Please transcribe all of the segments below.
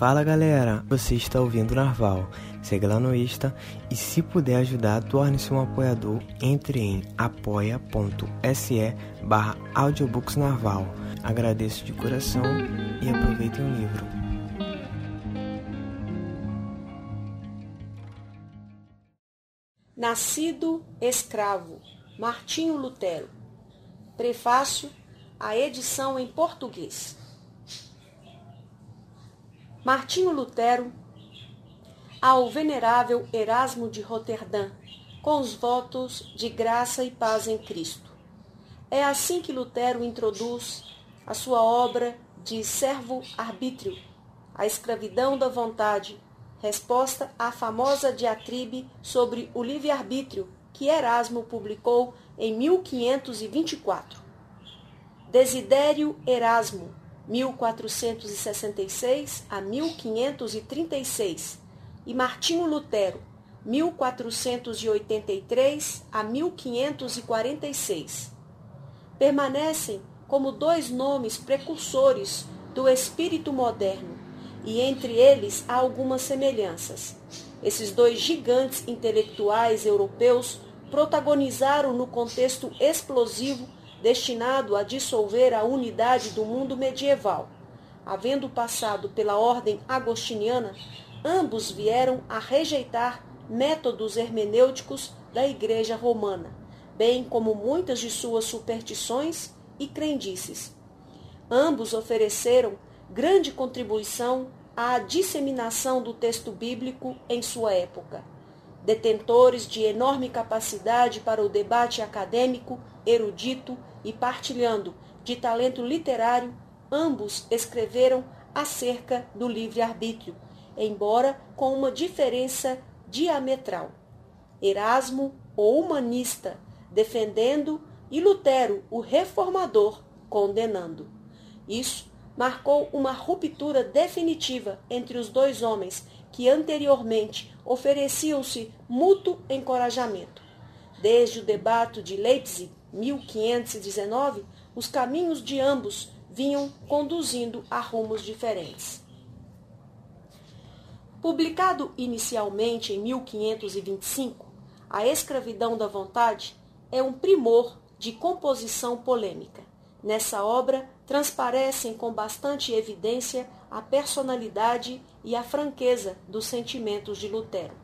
Fala galera, você está ouvindo Narval. Segue lá no Insta e se puder ajudar, torne-se um apoiador. Entre em apoia.se barra. Agradeço de coração e aproveitem o livro. Nascido escravo, Martinho Lutero. Prefácio à edição em português. Martinho Lutero ao venerável Erasmo de Roterdã, com os votos de graça e paz em Cristo. É assim que Lutero introduz a sua obra de servo-arbítrio, a escravidão da vontade, resposta à famosa diatribe sobre o livre-arbítrio que Erasmo publicou em 1524. Desidério Erasmo, 1466 a 1536, e Martinho Lutero, 1483 a 1546. Permanecem como dois nomes precursores do espírito moderno, e entre eles há algumas semelhanças. Esses dois gigantes intelectuais europeus protagonizaram no contexto explosivo destinado a dissolver a unidade do mundo medieval. Havendo passado pela ordem agostiniana, ambos vieram a rejeitar métodos hermenêuticos da Igreja Romana, bem como muitas de suas superstições e crendices. Ambos ofereceram grande contribuição à disseminação do texto bíblico em sua época. Detentores de enorme capacidade para o debate acadêmico, erudito e partilhando de talento literário, ambos escreveram acerca do livre-arbítrio, embora com uma diferença diametral. Erasmo, o humanista, defendendo, e Lutero, o reformador, condenando. Isso marcou uma ruptura definitiva entre os dois homens que anteriormente ofereciam-se mútuo encorajamento. Desde o debate de Leipzig, 1519, os caminhos de ambos vinham conduzindo a rumos diferentes. Publicado inicialmente em 1525, A Escravidão da Vontade é um primor de composição polêmica. Nessa obra transparecem com bastante evidência a personalidade e a franqueza dos sentimentos de Lutero.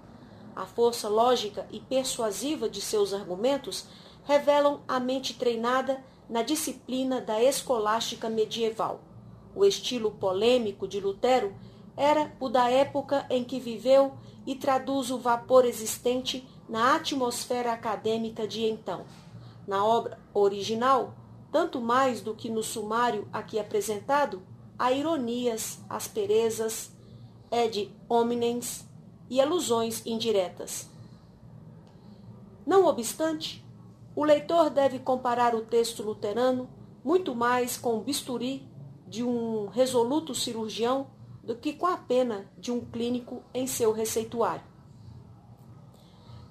A força lógica e persuasiva de seus argumentos revelam a mente treinada na disciplina da escolástica medieval. O estilo polêmico de Lutero era o da época em que viveu e traduz o vapor existente na atmosfera acadêmica de então. Na obra original, tanto mais do que no sumário aqui apresentado, há ironias, asperezas, ed hominens e alusões indiretas. Não obstante, o leitor deve comparar o texto luterano muito mais com o bisturi de um resoluto cirurgião do que com a pena de um clínico em seu receituário.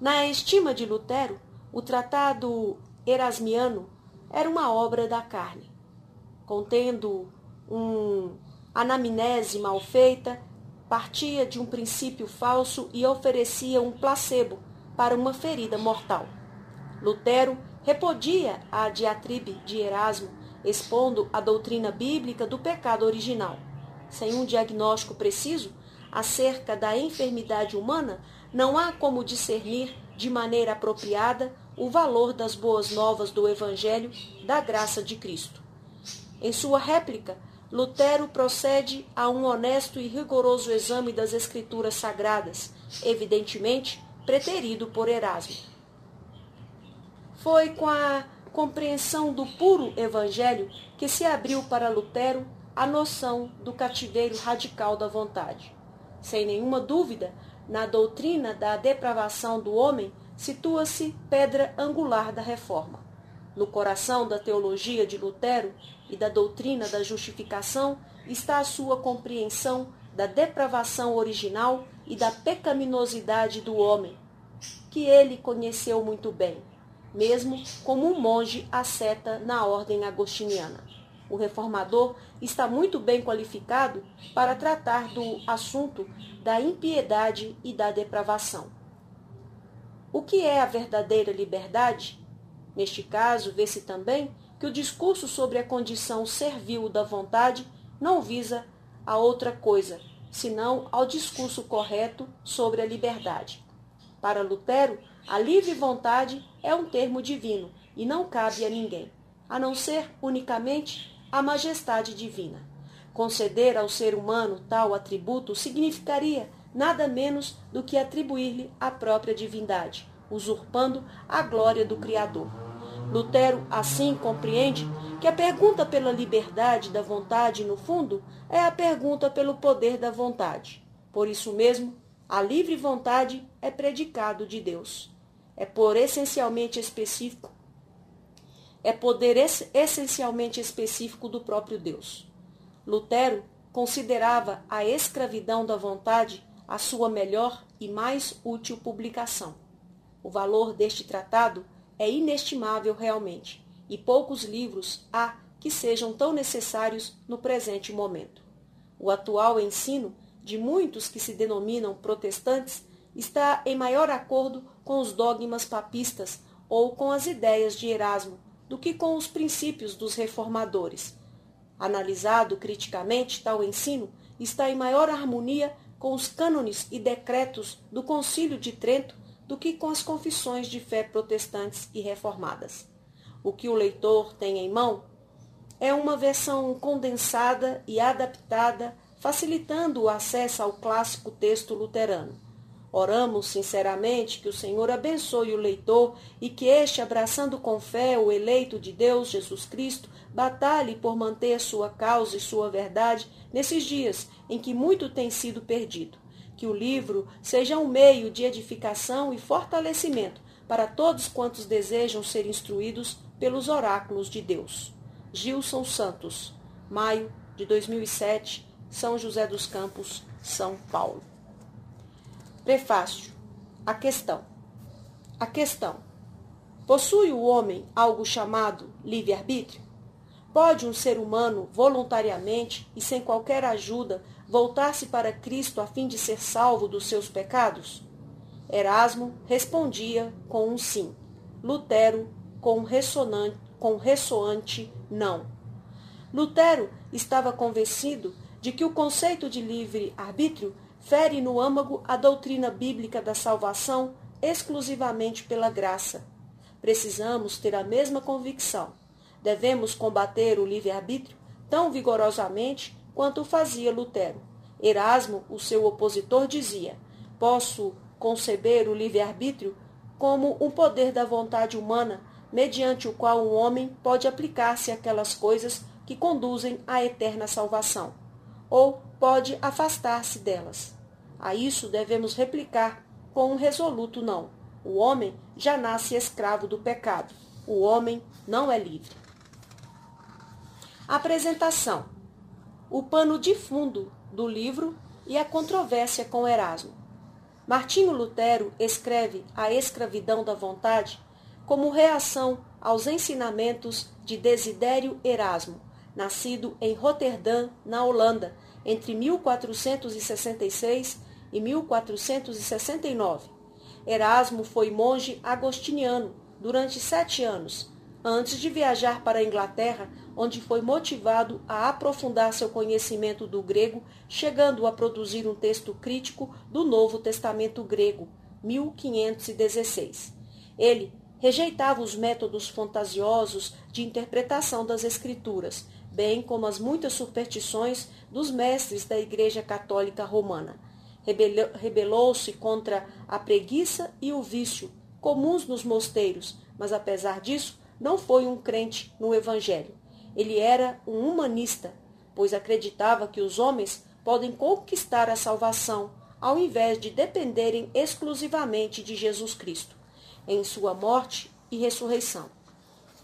Na estima de Lutero, o tratado erasmiano era uma obra da carne, contendo um anamnese mal feita, partia de um princípio falso e oferecia um placebo para uma ferida mortal. Lutero repudia a diatribe de Erasmo, expondo a doutrina bíblica do pecado original. Sem um diagnóstico preciso acerca da enfermidade humana, não há como discernir de maneira apropriada o valor das boas novas do Evangelho da graça de Cristo. Em sua réplica, Lutero procede a um honesto e rigoroso exame das Escrituras Sagradas, evidentemente preterido por Erasmo. Foi com a compreensão do puro evangelho que se abriu para Lutero a noção do cativeiro radical da vontade. Sem nenhuma dúvida, na doutrina da depravação do homem situa-se pedra angular da reforma. No coração da teologia de Lutero e da doutrina da justificação está a sua compreensão da depravação original e da pecaminosidade do homem, que ele conheceu muito bem mesmo como um monge asceta na ordem agostiniana. O reformador está muito bem qualificado para tratar do assunto da impiedade e da depravação. O que é a verdadeira liberdade? Neste caso, vê-se também que o discurso sobre a condição servil da vontade não visa a outra coisa, senão ao discurso correto sobre a liberdade. Para Lutero, a livre vontade é um termo divino e não cabe a ninguém, a não ser unicamente a majestade divina. Conceder ao ser humano tal atributo significaria nada menos do que atribuir-lhe a própria divindade, usurpando a glória do Criador. Lutero, assim, compreende que a pergunta pela liberdade da vontade, no fundo, é a pergunta pelo poder da vontade. Por isso mesmo, a livre vontade é predicado de Deus. É por essencialmente específico, é poder essencialmente específico do próprio Deus. Lutero considerava a escravidão da vontade a sua melhor e mais útil publicação. O valor deste tratado é inestimável realmente, e poucos livros há que sejam tão necessários no presente momento. O atual ensino de muitos que se denominam protestantes está em maior acordo com os dogmas papistas ou com as ideias de Erasmo do que com os princípios dos reformadores. Analisado criticamente, tal ensino está em maior harmonia com os cânones e decretos do Concílio de Trento do que com as confissões de fé protestantes e reformadas. O que o leitor tem em mão é uma versão condensada e adaptada, facilitando o acesso ao clássico texto luterano. Oramos sinceramente que o Senhor abençoe o leitor e que este, abraçando com fé o eleito de Deus, Jesus Cristo, batalhe por manter sua causa e sua verdade nesses dias em que muito tem sido perdido que o livro seja um meio de edificação e fortalecimento para todos quantos desejam ser instruídos pelos oráculos de Deus. Gilson Santos, maio de 2007, São José dos Campos, São Paulo. Prefácio. A questão. A questão. Possui o homem algo chamado livre-arbítrio? Pode um ser humano voluntariamente e sem qualquer ajuda voltar-se para Cristo a fim de ser salvo dos seus pecados? Erasmo respondia com um sim. Lutero com ressonante, com ressoante não. Lutero estava convencido de que o conceito de livre-arbítrio fere no âmago a doutrina bíblica da salvação exclusivamente pela graça. Precisamos ter a mesma convicção. Devemos combater o livre-arbítrio tão vigorosamente quanto fazia Lutero. Erasmo, o seu opositor, dizia: Posso conceber o livre-arbítrio como um poder da vontade humana, mediante o qual um homem pode aplicar-se àquelas coisas que conduzem à eterna salvação, ou pode afastar-se delas. A isso devemos replicar com um resoluto não. O homem já nasce escravo do pecado. O homem não é livre. Apresentação o pano de fundo do livro e a controvérsia com Erasmo. Martinho Lutero escreve A Escravidão da Vontade como reação aos ensinamentos de Desidério Erasmo, nascido em Roterdã, na Holanda, entre 1466 e 1469. Erasmo foi monge agostiniano durante sete anos, antes de viajar para a Inglaterra onde foi motivado a aprofundar seu conhecimento do grego, chegando a produzir um texto crítico do Novo Testamento grego, 1516. Ele rejeitava os métodos fantasiosos de interpretação das Escrituras, bem como as muitas superstições dos mestres da Igreja Católica Romana. Rebelou-se contra a preguiça e o vício, comuns nos mosteiros, mas apesar disso, não foi um crente no Evangelho. Ele era um humanista, pois acreditava que os homens podem conquistar a salvação ao invés de dependerem exclusivamente de Jesus Cristo, em sua morte e ressurreição.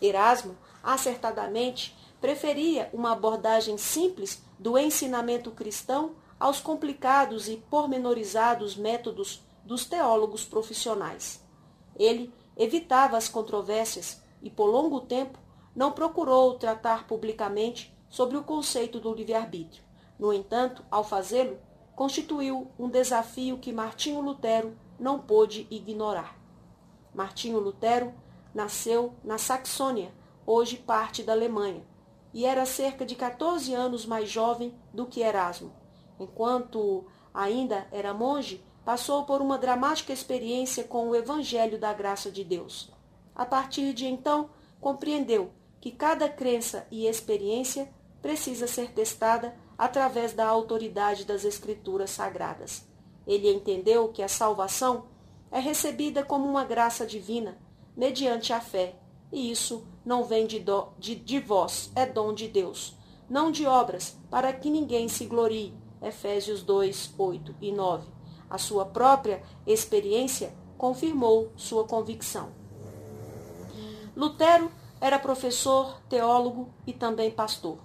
Erasmo, acertadamente, preferia uma abordagem simples do ensinamento cristão aos complicados e pormenorizados métodos dos teólogos profissionais. Ele evitava as controvérsias e, por longo tempo, não procurou tratar publicamente sobre o conceito do livre-arbítrio. No entanto, ao fazê-lo, constituiu um desafio que Martinho Lutero não pôde ignorar. Martinho Lutero nasceu na Saxônia, hoje parte da Alemanha, e era cerca de 14 anos mais jovem do que Erasmo. Enquanto ainda era monge, passou por uma dramática experiência com o Evangelho da Graça de Deus. A partir de então, compreendeu que cada crença e experiência precisa ser testada através da autoridade das Escrituras Sagradas. Ele entendeu que a salvação é recebida como uma graça divina, mediante a fé, e isso não vem de, do, de, de vós, é dom de Deus, não de obras, para que ninguém se glorie. Efésios 2, 8 e 9. A sua própria experiência confirmou sua convicção. Lutero era professor, teólogo e também pastor.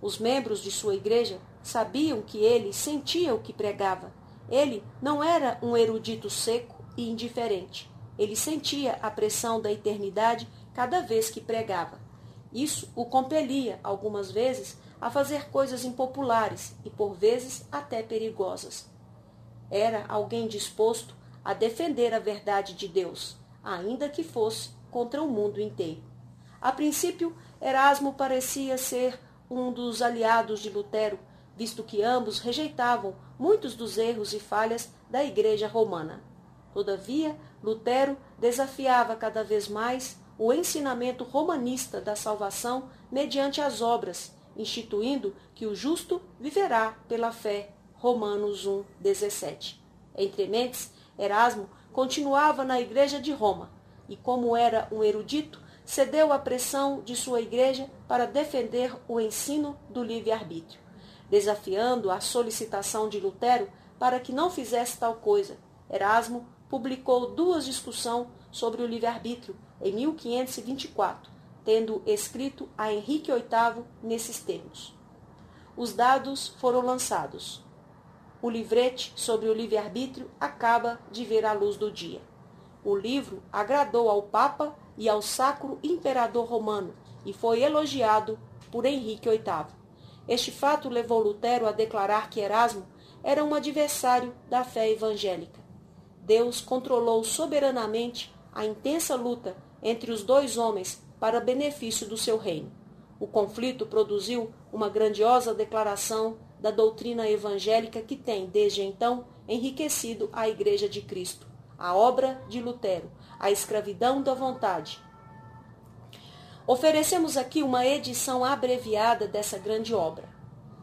Os membros de sua igreja sabiam que ele sentia o que pregava. Ele não era um erudito seco e indiferente. Ele sentia a pressão da eternidade cada vez que pregava. Isso o compelia, algumas vezes, a fazer coisas impopulares e, por vezes, até perigosas. Era alguém disposto a defender a verdade de Deus, ainda que fosse contra o mundo inteiro. A princípio, Erasmo parecia ser um dos aliados de Lutero, visto que ambos rejeitavam muitos dos erros e falhas da Igreja Romana. Todavia, Lutero desafiava cada vez mais o ensinamento romanista da salvação mediante as obras, instituindo que o justo viverá pela fé. Romanos 1, 17. Entre mentes, Erasmo continuava na igreja de Roma e, como era um erudito, cedeu à pressão de sua igreja para defender o ensino do livre-arbítrio, desafiando a solicitação de Lutero para que não fizesse tal coisa. Erasmo publicou duas discussões sobre o livre-arbítrio em 1524, tendo escrito a Henrique VIII nesses termos. Os dados foram lançados. O livrete sobre o livre-arbítrio acaba de ver a luz do dia. O livro agradou ao Papa e ao Sacro Imperador Romano e foi elogiado por Henrique VIII. Este fato levou Lutero a declarar que Erasmo era um adversário da fé evangélica. Deus controlou soberanamente a intensa luta entre os dois homens para benefício do seu reino. O conflito produziu uma grandiosa declaração da doutrina evangélica que tem, desde então, enriquecido a Igreja de Cristo, a obra de Lutero, a escravidão da vontade. Oferecemos aqui uma edição abreviada dessa grande obra.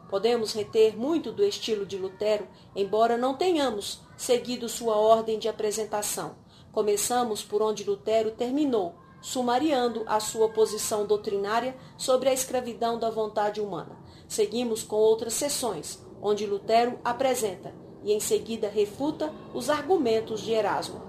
Podemos reter muito do estilo de Lutero, embora não tenhamos seguido sua ordem de apresentação. Começamos por onde Lutero terminou, sumariando a sua posição doutrinária sobre a escravidão da vontade humana. Seguimos com outras sessões, onde Lutero apresenta e em seguida refuta os argumentos de Erasmo.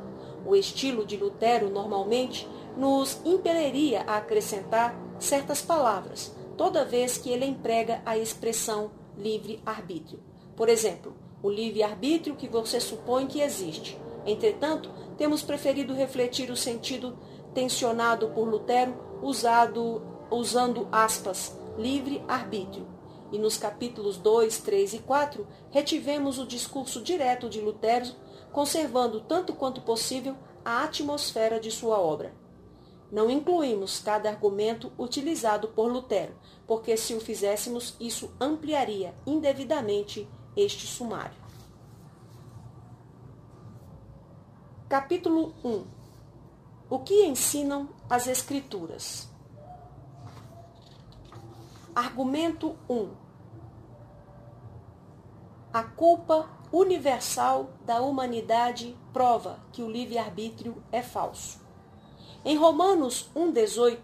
O estilo de Lutero normalmente nos impeliria a acrescentar certas palavras, toda vez que ele emprega a expressão livre-arbítrio. Por exemplo, o livre-arbítrio que você supõe que existe. Entretanto, temos preferido refletir o sentido tensionado por Lutero, usado, usando aspas, livre-arbítrio. E nos capítulos 2, 3 e 4, retivemos o discurso direto de Lutero, conservando tanto quanto possível a atmosfera de sua obra. Não incluímos cada argumento utilizado por Lutero, porque se o fizéssemos, isso ampliaria indevidamente este sumário. Capítulo 1 O que ensinam as Escrituras? Argumento 1 A culpa universal da humanidade prova que o livre-arbítrio é falso. Em Romanos 1,18,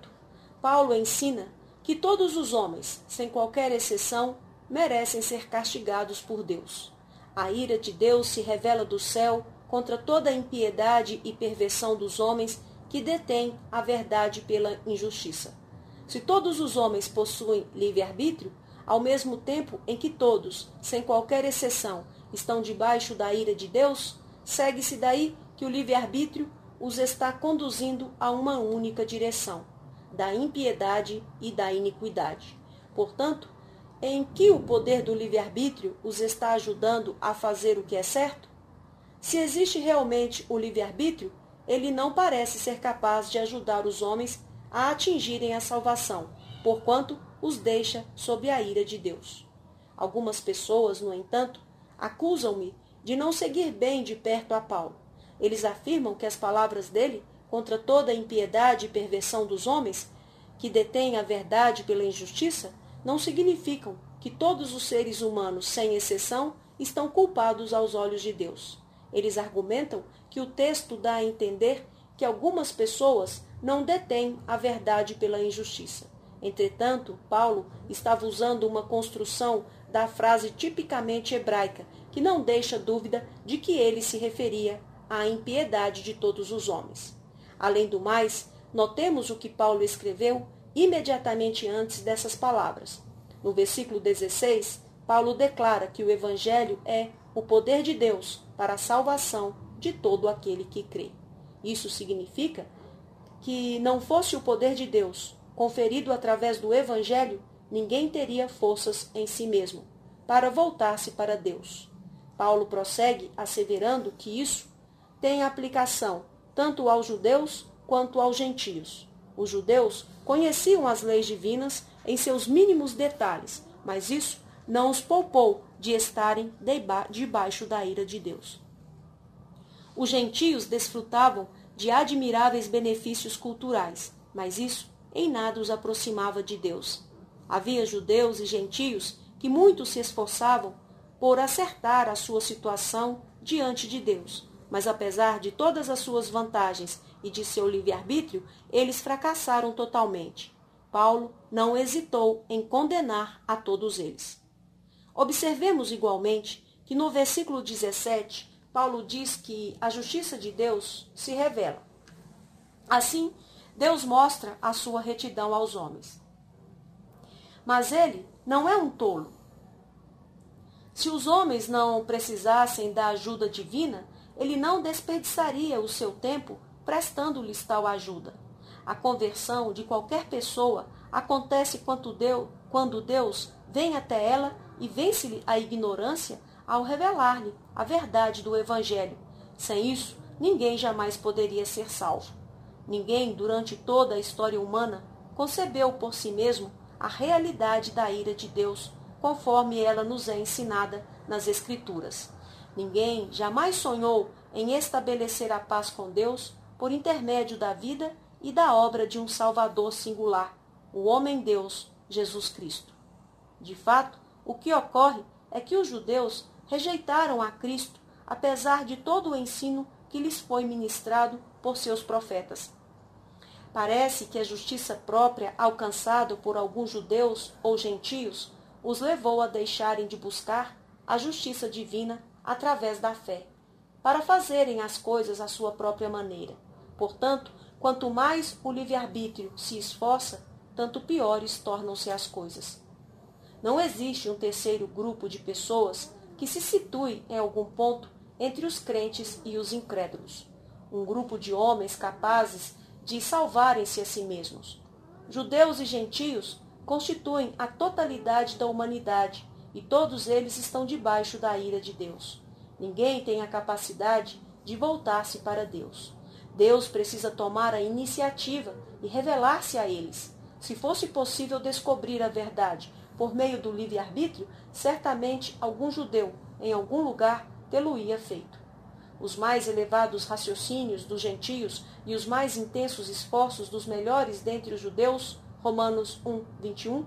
Paulo ensina que todos os homens, sem qualquer exceção, merecem ser castigados por Deus. A ira de Deus se revela do céu contra toda a impiedade e perversão dos homens que detêm a verdade pela injustiça. Se todos os homens possuem livre-arbítrio, ao mesmo tempo em que todos, sem qualquer exceção, estão debaixo da ira de Deus, segue-se daí que o livre-arbítrio os está conduzindo a uma única direção. da impiedade e da iniquidade. Portanto, em que o poder do livre-arbítrio os está ajudando a fazer o que é certo? Se existe realmente o livre-arbítrio, ele não parece ser capaz de ajudar os homens a atingirem a salvação, porquanto os deixa sob a ira de Deus. Algumas pessoas, no entanto, acusam-me de não seguir bem de perto a Paulo. Eles afirmam que as palavras dele, contra toda a impiedade e perversão dos homens, que detêm a verdade pela injustiça, não significam que todos os seres humanos, sem exceção, estão culpados aos olhos de Deus. Eles argumentam que o texto dá a entender que algumas pessoas não detêm a verdade pela injustiça. Entretanto, Paulo estava usando uma construção da frase tipicamente hebraica, que não deixa dúvida de que ele se referia à impiedade de todos os homens. Além do mais, notemos o que Paulo escreveu imediatamente antes dessas palavras. No versículo 16, Paulo declara que o Evangelho é o poder de Deus para a salvação de todo aquele que crê. Isso significa que não fosse o poder de Deus conferido através do Evangelho, ninguém teria forças em si mesmo para voltar-se para Deus. Paulo prossegue asseverando que isso tem aplicação tanto aos judeus quanto aos gentios. Os judeus conheciam as leis divinas em seus mínimos detalhes, mas isso não os poupou de estarem debaixo da ira de Deus. Os gentios desfrutavam de admiráveis benefícios culturais, mas isso em nada os aproximava de Deus. Havia judeus e gentios que muito se esforçavam por acertar a sua situação diante de Deus, mas apesar de todas as suas vantagens e de seu livre-arbítrio, eles fracassaram totalmente. Paulo não hesitou em condenar a todos eles. Observemos igualmente que no versículo 17, Paulo diz que a justiça de Deus se revela. Assim, Deus mostra a sua retidão aos homens. Mas ele não é um tolo. Se os homens não precisassem da ajuda divina, ele não desperdiçaria o seu tempo prestando-lhes tal ajuda. A conversão de qualquer pessoa acontece quando Deus vem até ela e vence-lhe a ignorância ao revelar-lhe a verdade do Evangelho. Sem isso, ninguém jamais poderia ser salvo. Ninguém, durante toda a história humana, concebeu por si mesmo a realidade da ira de Deus, conforme ela nos é ensinada nas Escrituras. Ninguém jamais sonhou em estabelecer a paz com Deus por intermédio da vida e da obra de um Salvador singular, o homem-deus, Jesus Cristo. De fato, o que ocorre é que os judeus rejeitaram a Cristo, apesar de todo o ensino que lhes foi ministrado por seus profetas. Parece que a justiça própria alcançada por alguns judeus ou gentios os levou a deixarem de buscar a justiça divina através da fé, para fazerem as coisas à sua própria maneira. Portanto, quanto mais o livre-arbítrio se esforça, tanto piores tornam-se as coisas. Não existe um terceiro grupo de pessoas que se situe em algum ponto entre os crentes e os incrédulos. Um grupo de homens capazes de salvarem-se a si mesmos. Judeus e gentios constituem a totalidade da humanidade e todos eles estão debaixo da ira de Deus. Ninguém tem a capacidade de voltar-se para Deus. Deus precisa tomar a iniciativa e revelar-se a eles. Se fosse possível descobrir a verdade por meio do livre-arbítrio, certamente algum judeu, em algum lugar, tê-lo-ia feito. Os mais elevados raciocínios dos gentios e os mais intensos esforços dos melhores dentre os judeus, Romanos 1, 21,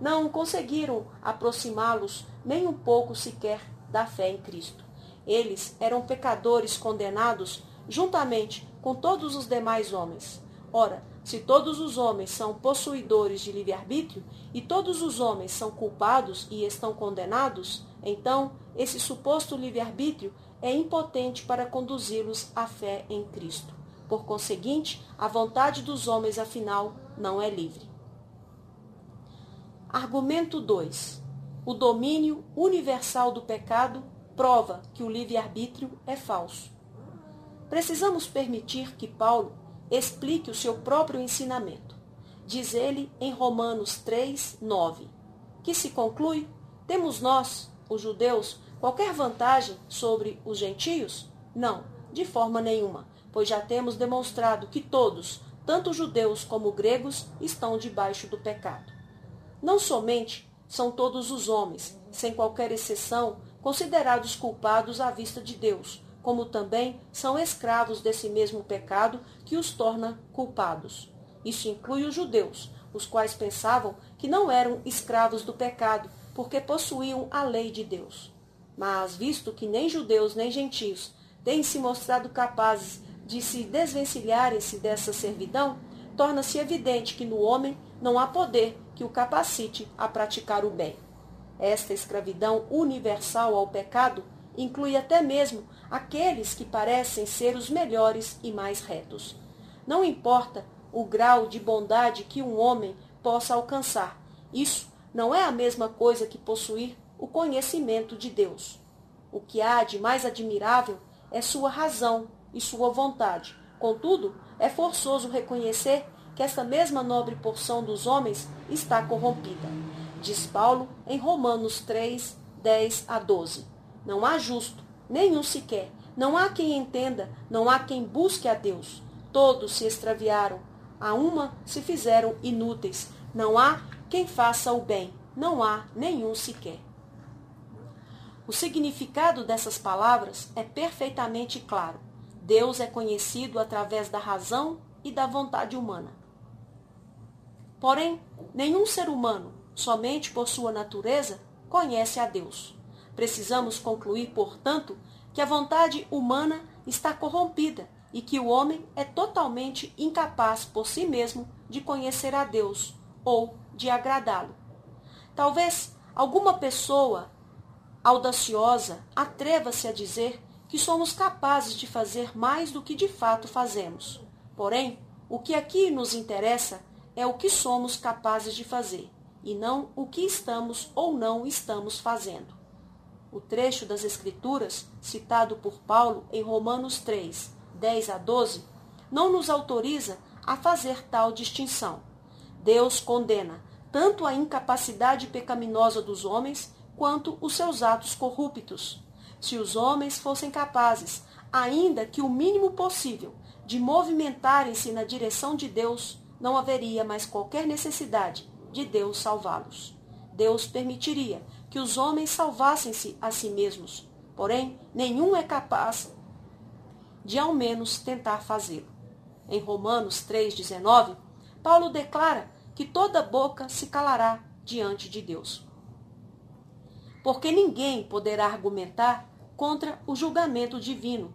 não conseguiram aproximá-los nem um pouco sequer da fé em Cristo. Eles eram pecadores condenados juntamente com todos os demais homens. Ora, se todos os homens são possuidores de livre-arbítrio e todos os homens são culpados e estão condenados, então esse suposto livre-arbítrio é impotente para conduzi-los à fé em Cristo. Por conseguinte, a vontade dos homens, afinal, não é livre. Argumento 2. O domínio universal do pecado prova que o livre-arbítrio é falso. Precisamos permitir que Paulo explique o seu próprio ensinamento. diz ele em Romanos 3, 9. Que se conclui? Temos nós, os judeus, qualquer vantagem sobre os gentios? Não, de forma nenhuma, pois já temos demonstrado que todos, tanto judeus como gregos, estão debaixo do pecado. Não somente são todos os homens, sem qualquer exceção, considerados culpados à vista de Deus, como também são escravos desse mesmo pecado que os torna culpados. Isso inclui os judeus, os quais pensavam que não eram escravos do pecado, porque possuíam a lei de Deus. Mas, visto que nem judeus nem gentios têm se mostrado capazes de se desvencilharem-se dessa servidão, torna-se evidente que no homem não há poder que o capacite a praticar o bem. Esta escravidão universal ao pecado inclui até mesmo aqueles que parecem ser os melhores e mais retos. Não importa o grau de bondade que um homem possa alcançar. Isso não é a mesma coisa que possuir o conhecimento de Deus. O que há de mais admirável é sua razão e sua vontade. Contudo, é forçoso reconhecer que esta mesma nobre porção dos homens está corrompida. Diz Paulo em Romanos 3, 10 a 12. Não há justo, nenhum sequer. Não há quem entenda, não há quem busque a Deus. Todos se extraviaram, a uma se fizeram inúteis. Não há quem faça o bem, não há nenhum sequer. O significado dessas palavras é perfeitamente claro. Deus é conhecido através da razão e da vontade humana. Porém, nenhum ser humano, somente por sua natureza, conhece a Deus. Precisamos concluir, portanto, que a vontade humana está corrompida e que o homem é totalmente incapaz por si mesmo de conhecer a Deus ou de agradá-lo. Talvez alguma pessoa audaciosa atreva-se a dizer que somos capazes de fazer mais do que de fato fazemos. Porém, o que aqui nos interessa é o que somos capazes de fazer, e não o que estamos ou não estamos fazendo. O trecho das Escrituras, citado por Paulo em Romanos 3, 10 a 12, não nos autoriza a fazer tal distinção. Deus condena tanto a incapacidade pecaminosa dos homens quanto os seus atos corruptos. Se os homens fossem capazes, ainda que o mínimo possível, de movimentarem-se na direção de Deus, não haveria mais qualquer necessidade de Deus salvá-los. Deus permitiria que os homens salvassem-se a si mesmos, porém nenhum é capaz de ao menos tentar fazê-lo. Em Romanos 3,19, Paulo declara que toda boca se calará diante de Deus. Porque ninguém poderá argumentar contra o julgamento divino,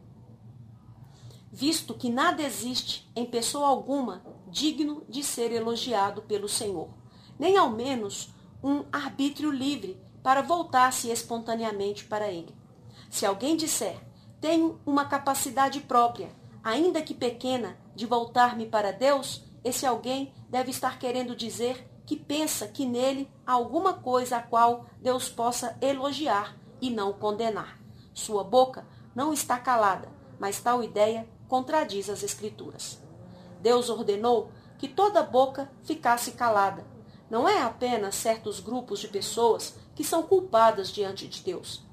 visto que nada existe em pessoa alguma digno de ser elogiado pelo Senhor, nem ao menos um arbítrio livre para voltar-se espontaneamente para ele. Se alguém disser, tenho uma capacidade própria, ainda que pequena, de voltar-me para Deus, esse alguém deve estar querendo dizer que pensa que nele há alguma coisa a qual Deus possa elogiar e não condenar. Sua boca não está calada, mas tal ideia contradiz as Escrituras. Deus ordenou que toda boca ficasse calada. Não é apenas certos grupos de pessoas que são culpadas diante de Deus.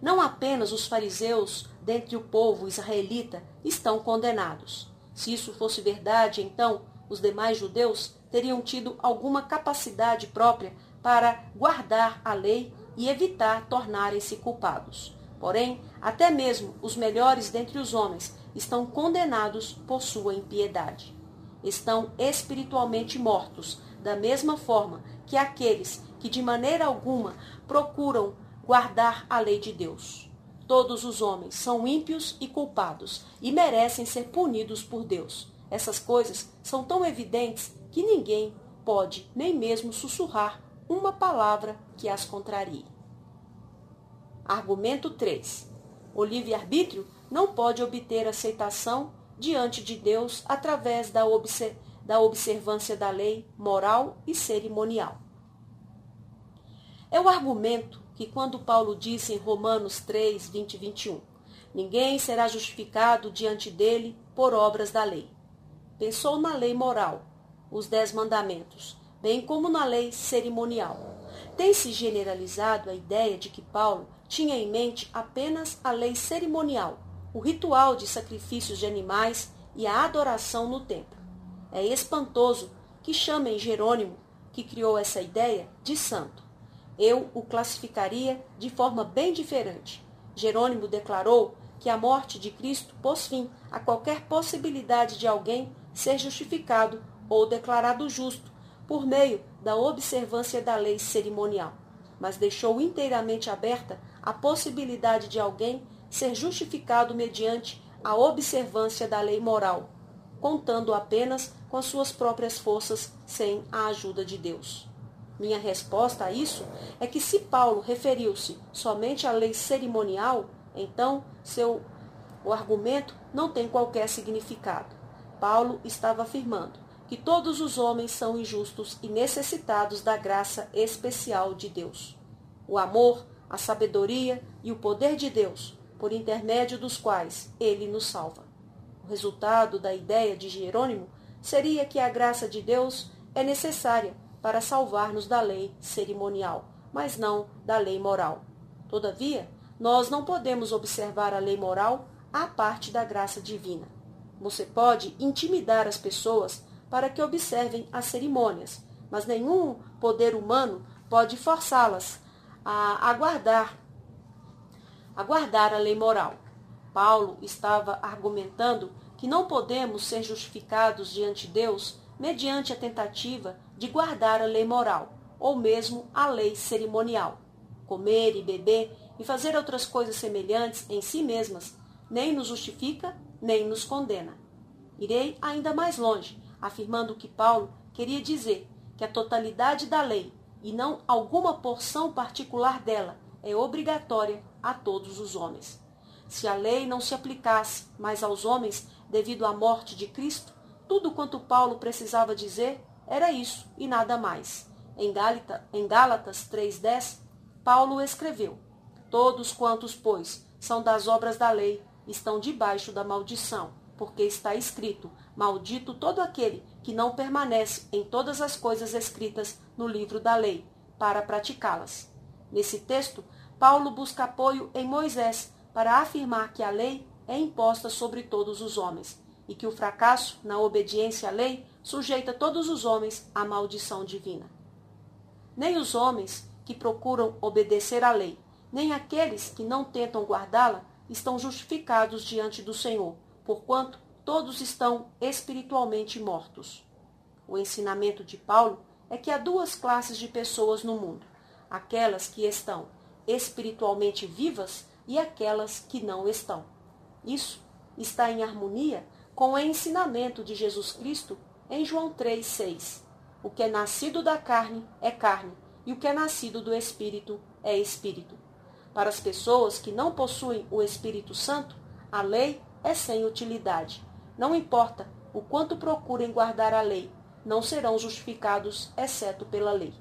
Não apenas os fariseus dentre o povo israelita estão condenados. Se isso fosse verdade, então os demais judeus teriam tido alguma capacidade própria para guardar a lei e evitar tornarem-se culpados. Porém, até mesmo os melhores dentre os homens estão condenados por sua impiedade. Estão espiritualmente mortos, da mesma forma que aqueles que de maneira alguma procuram guardar a lei de Deus. Todos os homens são ímpios e culpados e merecem ser punidos por Deus. Essas coisas são tão evidentes que ninguém pode nem mesmo sussurrar uma palavra que as contrarie. Argumento 3. O livre-arbítrio não pode obter aceitação diante de Deus através da, obser da observância da lei moral e cerimonial. É o argumento que quando Paulo disse em Romanos 3, 20 e 21, ninguém será justificado diante dele por obras da lei. Pensou na lei moral, os Dez Mandamentos, bem como na lei cerimonial. Tem-se generalizado a ideia de que Paulo tinha em mente apenas a lei cerimonial, o ritual de sacrifícios de animais e a adoração no templo. É espantoso que chamem Jerônimo, que criou essa ideia, de santo. Eu o classificaria de forma bem diferente. Jerônimo declarou que a morte de Cristo pôs fim a qualquer possibilidade de alguém ser justificado ou declarado justo por meio da observância da lei cerimonial, mas deixou inteiramente aberta a possibilidade de alguém ser justificado mediante a observância da lei moral, contando apenas com as suas próprias forças sem a ajuda de Deus. Minha resposta a isso é que se Paulo referiu-se somente à lei cerimonial, então seu o argumento não tem qualquer significado. Paulo estava afirmando que todos os homens são injustos e necessitados da graça especial de Deus. O amor, a sabedoria e o poder de Deus, por intermédio dos quais ele nos salva. O resultado da ideia de Jerônimo seria que a graça de Deus é necessária para salvar-nos da lei cerimonial, mas não da lei moral. Todavia, nós não podemos observar a lei moral à parte da graça divina. Você pode intimidar as pessoas para que observem as cerimônias, mas nenhum poder humano pode forçá-las a aguardar aguardar a lei moral. Paulo estava argumentando que não podemos ser justificados diante de Deus mediante a tentativa de guardar a lei moral, ou mesmo a lei cerimonial. Comer e beber e fazer outras coisas semelhantes em si mesmas nem nos justifica, nem nos condena. Irei ainda mais longe, afirmando que Paulo queria dizer que a totalidade da lei, e não alguma porção particular dela, é obrigatória a todos os homens. Se a lei não se aplicasse mais aos homens devido à morte de Cristo, tudo quanto Paulo precisava dizer era isso e nada mais. Em, Gálita, em Gálatas 3,10, Paulo escreveu: Todos quantos, pois, são das obras da lei, estão debaixo da maldição, porque está escrito: Maldito todo aquele que não permanece em todas as coisas escritas no livro da lei, para praticá-las. Nesse texto, Paulo busca apoio em Moisés para afirmar que a lei é imposta sobre todos os homens e que o fracasso na obediência à lei sujeita todos os homens à maldição divina. Nem os homens que procuram obedecer à lei, nem aqueles que não tentam guardá-la estão justificados diante do Senhor, porquanto todos estão espiritualmente mortos. O ensinamento de Paulo é que há duas classes de pessoas no mundo: aquelas que estão espiritualmente vivas e aquelas que não estão. Isso está em harmonia com o ensinamento de Jesus Cristo em João 3,6. O que é nascido da carne é carne, e o que é nascido do Espírito é Espírito. Para as pessoas que não possuem o Espírito Santo, a lei é sem utilidade. Não importa o quanto procurem guardar a lei, não serão justificados exceto pela lei.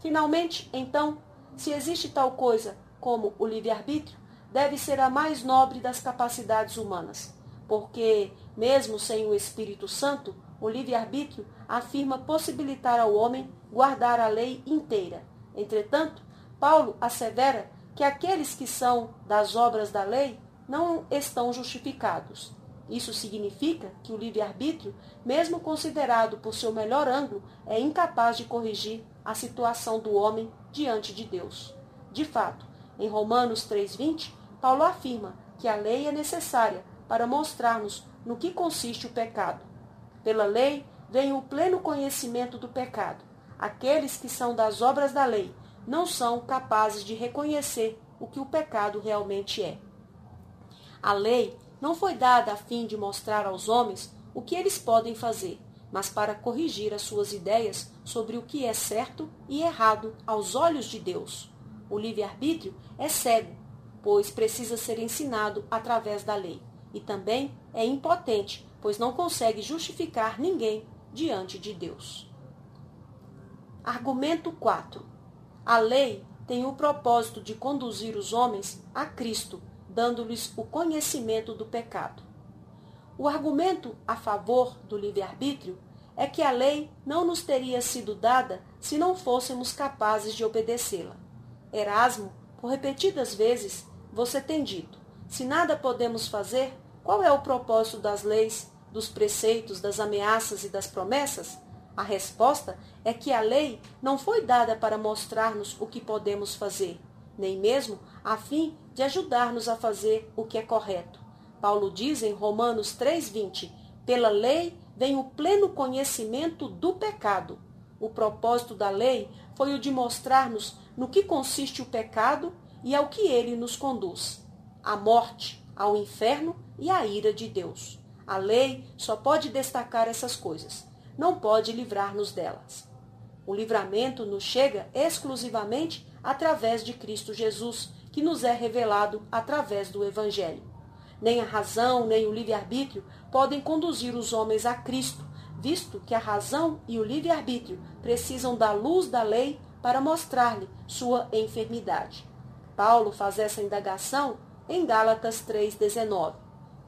Finalmente, então, se existe tal coisa como o livre-arbítrio, deve ser a mais nobre das capacidades humanas, porque, mesmo sem o Espírito Santo, o livre-arbítrio afirma possibilitar ao homem guardar a lei inteira. Entretanto, Paulo assevera que aqueles que são das obras da lei não estão justificados. Isso significa que o livre-arbítrio, mesmo considerado por seu melhor ângulo, é incapaz de corrigir a situação do homem diante de Deus. De fato, em Romanos 3,20, Paulo afirma que a lei é necessária para mostrar-nos no que consiste o pecado. Pela lei vem o pleno conhecimento do pecado. Aqueles que são das obras da lei não são capazes de reconhecer o que o pecado realmente é. A lei não foi dada a fim de mostrar aos homens o que eles podem fazer, mas para corrigir as suas ideias sobre o que é certo e errado aos olhos de Deus. O livre-arbítrio é cego, pois precisa ser ensinado através da lei, e também é impotente, pois não consegue justificar ninguém diante de Deus. Argumento 4. A lei tem o propósito de conduzir os homens a Cristo, dando-lhes o conhecimento do pecado. O argumento a favor do livre-arbítrio é que a lei não nos teria sido dada se não fôssemos capazes de obedecê-la. Erasmo, por repetidas vezes, você tem dito: se nada podemos fazer, qual é o propósito das leis, dos preceitos, das ameaças e das promessas? A resposta é que a lei não foi dada para mostrar-nos o que podemos fazer, nem mesmo a fim de ajudar-nos a fazer o que é correto. Paulo diz em Romanos 3:20: "Pela lei vem o pleno conhecimento do pecado. O propósito da lei foi o de mostrar-nos no que consiste o pecado e ao que ele nos conduz: à morte, ao inferno e à ira de Deus. A lei só pode destacar essas coisas, não pode livrar-nos delas. O livramento nos chega exclusivamente através de Cristo Jesus, que nos é revelado através do Evangelho. Nem a razão, nem o livre-arbítrio podem conduzir os homens a Cristo, visto que a razão e o livre-arbítrio precisam da luz da lei para mostrar-lhe sua enfermidade. Paulo faz essa indagação em Gálatas 3,19.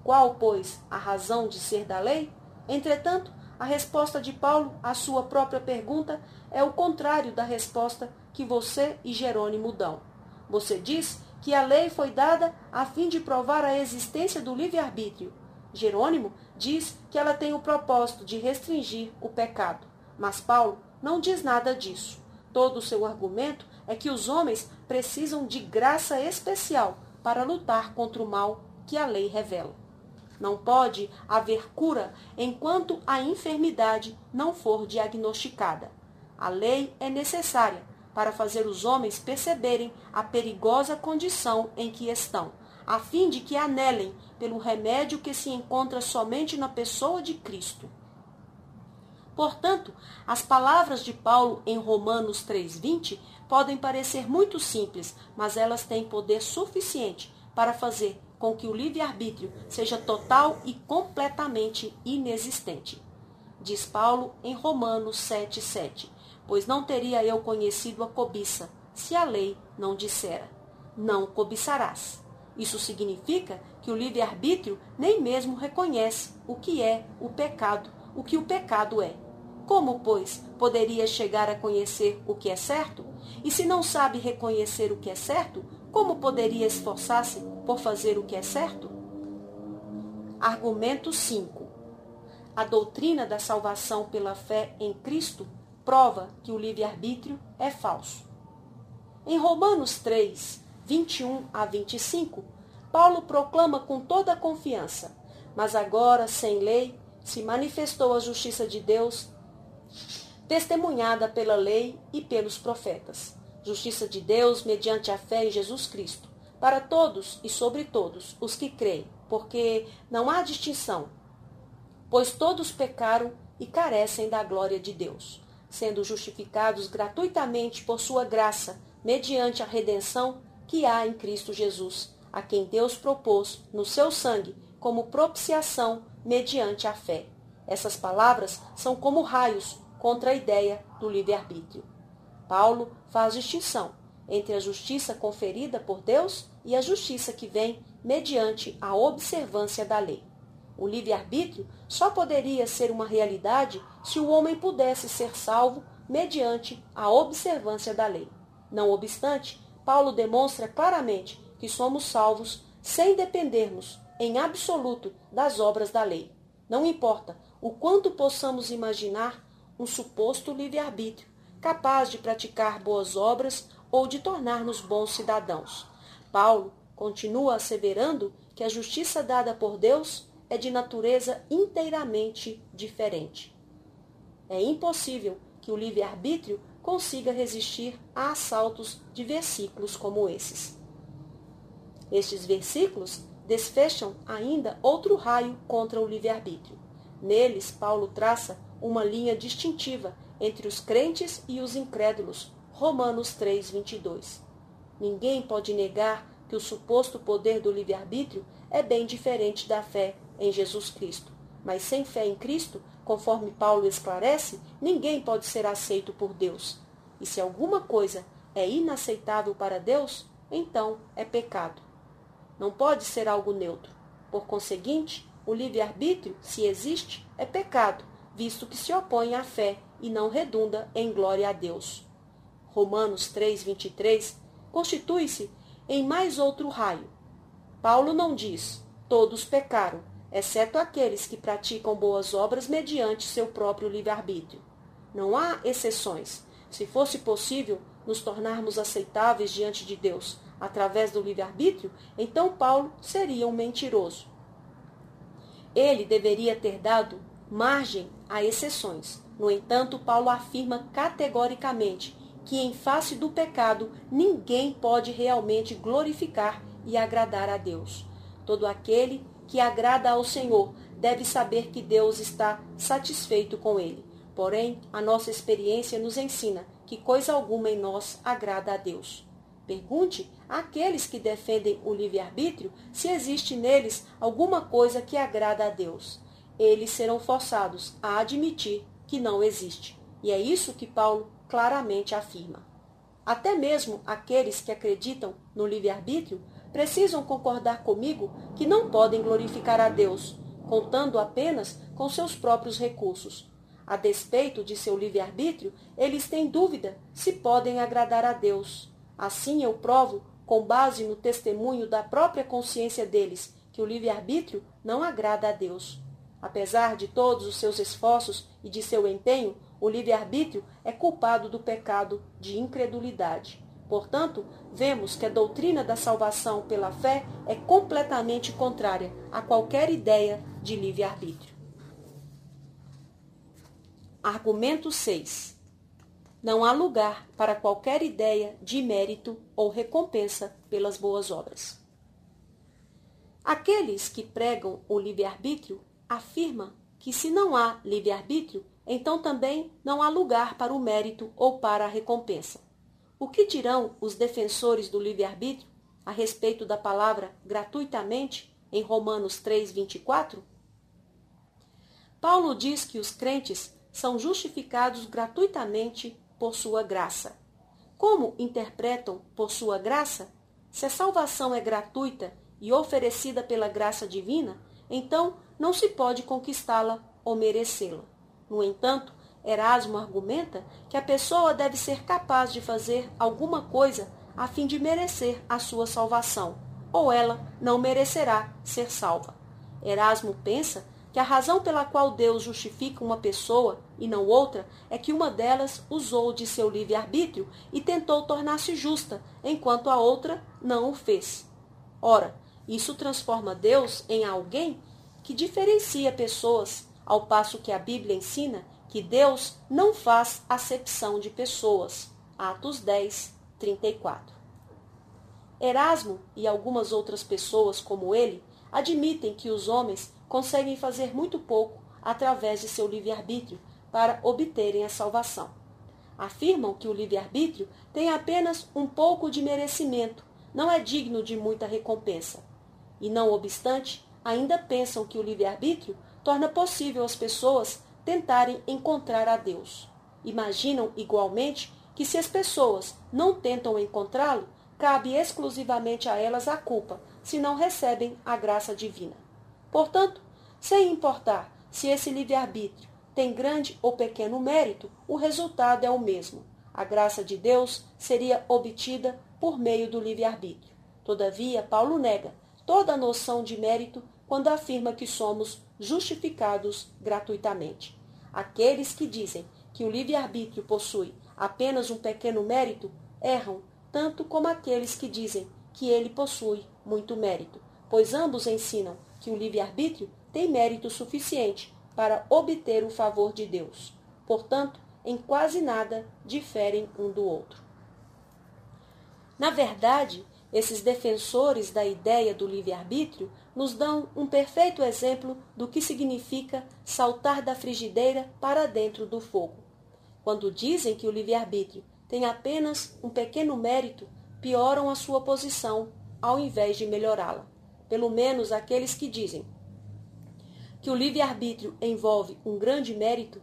Qual, pois, a razão de ser da lei? Entretanto, a resposta de Paulo à sua própria pergunta é o contrário da resposta que você e Jerônimo dão. Você diz que a lei foi dada a fim de provar a existência do livre-arbítrio. Jerônimo diz que ela tem o propósito de restringir o pecado. Mas Paulo não diz nada disso. Todo o seu argumento é que os homens precisam de graça especial para lutar contra o mal que a lei revela. Não pode haver cura enquanto a enfermidade não for diagnosticada. A lei é necessária para fazer os homens perceberem a perigosa condição em que estão, a fim de que anelem pelo remédio que se encontra somente na pessoa de Cristo. Portanto, as palavras de Paulo em Romanos 3:20 podem parecer muito simples, mas elas têm poder suficiente para fazer com que o livre-arbítrio seja total e completamente inexistente. Diz Paulo em Romanos 7:7 pois não teria eu conhecido a cobiça, se a lei não dissera: Não cobiçarás. Isso significa que o livre-arbítrio nem mesmo reconhece o que é o pecado, o que o pecado é. Como, pois, poderia chegar a conhecer o que é certo? E se não sabe reconhecer o que é certo, como poderia esforçar-se por fazer o que é certo? Argumento 5. A doutrina da salvação pela fé em Cristo prova que o livre-arbítrio é falso. Em Romanos 3, 21 a 25, Paulo proclama com toda a confiança: Mas agora, sem lei, se manifestou a justiça de Deus, testemunhada pela lei e pelos profetas. Justiça de Deus mediante a fé em Jesus Cristo, para todos e sobre todos os que creem, porque não há distinção, pois todos pecaram e carecem da glória de Deus sendo justificados gratuitamente por sua graça, mediante a redenção que há em Cristo Jesus, a quem Deus propôs no seu sangue como propiciação mediante a fé. Essas palavras são como raios contra a ideia do livre-arbítrio. Paulo faz distinção entre a justiça conferida por Deus e a justiça que vem mediante a observância da lei. O livre-arbítrio só poderia ser uma realidade se o homem pudesse ser salvo mediante a observância da lei. Não obstante, Paulo demonstra claramente que somos salvos sem dependermos, em absoluto, das obras da lei. Não importa o quanto possamos imaginar um suposto livre-arbítrio, capaz de praticar boas obras ou de tornar-nos bons cidadãos. Paulo continua asseverando que a justiça dada por Deus é de natureza inteiramente diferente. É impossível que o livre-arbítrio consiga resistir a assaltos de versículos como esses. Estes versículos desfecham ainda outro raio contra o livre-arbítrio. Neles, Paulo traça uma linha distintiva entre os crentes e os incrédulos. Romanos 3, 22. Ninguém pode negar que o suposto poder do livre-arbítrio é bem diferente da fé em Jesus Cristo. Mas sem fé em Cristo, conforme Paulo esclarece, ninguém pode ser aceito por Deus. E se alguma coisa é inaceitável para Deus, então é pecado. Não pode ser algo neutro. Por conseguinte, o livre-arbítrio, se existe, é pecado, visto que se opõe à fé e não redunda em glória a Deus. Romanos 3:23 constitui-se em mais outro raio. Paulo não diz: todos pecaram, exceto aqueles que praticam boas obras mediante seu próprio livre-arbítrio. Não há exceções. Se fosse possível nos tornarmos aceitáveis diante de Deus através do livre-arbítrio, então Paulo seria um mentiroso. Ele deveria ter dado margem a exceções. No entanto, Paulo afirma categoricamente que, em face do pecado, ninguém pode realmente glorificar e agradar a Deus. Todo aquele que agrada ao Senhor deve saber que Deus está satisfeito com ele. Porém, a nossa experiência nos ensina que coisa alguma em nós agrada a Deus. Pergunte àqueles que defendem o livre-arbítrio se existe neles alguma coisa que agrada a Deus. Eles serão forçados a admitir que não existe. E é isso que Paulo claramente afirma. Até mesmo aqueles que acreditam no livre-arbítrio precisam concordar comigo que não podem glorificar a Deus, contando apenas com seus próprios recursos. A despeito de seu livre-arbítrio, eles têm dúvida se podem agradar a Deus. Assim eu provo, com base no testemunho da própria consciência deles, que o livre-arbítrio não agrada a Deus. Apesar de todos os seus esforços e de seu empenho, o livre-arbítrio é culpado do pecado de incredulidade. Portanto, vemos que a doutrina da salvação pela fé é completamente contrária a qualquer ideia de livre-arbítrio. Argumento 6. Não há lugar para qualquer ideia de mérito ou recompensa pelas boas obras. Aqueles que pregam o livre-arbítrio afirmam que se não há livre-arbítrio, então também não há lugar para o mérito ou para a recompensa. O que dirão os defensores do livre-arbítrio a respeito da palavra gratuitamente em Romanos 3:24? Paulo diz que os crentes são justificados gratuitamente por sua graça. Como interpretam por sua graça? Se a salvação é gratuita e oferecida pela graça divina, então não se pode conquistá-la ou merecê-la. No entanto, Erasmo argumenta que a pessoa deve ser capaz de fazer alguma coisa a fim de merecer a sua salvação, ou ela não merecerá ser salva. Erasmo pensa que a razão pela qual Deus justifica uma pessoa e não outra é que uma delas usou de seu livre-arbítrio e tentou tornar-se justa, enquanto a outra não o fez. Ora, isso transforma Deus em alguém que diferencia pessoas, ao passo que a Bíblia ensina que Deus não faz acepção de pessoas. Atos 10, 34. Erasmo e algumas outras pessoas como ele admitem que os homens conseguem fazer muito pouco através de seu livre-arbítrio para obterem a salvação. Afirmam que o livre-arbítrio tem apenas um pouco de merecimento, não é digno de muita recompensa. E não obstante, ainda pensam que o livre-arbítrio torna possível às pessoas tentarem encontrar a Deus. Imaginam igualmente que se as pessoas não tentam encontrá-lo, cabe exclusivamente a elas a culpa, se não recebem a graça divina. Portanto, sem importar se esse livre-arbítrio tem grande ou pequeno mérito, o resultado é o mesmo. A graça de Deus seria obtida por meio do livre-arbítrio. Todavia, Paulo nega toda a noção de mérito quando afirma que somos justificados gratuitamente. Aqueles que dizem que o livre-arbítrio possui apenas um pequeno mérito erram tanto como aqueles que dizem que ele possui muito mérito, pois ambos ensinam que o livre-arbítrio tem mérito suficiente para obter o favor de Deus. Portanto, em quase nada diferem um do outro. Na verdade, esses defensores da ideia do livre-arbítrio nos dão um perfeito exemplo do que significa saltar da frigideira para dentro do fogo. Quando dizem que o livre-arbítrio tem apenas um pequeno mérito, pioram a sua posição ao invés de melhorá-la. Pelo menos aqueles que dizem que o livre-arbítrio envolve um grande mérito,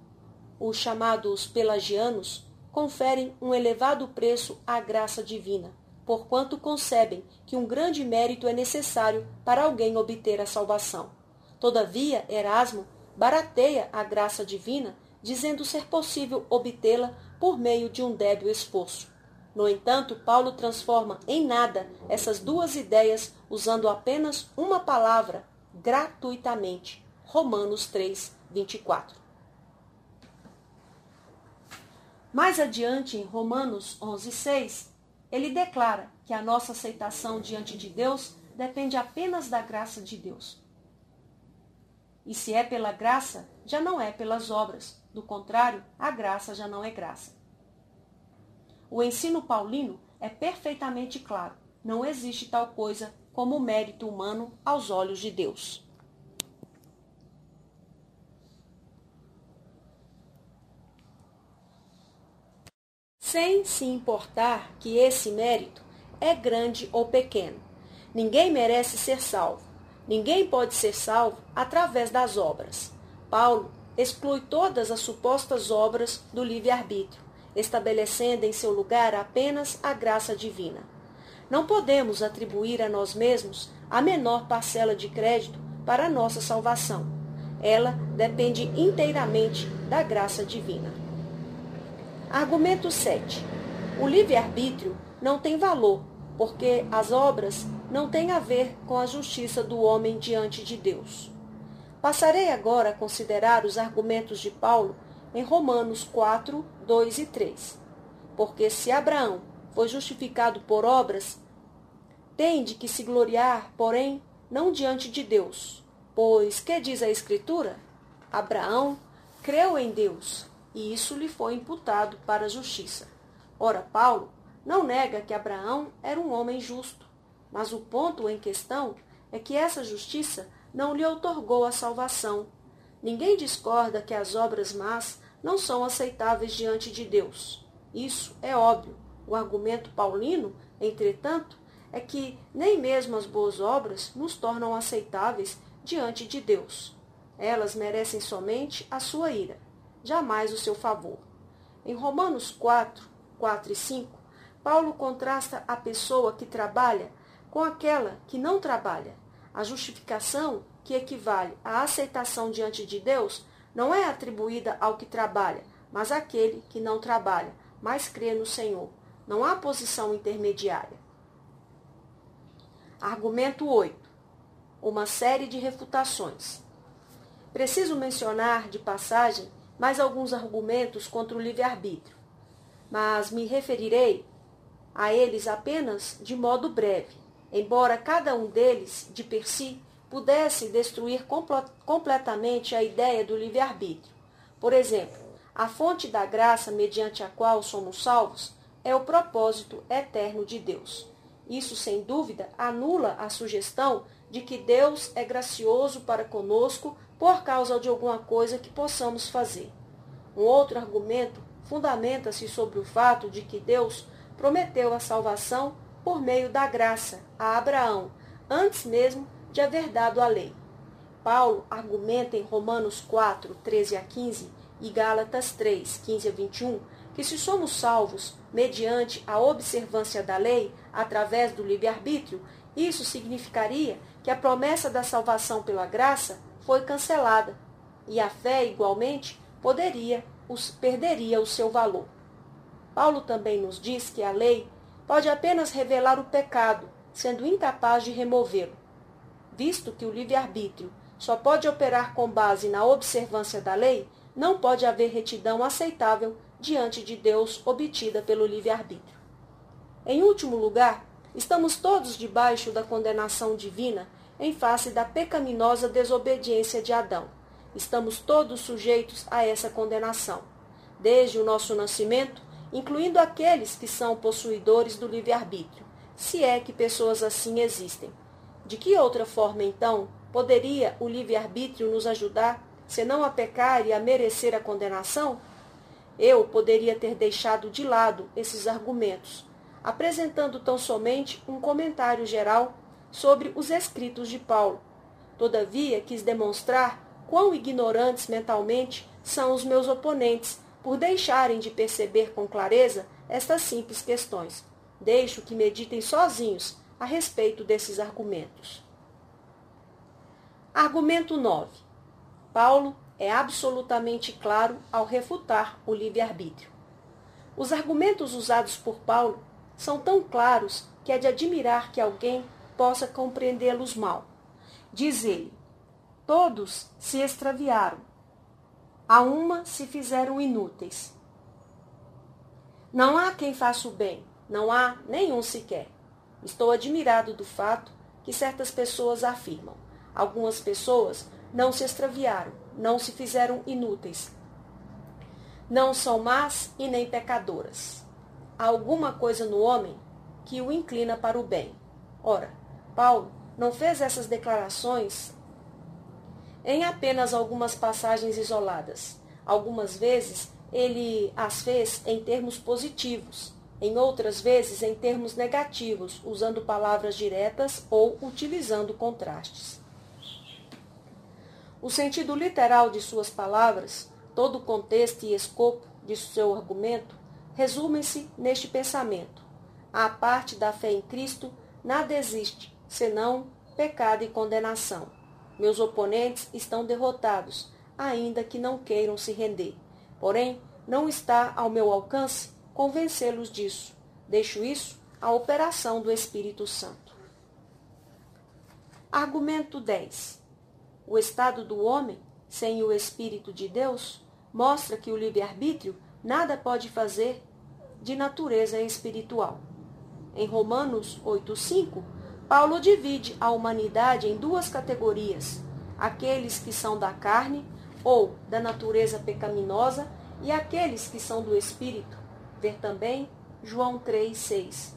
os chamados pelagianos, conferem um elevado preço à graça divina porquanto concebem que um grande mérito é necessário para alguém obter a salvação. Todavia, Erasmo barateia a graça divina, dizendo ser possível obtê-la por meio de um débil esforço. No entanto, Paulo transforma em nada essas duas ideias usando apenas uma palavra, gratuitamente. Romanos 3, 24. Mais adiante, em Romanos 11, 6, ele declara que a nossa aceitação diante de Deus depende apenas da graça de Deus. E se é pela graça, já não é pelas obras. Do contrário, a graça já não é graça. O ensino paulino é perfeitamente claro. Não existe tal coisa como mérito humano aos olhos de Deus. Sem se importar que esse mérito é grande ou pequeno. Ninguém merece ser salvo. Ninguém pode ser salvo através das obras. Paulo exclui todas as supostas obras do livre-arbítrio, estabelecendo em seu lugar apenas a graça divina. Não podemos atribuir a nós mesmos a menor parcela de crédito para a nossa salvação. Ela depende inteiramente da graça divina. Argumento 7. O livre-arbítrio não tem valor, porque as obras não têm a ver com a justiça do homem diante de Deus. Passarei agora a considerar os argumentos de Paulo em Romanos 4, 2 e 3. Porque se Abraão foi justificado por obras, tem de que se gloriar, porém, não diante de Deus. Pois, que diz a Escritura? Abraão creu em Deus, e isso lhe foi imputado para a justiça. Ora, Paulo não nega que Abraão era um homem justo, mas o ponto em questão é que essa justiça não lhe outorgou a salvação. Ninguém discorda que as obras más não são aceitáveis diante de Deus. Isso é óbvio. O argumento paulino, entretanto, é que nem mesmo as boas obras nos tornam aceitáveis diante de Deus. Elas merecem somente a sua ira, jamais o seu favor. Em Romanos 4, 4 e 5, Paulo contrasta a pessoa que trabalha com aquela que não trabalha. A justificação, que equivale à aceitação diante de Deus, não é atribuída ao que trabalha, mas àquele que não trabalha, mas crê no Senhor. Não há posição intermediária. Argumento 8. Uma série de refutações. Preciso mencionar, de passagem, mais alguns argumentos contra o livre-arbítrio, mas me referirei a eles apenas de modo breve, embora cada um deles, de per si, pudesse destruir completamente a ideia do livre-arbítrio. Por exemplo, a fonte da graça mediante a qual somos salvos é o propósito eterno de Deus. Isso, sem dúvida, anula a sugestão de que Deus é gracioso para conosco por causa de alguma coisa que possamos fazer. Um outro argumento fundamenta-se sobre o fato de que Deus prometeu a salvação por meio da graça a Abraão, antes mesmo de haver dado a lei. Paulo argumenta em Romanos 4, 13 a 15 e Gálatas 3, 15 a 21 que se somos salvos mediante a observância da lei através do livre-arbítrio, isso significaria que a promessa da salvação pela graça foi cancelada e a fé igualmente poderia os perderia o seu valor. Paulo também nos diz que a lei pode apenas revelar o pecado, sendo incapaz de removê-lo. Visto que o livre-arbítrio só pode operar com base na observância da lei, não pode haver retidão aceitável diante de Deus obtida pelo livre-arbítrio. Em último lugar, estamos todos debaixo da condenação divina em face da pecaminosa desobediência de Adão. Estamos todos sujeitos a essa condenação. Desde o nosso nascimento, incluindo aqueles que são possuidores do livre-arbítrio, se é que pessoas assim existem. De que outra forma, então, poderia o livre-arbítrio nos ajudar, senão a pecar e a merecer a condenação? Eu poderia ter deixado de lado esses argumentos, apresentando tão somente um comentário geral sobre os escritos de Paulo. Todavia, quis demonstrar quão ignorantes mentalmente são os meus oponentes por deixarem de perceber com clareza estas simples questões. Deixo que meditem sozinhos a respeito desses argumentos. Argumento 9. Paulo é absolutamente claro ao refutar o livre-arbítrio. Os argumentos usados por Paulo são tão claros que é de admirar que alguém possa compreendê-los mal. Diz ele: Todos se extraviaram, a uma se fizeram inúteis. Não há quem faça o bem, não há nenhum sequer. Estou admirado do fato que certas pessoas afirmam. Algumas pessoas não se extraviaram, não se fizeram inúteis. Não são más e nem pecadoras. Há alguma coisa no homem que o inclina para o bem. Ora, Paulo não fez essas declarações em apenas algumas passagens isoladas. Algumas vezes ele as fez em termos positivos, em outras vezes em termos negativos, usando palavras diretas ou utilizando contrastes. O sentido literal de suas palavras, todo o contexto e escopo de seu argumento, resumem-se neste pensamento. A parte da fé em Cristo, nada existe, senão pecado e condenação. Meus oponentes estão derrotados, ainda que não queiram se render. Porém, não está ao meu alcance convencê-los disso. Deixo isso à operação do Espírito Santo. Argumento 10. O estado do homem, sem o Espírito de Deus, mostra que o livre-arbítrio nada pode fazer de natureza espiritual. Em Romanos 8,5, Paulo divide a humanidade em duas categorias: aqueles que são da carne ou da natureza pecaminosa e aqueles que são do espírito. Ver também João 3:6.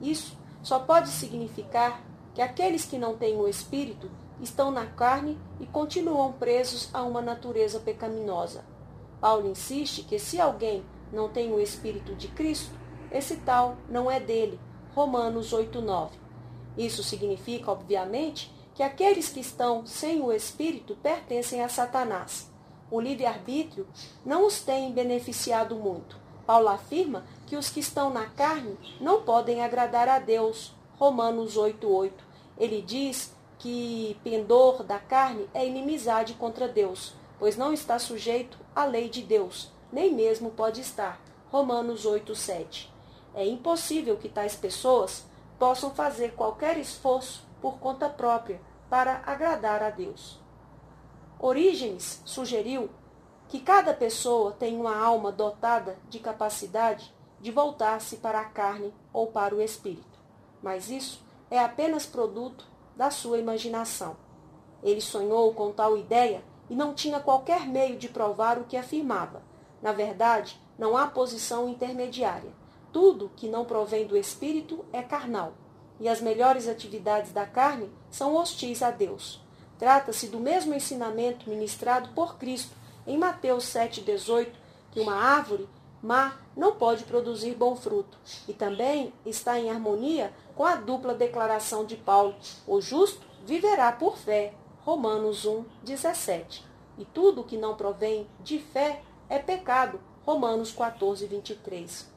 Isso só pode significar que aqueles que não têm o espírito estão na carne e continuam presos a uma natureza pecaminosa. Paulo insiste que se alguém não tem o espírito de Cristo, esse tal não é dele. Romanos 8:9. Isso significa, obviamente, que aqueles que estão sem o Espírito pertencem a Satanás. O livre-arbítrio não os tem beneficiado muito. Paulo afirma que os que estão na carne não podem agradar a Deus. Romanos 8,8. Ele diz que pendor da carne é inimizade contra Deus, pois não está sujeito à lei de Deus, nem mesmo pode estar. Romanos 8,7. É impossível que tais pessoas possam fazer qualquer esforço por conta própria para agradar a Deus. Orígenes sugeriu que cada pessoa tem uma alma dotada de capacidade de voltar-se para a carne ou para o espírito, mas isso é apenas produto da sua imaginação. Ele sonhou com tal ideia e não tinha qualquer meio de provar o que afirmava. Na verdade, não há posição intermediária. Tudo que não provém do espírito é carnal, e as melhores atividades da carne são hostis a Deus. Trata-se do mesmo ensinamento ministrado por Cristo em Mateus 7,18, que uma árvore má não pode produzir bom fruto, e também está em harmonia com a dupla declaração de Paulo: o justo viverá por fé. Romanos 1, 17. E tudo que não provém de fé é pecado. Romanos 14, 23.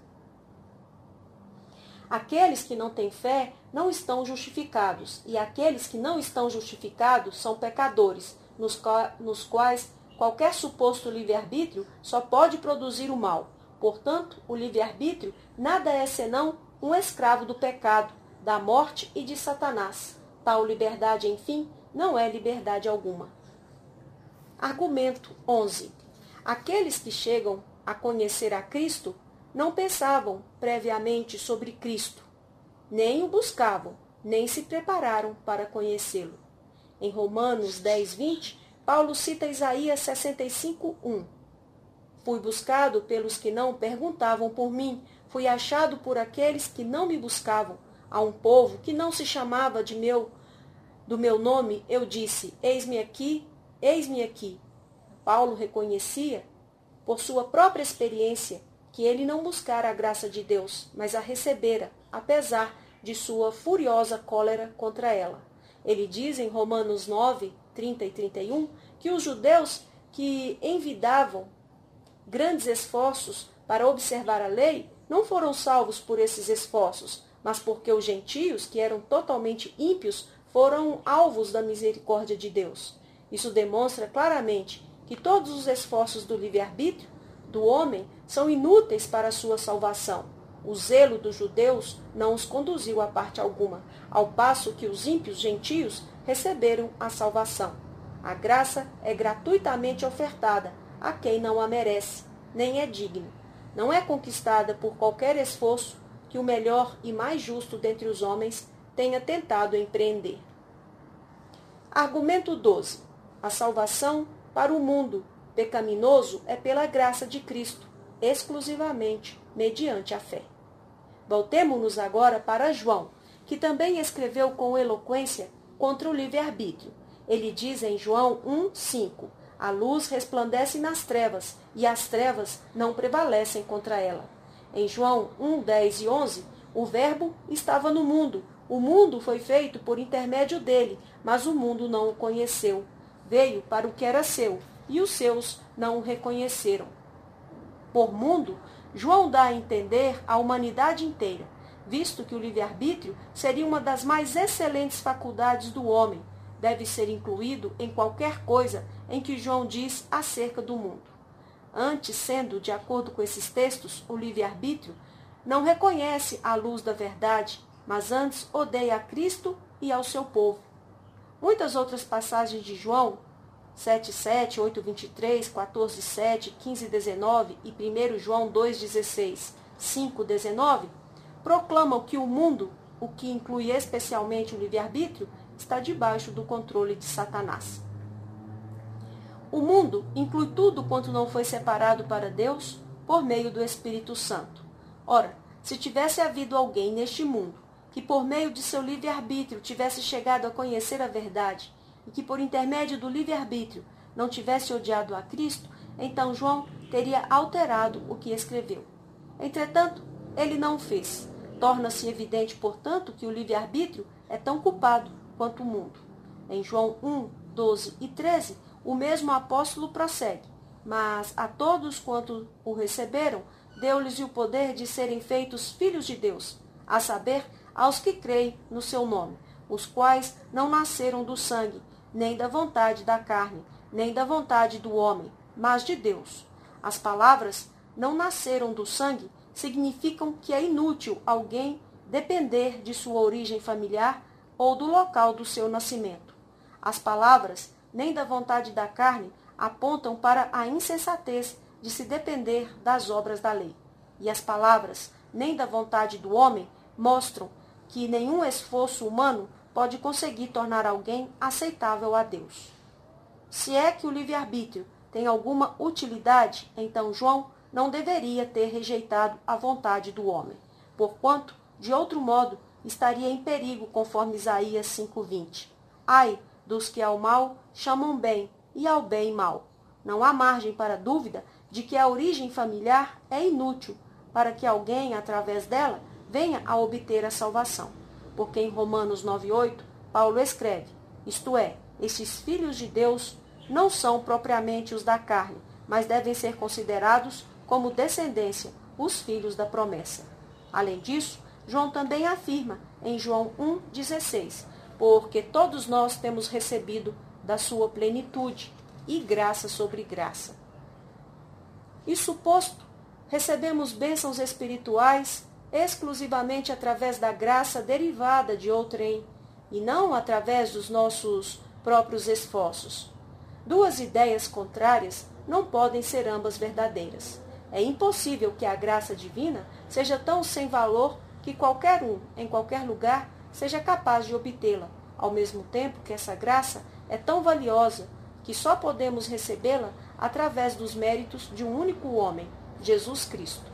Aqueles que não têm fé não estão justificados, e aqueles que não estão justificados são pecadores, nos, nos quais qualquer suposto livre-arbítrio só pode produzir o mal. Portanto, o livre-arbítrio nada é senão um escravo do pecado, da morte e de Satanás. Tal liberdade, enfim, não é liberdade alguma. Argumento 11. Aqueles que chegam a conhecer a Cristo não pensavam previamente sobre Cristo, nem o buscavam, nem se prepararam para conhecê-lo. Em Romanos 10, 20, Paulo cita Isaías 65, 1. Fui buscado pelos que não perguntavam por mim, fui achado por aqueles que não me buscavam. A um povo que não se chamava de meu, do meu nome, eu disse: Eis-me aqui, eis-me aqui. Paulo reconhecia, por sua própria experiência, que ele não buscara a graça de Deus, mas a recebera, apesar de sua furiosa cólera contra ela. Ele diz em Romanos 9, 30 e 31 que os judeus que envidavam grandes esforços para observar a lei não foram salvos por esses esforços, mas porque os gentios, que eram totalmente ímpios, foram alvos da misericórdia de Deus. Isso demonstra claramente que todos os esforços do livre-arbítrio do homem são inúteis para a sua salvação. O zelo dos judeus não os conduziu a parte alguma, ao passo que os ímpios gentios receberam a salvação. A graça é gratuitamente ofertada a quem não a merece, nem é digno. Não é conquistada por qualquer esforço que o melhor e mais justo dentre os homens tenha tentado empreender. Argumento 12. A salvação para o mundo pecaminoso é pela graça de Cristo, exclusivamente mediante a fé. Voltemo-nos agora para João, que também escreveu com eloquência contra o livre-arbítrio. Ele diz em João 1:5: A luz resplandece nas trevas, e as trevas não prevalecem contra ela. Em João 1:10 e 11, o Verbo estava no mundo, o mundo foi feito por intermédio dele, mas o mundo não o conheceu. Veio para o que era seu, e os seus não o reconheceram. Por mundo, João dá a entender a humanidade inteira, visto que o livre-arbítrio seria uma das mais excelentes faculdades do homem, deve ser incluído em qualquer coisa em que João diz acerca do mundo. Antes, sendo, de acordo com esses textos, o livre-arbítrio, não reconhece a luz da verdade, mas antes odeia a Cristo e ao seu povo. Muitas outras passagens de João, 7, 7, 8, 23, 14, 7, 15, 19 e 1 João 2, 16, 5, 19, proclamam que o mundo, o que inclui especialmente o livre-arbítrio, está debaixo do controle de Satanás. O mundo inclui tudo quanto não foi separado para Deus por meio do Espírito Santo. Ora, se tivesse havido alguém neste mundo que por meio de seu livre-arbítrio tivesse chegado a conhecer a verdade e que por intermédio do livre-arbítrio não tivesse odiado a Cristo, então João teria alterado o que escreveu. Entretanto, ele não o fez. Torna-se evidente, portanto, que o livre-arbítrio é tão culpado quanto o mundo. Em João 1, 12 e 13, o mesmo apóstolo prossegue: Mas a todos quanto o receberam, deu-lhes o poder de serem feitos filhos de Deus, a saber, aos que creem no seu nome, os quais não nasceram do sangue, nem da vontade da carne, nem da vontade do homem, mas de Deus. As palavras não nasceram do sangue significam que é inútil alguém depender de sua origem familiar ou do local do seu nascimento. As palavras, nem da vontade da carne, apontam para a insensatez de se depender das obras da lei. E as palavras, nem da vontade do homem, mostram que nenhum esforço humano pode conseguir tornar alguém aceitável a Deus. Se é que o livre-arbítrio tem alguma utilidade, então João não deveria ter rejeitado a vontade do homem, porquanto, de outro modo, estaria em perigo, conforme Isaías 5:20. Ai dos que ao mal chamam bem e ao bem mal. Não há margem para dúvida de que a origem familiar é inútil para que alguém, através dela, venha a obter a salvação. Porque em Romanos 9,8, Paulo escreve: Isto é, estes filhos de Deus não são propriamente os da carne, mas devem ser considerados como descendência os filhos da promessa. Além disso, João também afirma em João 1,16: Porque todos nós temos recebido da sua plenitude e graça sobre graça. E suposto, recebemos bênçãos espirituais exclusivamente através da graça derivada de outrem, e não através dos nossos próprios esforços. Duas ideias contrárias não podem ser ambas verdadeiras. É impossível que a graça divina seja tão sem valor que qualquer um, em qualquer lugar, seja capaz de obtê-la, ao mesmo tempo que essa graça é tão valiosa que só podemos recebê-la através dos méritos de um único homem, Jesus Cristo.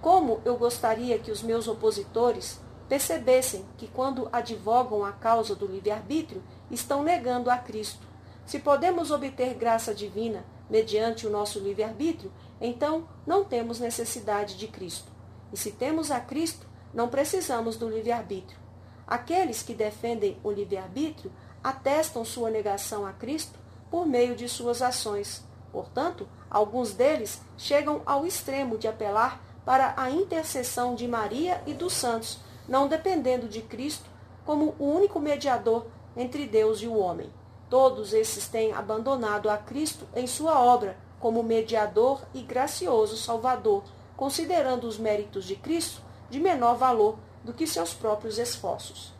Como eu gostaria que os meus opositores percebessem que, quando advogam a causa do livre-arbítrio, estão negando a Cristo. Se podemos obter graça divina mediante o nosso livre-arbítrio, então não temos necessidade de Cristo. E se temos a Cristo, não precisamos do livre-arbítrio. Aqueles que defendem o livre-arbítrio atestam sua negação a Cristo por meio de suas ações. Portanto, alguns deles chegam ao extremo de apelar para a intercessão de Maria e dos santos, não dependendo de Cristo como o único mediador entre Deus e o homem. Todos esses têm abandonado a Cristo em sua obra como mediador e gracioso Salvador, considerando os méritos de Cristo de menor valor do que seus próprios esforços.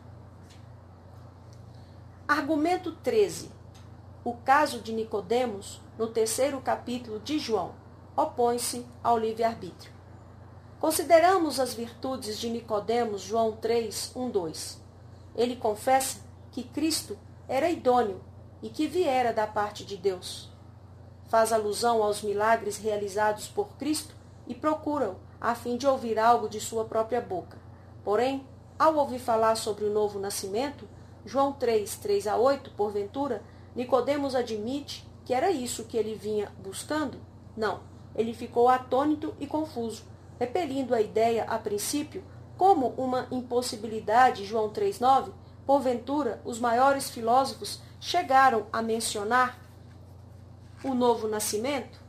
Argumento 13. O caso de Nicodemos, no terceiro capítulo de João, opõe-se ao livre-arbítrio. Consideramos as virtudes de Nicodemos, João 3, 1, 2. Ele confessa que Cristo era idôneo e que viera da parte de Deus. Faz alusão aos milagres realizados por Cristo e procura-o a fim de ouvir algo de sua própria boca. Porém, ao ouvir falar sobre o novo nascimento, João 3, 3 a 8, porventura, Nicodemos admite que era isso que ele vinha buscando? Não, ele ficou atônito e confuso, repelindo a ideia a princípio como uma impossibilidade, João 3,9, porventura os maiores filósofos chegaram a mencionar o novo nascimento?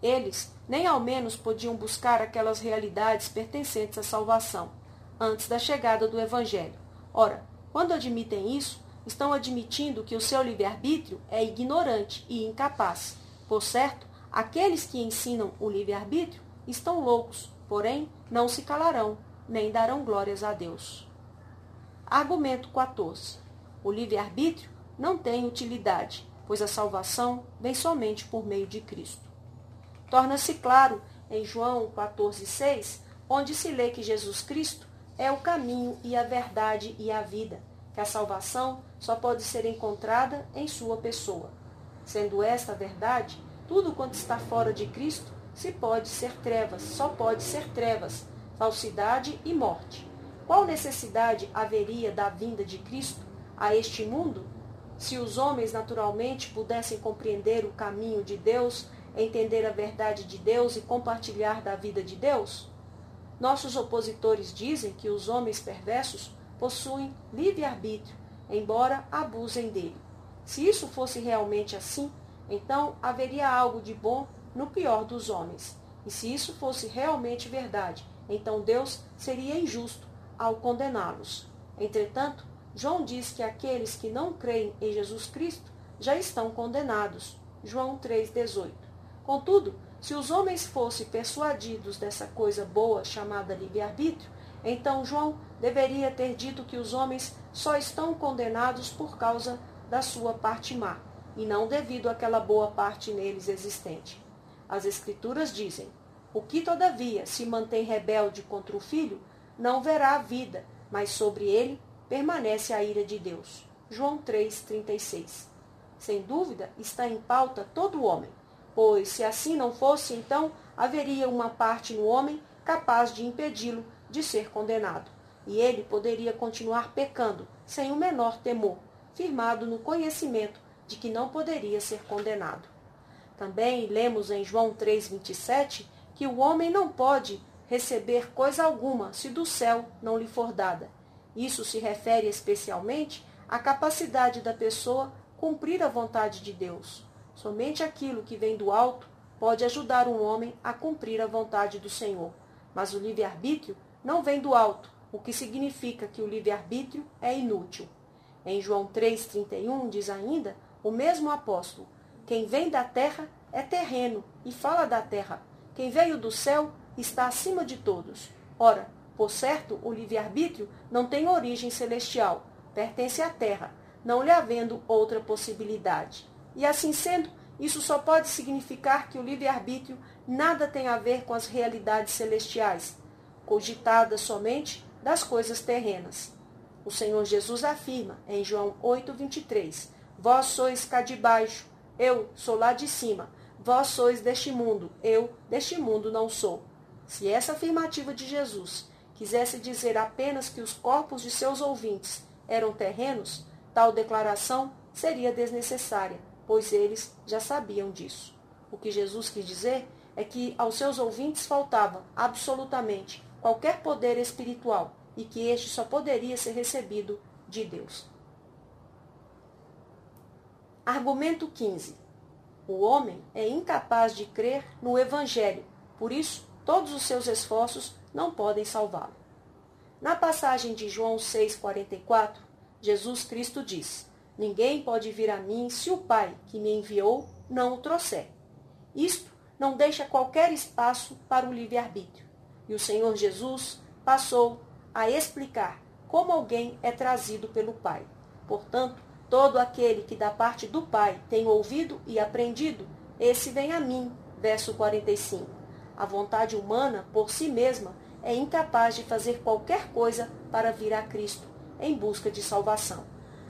Eles nem ao menos podiam buscar aquelas realidades pertencentes à salvação, antes da chegada do Evangelho. Ora, quando admitem isso, estão admitindo que o seu livre-arbítrio é ignorante e incapaz. Por certo, aqueles que ensinam o livre-arbítrio estão loucos, porém não se calarão, nem darão glórias a Deus. Argumento 14. O livre-arbítrio não tem utilidade, pois a salvação vem somente por meio de Cristo. Torna-se claro em João 14,6, onde se lê que Jesus Cristo é o caminho e a verdade e a vida, que a salvação só pode ser encontrada em sua pessoa. Sendo esta a verdade, tudo quanto está fora de Cristo se pode ser trevas, só pode ser trevas, falsidade e morte. Qual necessidade haveria da vinda de Cristo a este mundo se os homens naturalmente pudessem compreender o caminho de Deus, entender a verdade de Deus e compartilhar da vida de Deus? Nossos opositores dizem que os homens perversos possuem livre-arbítrio, embora abusem dele. Se isso fosse realmente assim, então haveria algo de bom no pior dos homens. E se isso fosse realmente verdade, então Deus seria injusto ao condená-los. Entretanto, João diz que aqueles que não creem em Jesus Cristo já estão condenados. João 3,18. Contudo, se os homens fossem persuadidos dessa coisa boa chamada livre-arbítrio, então João deveria ter dito que os homens só estão condenados por causa da sua parte má, e não devido àquela boa parte neles existente. As Escrituras dizem: O que, todavia, se mantém rebelde contra o filho, não verá a vida, mas sobre ele permanece a ira de Deus. João 3,36. Sem dúvida, está em pauta todo homem, pois se assim não fosse, então haveria uma parte no homem capaz de impedi-lo de ser condenado, e ele poderia continuar pecando sem o menor temor, firmado no conhecimento de que não poderia ser condenado. Também lemos em João 3,27 que o homem não pode receber coisa alguma se do céu não lhe for dada. Isso se refere especialmente à capacidade da pessoa cumprir a vontade de Deus. Somente aquilo que vem do alto pode ajudar um homem a cumprir a vontade do Senhor. Mas o livre-arbítrio não vem do alto, o que significa que o livre-arbítrio é inútil. Em João 3,31 diz ainda o mesmo apóstolo: Quem vem da terra é terreno e fala da terra. Quem veio do céu está acima de todos. Ora, por certo, o livre-arbítrio não tem origem celestial, pertence à terra, não lhe havendo outra possibilidade. E assim sendo, isso só pode significar que o livre-arbítrio nada tem a ver com as realidades celestiais, cogitadas somente das coisas terrenas. O Senhor Jesus afirma em João 8:23: Vós sois cá de baixo, eu sou lá de cima. Vós sois deste mundo, eu deste mundo não sou. Se essa afirmativa de Jesus quisesse dizer apenas que os corpos de seus ouvintes eram terrenos, tal declaração seria desnecessária, pois eles já sabiam disso. O que Jesus quis dizer é que aos seus ouvintes faltava absolutamente qualquer poder espiritual e que este só poderia ser recebido de Deus. Argumento 15. O homem é incapaz de crer no Evangelho, por isso, todos os seus esforços não podem salvá-lo. Na passagem de João 6,44, Jesus Cristo diz: Ninguém pode vir a mim se o Pai que me enviou não o trouxer. Isto não deixa qualquer espaço para o livre-arbítrio. E o Senhor Jesus passou a explicar como alguém é trazido pelo Pai. Portanto, todo aquele que da parte do Pai tem ouvido e aprendido, esse vem a mim. Verso 45. A vontade humana, por si mesma, é incapaz de fazer qualquer coisa para vir a Cristo, em busca de salvação.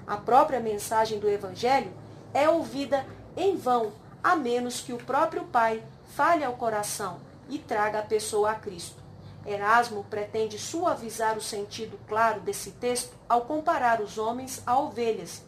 A própria mensagem do Evangelho é ouvida em vão, a menos que o próprio Pai fale ao coração e traga a pessoa a Cristo. Erasmo pretende suavizar o sentido claro desse texto ao comparar os homens a ovelhas,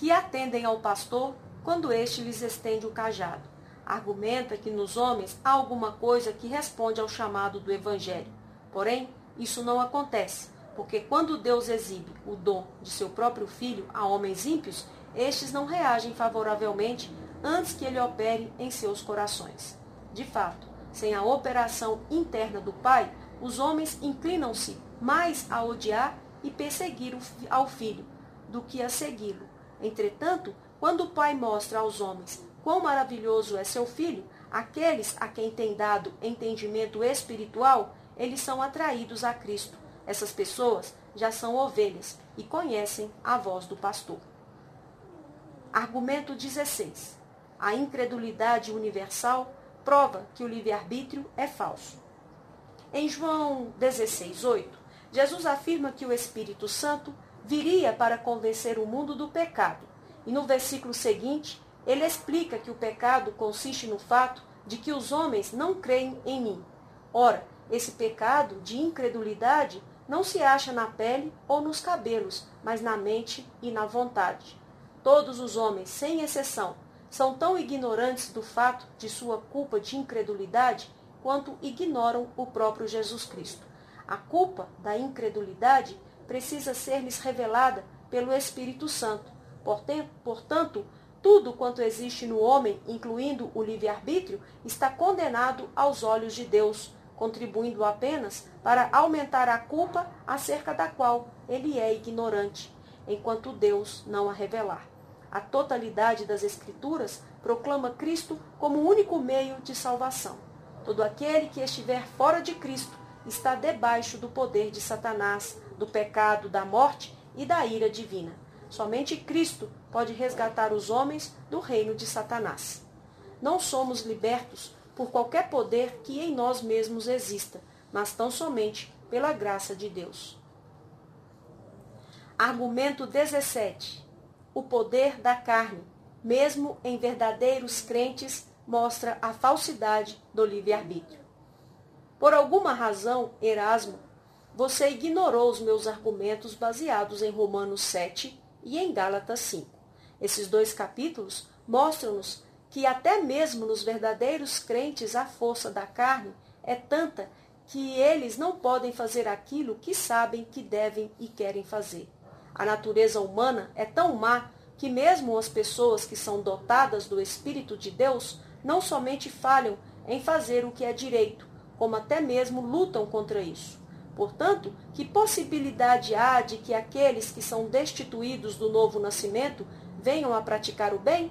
que atendem ao pastor quando este lhes estende o cajado. Argumenta que nos homens há alguma coisa que responde ao chamado do Evangelho. Porém, isso não acontece, porque quando Deus exibe o dom de seu próprio Filho a homens ímpios, estes não reagem favoravelmente antes que ele opere em seus corações. De fato, sem a operação interna do Pai, os homens inclinam-se mais a odiar e perseguir ao Filho do que a segui-lo. Entretanto, quando o Pai mostra aos homens quão maravilhoso é seu Filho, aqueles a quem tem dado entendimento espiritual, eles são atraídos a Cristo. Essas pessoas já são ovelhas e conhecem a voz do pastor. Argumento 16. A incredulidade universal prova que o livre-arbítrio é falso. Em João 16, 8, Jesus afirma que o Espírito Santo viria para convencer o mundo do pecado. E no versículo seguinte, ele explica que o pecado consiste no fato de que os homens não creem em mim. Ora, esse pecado de incredulidade não se acha na pele ou nos cabelos, mas na mente e na vontade. Todos os homens, sem exceção, são tão ignorantes do fato de sua culpa de incredulidade quanto ignoram o próprio Jesus Cristo. A culpa da incredulidade precisa ser-lhes revelada pelo Espírito Santo. Portanto, tudo quanto existe no homem, incluindo o livre-arbítrio, está condenado aos olhos de Deus, contribuindo apenas para aumentar a culpa acerca da qual ele é ignorante, enquanto Deus não a revelar. A totalidade das Escrituras proclama Cristo como o único meio de salvação. Todo aquele que estiver fora de Cristo está debaixo do poder de Satanás, do pecado, da morte e da ira divina. Somente Cristo pode resgatar os homens do reino de Satanás. Não somos libertos por qualquer poder que em nós mesmos exista, mas tão somente pela graça de Deus. Argumento 17 o poder da carne, mesmo em verdadeiros crentes, mostra a falsidade do livre-arbítrio. Por alguma razão, Erasmo, você ignorou os meus argumentos baseados em Romanos 7 e em Gálatas 5. Esses dois capítulos mostram-nos que até mesmo nos verdadeiros crentes a força da carne é tanta que eles não podem fazer aquilo que sabem que devem e querem fazer. A natureza humana é tão má que mesmo as pessoas que são dotadas do Espírito de Deus não somente falham em fazer o que é direito, como até mesmo lutam contra isso. Portanto, que possibilidade há de que aqueles que são destituídos do novo nascimento venham a praticar o bem?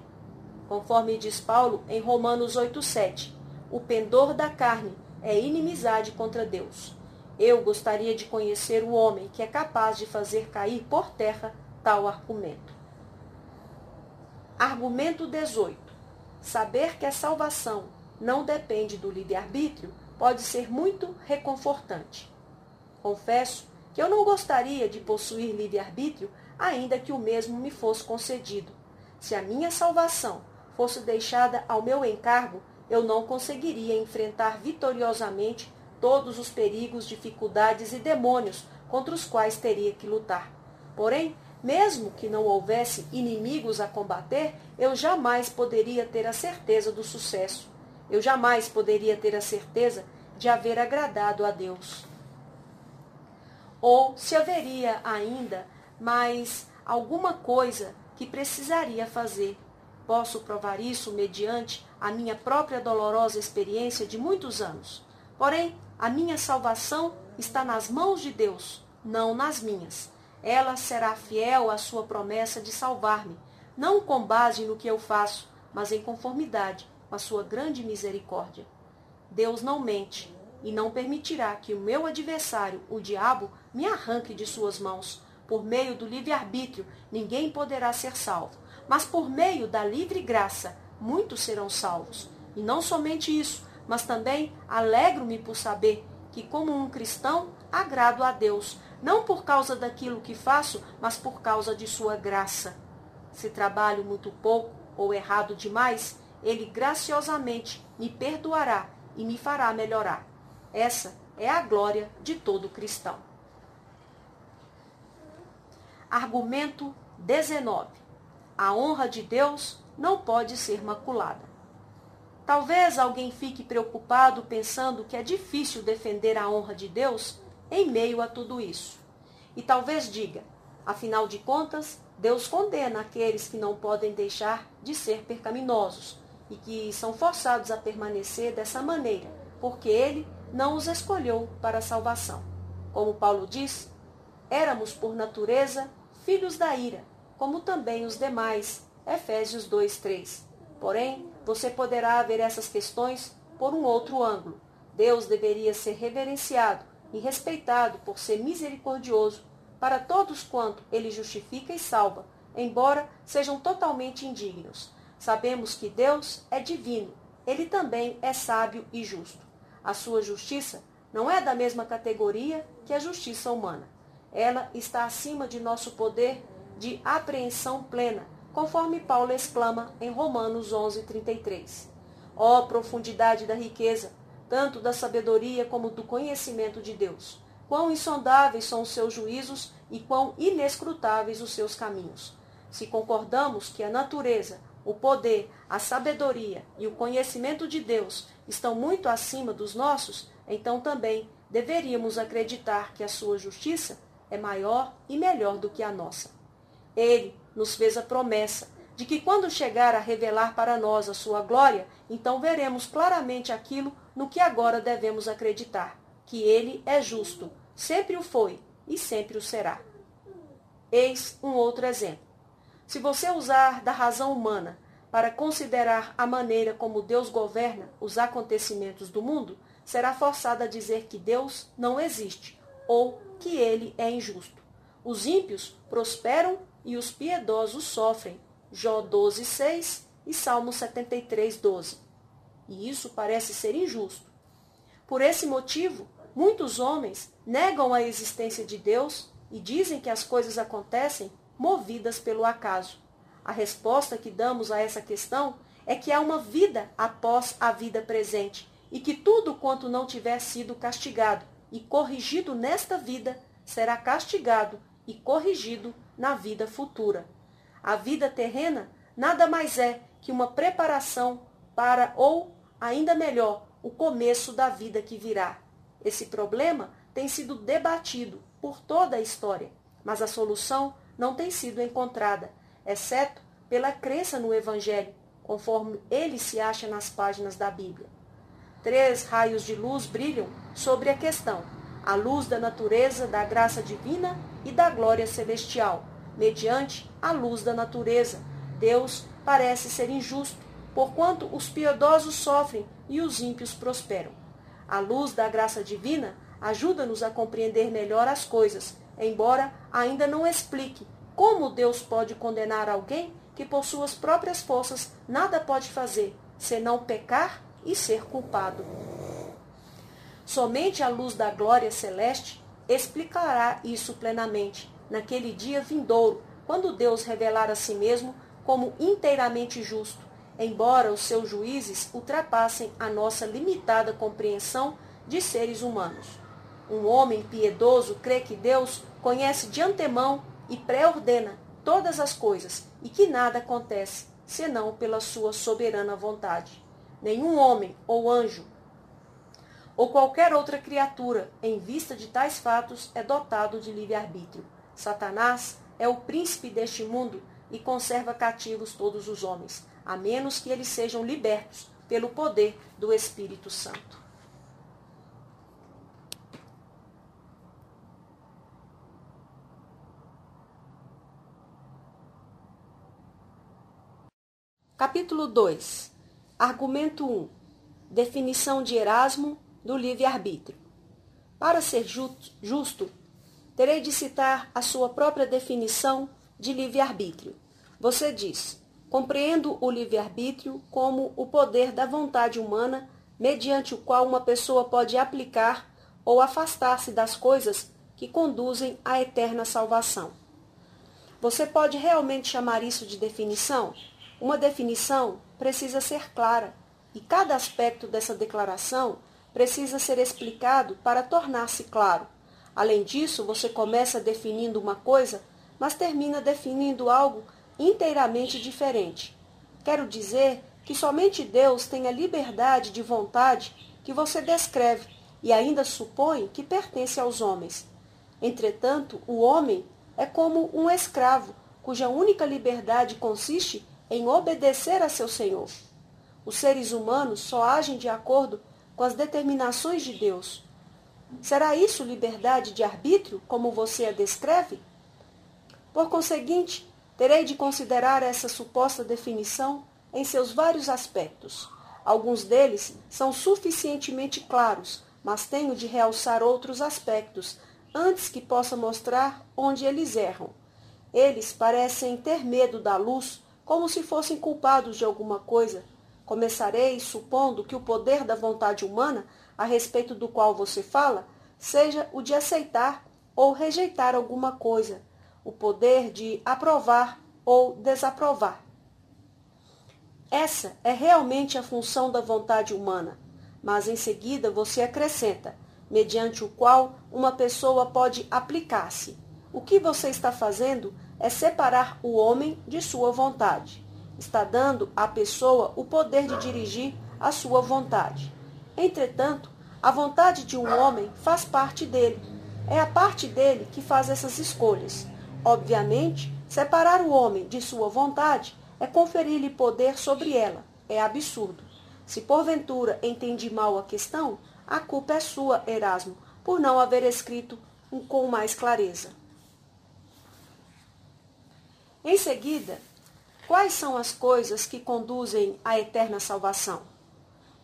Conforme diz Paulo em Romanos 8,7, o pendor da carne é inimizade contra Deus. Eu gostaria de conhecer o homem que é capaz de fazer cair por terra tal argumento. Argumento 18. Saber que a salvação não depende do livre-arbítrio pode ser muito reconfortante. Confesso que eu não gostaria de possuir livre-arbítrio, ainda que o mesmo me fosse concedido. Se a minha salvação fosse deixada ao meu encargo, eu não conseguiria enfrentar vitoriosamente todos os perigos, dificuldades e demônios contra os quais teria que lutar. Porém, mesmo que não houvesse inimigos a combater, eu jamais poderia ter a certeza do sucesso. Eu jamais poderia ter a certeza de haver agradado a Deus. Ou se haveria ainda mais alguma coisa que precisaria fazer. Posso provar isso mediante a minha própria dolorosa experiência de muitos anos. Porém, a minha salvação está nas mãos de Deus, não nas minhas. ela será fiel à sua promessa de salvar-me, não com base no que eu faço, mas em conformidade com a sua grande misericórdia. Deus não mente e não permitirá que o meu adversário, o diabo, me arranque de suas mãos. Por meio do livre-arbítrio, ninguém poderá ser salvo, mas por meio da livre graça, muitos serão salvos. E não somente isso, mas também alegro-me por saber que, como um cristão, agrado a Deus, não por causa daquilo que faço, mas por causa de sua graça. Se trabalho muito pouco ou errado demais, ele graciosamente me perdoará e me fará melhorar. Essa é a glória de todo cristão. Argumento 19. A honra de Deus não pode ser maculada. Talvez alguém fique preocupado pensando que é difícil defender a honra de Deus em meio a tudo isso. E talvez diga: afinal de contas, Deus condena aqueles que não podem deixar de ser percaminosos e que são forçados a permanecer dessa maneira, porque Ele não os escolheu para a salvação. Como Paulo diz, éramos por natureza filhos da ira, como também os demais. Efésios 2, 3. Porém, você poderá ver essas questões por um outro ângulo. Deus deveria ser reverenciado e respeitado por ser misericordioso para todos quanto ele justifica e salva, embora sejam totalmente indignos. Sabemos que Deus é divino, ele também é sábio e justo. A sua justiça não é da mesma categoria que a justiça humana. Ela está acima de nosso poder de apreensão plena conforme Paulo exclama em Romanos 11:33. Ó oh, profundidade da riqueza, tanto da sabedoria como do conhecimento de Deus! Quão insondáveis são os seus juízos e quão inescrutáveis os seus caminhos! Se concordamos que a natureza, o poder, a sabedoria e o conhecimento de Deus estão muito acima dos nossos, então também deveríamos acreditar que a sua justiça é maior e melhor do que a nossa. Ele nos fez a promessa de que quando chegar a revelar para nós a sua glória, então veremos claramente aquilo no que agora devemos acreditar, que ele é justo, sempre o foi e sempre o será. Eis um outro exemplo. Se você usar da razão humana para considerar a maneira como Deus governa os acontecimentos do mundo, será forçado a dizer que Deus não existe ou que ele é injusto. Os ímpios prosperam e os piedosos sofrem. Jó 12, 6 e Salmo 73, 12. E isso parece ser injusto. Por esse motivo, muitos homens negam a existência de Deus e dizem que as coisas acontecem movidas pelo acaso. A resposta que damos a essa questão é que há uma vida após a vida presente e que tudo quanto não tiver sido castigado e corrigido nesta vida será castigado e corrigido na vida futura. A vida terrena nada mais é que uma preparação para, ou, ainda melhor, o começo da vida que virá. Esse problema tem sido debatido por toda a história, mas a solução não tem sido encontrada, exceto pela crença no Evangelho, conforme ele se acha nas páginas da Bíblia. Três raios de luz brilham sobre a questão: a luz da natureza, da graça divina e da glória celestial, mediante a luz da natureza. Deus parece ser injusto, porquanto os piedosos sofrem e os ímpios prosperam. A luz da graça divina ajuda-nos a compreender melhor as coisas, embora ainda não explique como Deus pode condenar alguém que por suas próprias forças nada pode fazer, senão pecar e ser culpado. Somente a luz da glória celeste explicará isso plenamente naquele dia vindouro, quando Deus revelar a si mesmo como inteiramente justo, embora os seus juízes ultrapassem a nossa limitada compreensão de seres humanos. Um homem piedoso crê que Deus conhece de antemão e pré-ordena todas as coisas e que nada acontece senão pela sua soberana vontade. Nenhum homem ou anjo ou qualquer outra criatura, em vista de tais fatos, é dotado de livre-arbítrio. Satanás é o príncipe deste mundo e conserva cativos todos os homens, a menos que eles sejam libertos pelo poder do Espírito Santo. Capítulo 2. Argumento 1. Definição de Erasmo do livre-arbítrio. Para ser justo, terei de citar a sua própria definição de livre-arbítrio. Você diz: compreendo o livre-arbítrio como o poder da vontade humana mediante o qual uma pessoa pode aplicar ou afastar-se das coisas que conduzem à eterna salvação. Você pode realmente chamar isso de definição? Uma definição precisa ser clara e cada aspecto dessa declaração precisa ser explicado para tornar-se claro. Além disso, você começa definindo uma coisa, mas termina definindo algo inteiramente diferente. Quero dizer que somente Deus tem a liberdade de vontade que você descreve e ainda supõe que pertence aos homens. Entretanto, o homem é como um escravo, cuja única liberdade consiste em obedecer a seu Senhor. Os seres humanos só agem de acordo com as determinações de Deus. Será isso liberdade de arbítrio, como você a descreve? Por conseguinte, terei de considerar essa suposta definição em seus vários aspectos. Alguns deles são suficientemente claros, mas tenho de realçar outros aspectos antes que possa mostrar onde eles erram. Eles parecem ter medo da luz como se fossem culpados de alguma coisa. Começarei supondo que o poder da vontade humana, a respeito do qual você fala, seja o de aceitar ou rejeitar alguma coisa, o poder de aprovar ou desaprovar. Essa é realmente a função da vontade humana, mas em seguida você acrescenta, mediante o qual uma pessoa pode aplicar-se. O que você está fazendo é separar o homem de sua vontade. Está dando à pessoa o poder de dirigir a sua vontade. Entretanto, a vontade de um homem faz parte dele. É a parte dele que faz essas escolhas. Obviamente, separar o homem de sua vontade é conferir-lhe poder sobre ela. É absurdo. Se porventura entendi mal a questão, a culpa é sua, Erasmo, por não haver escrito com mais clareza. Em seguida, quais são as coisas que conduzem à eterna salvação?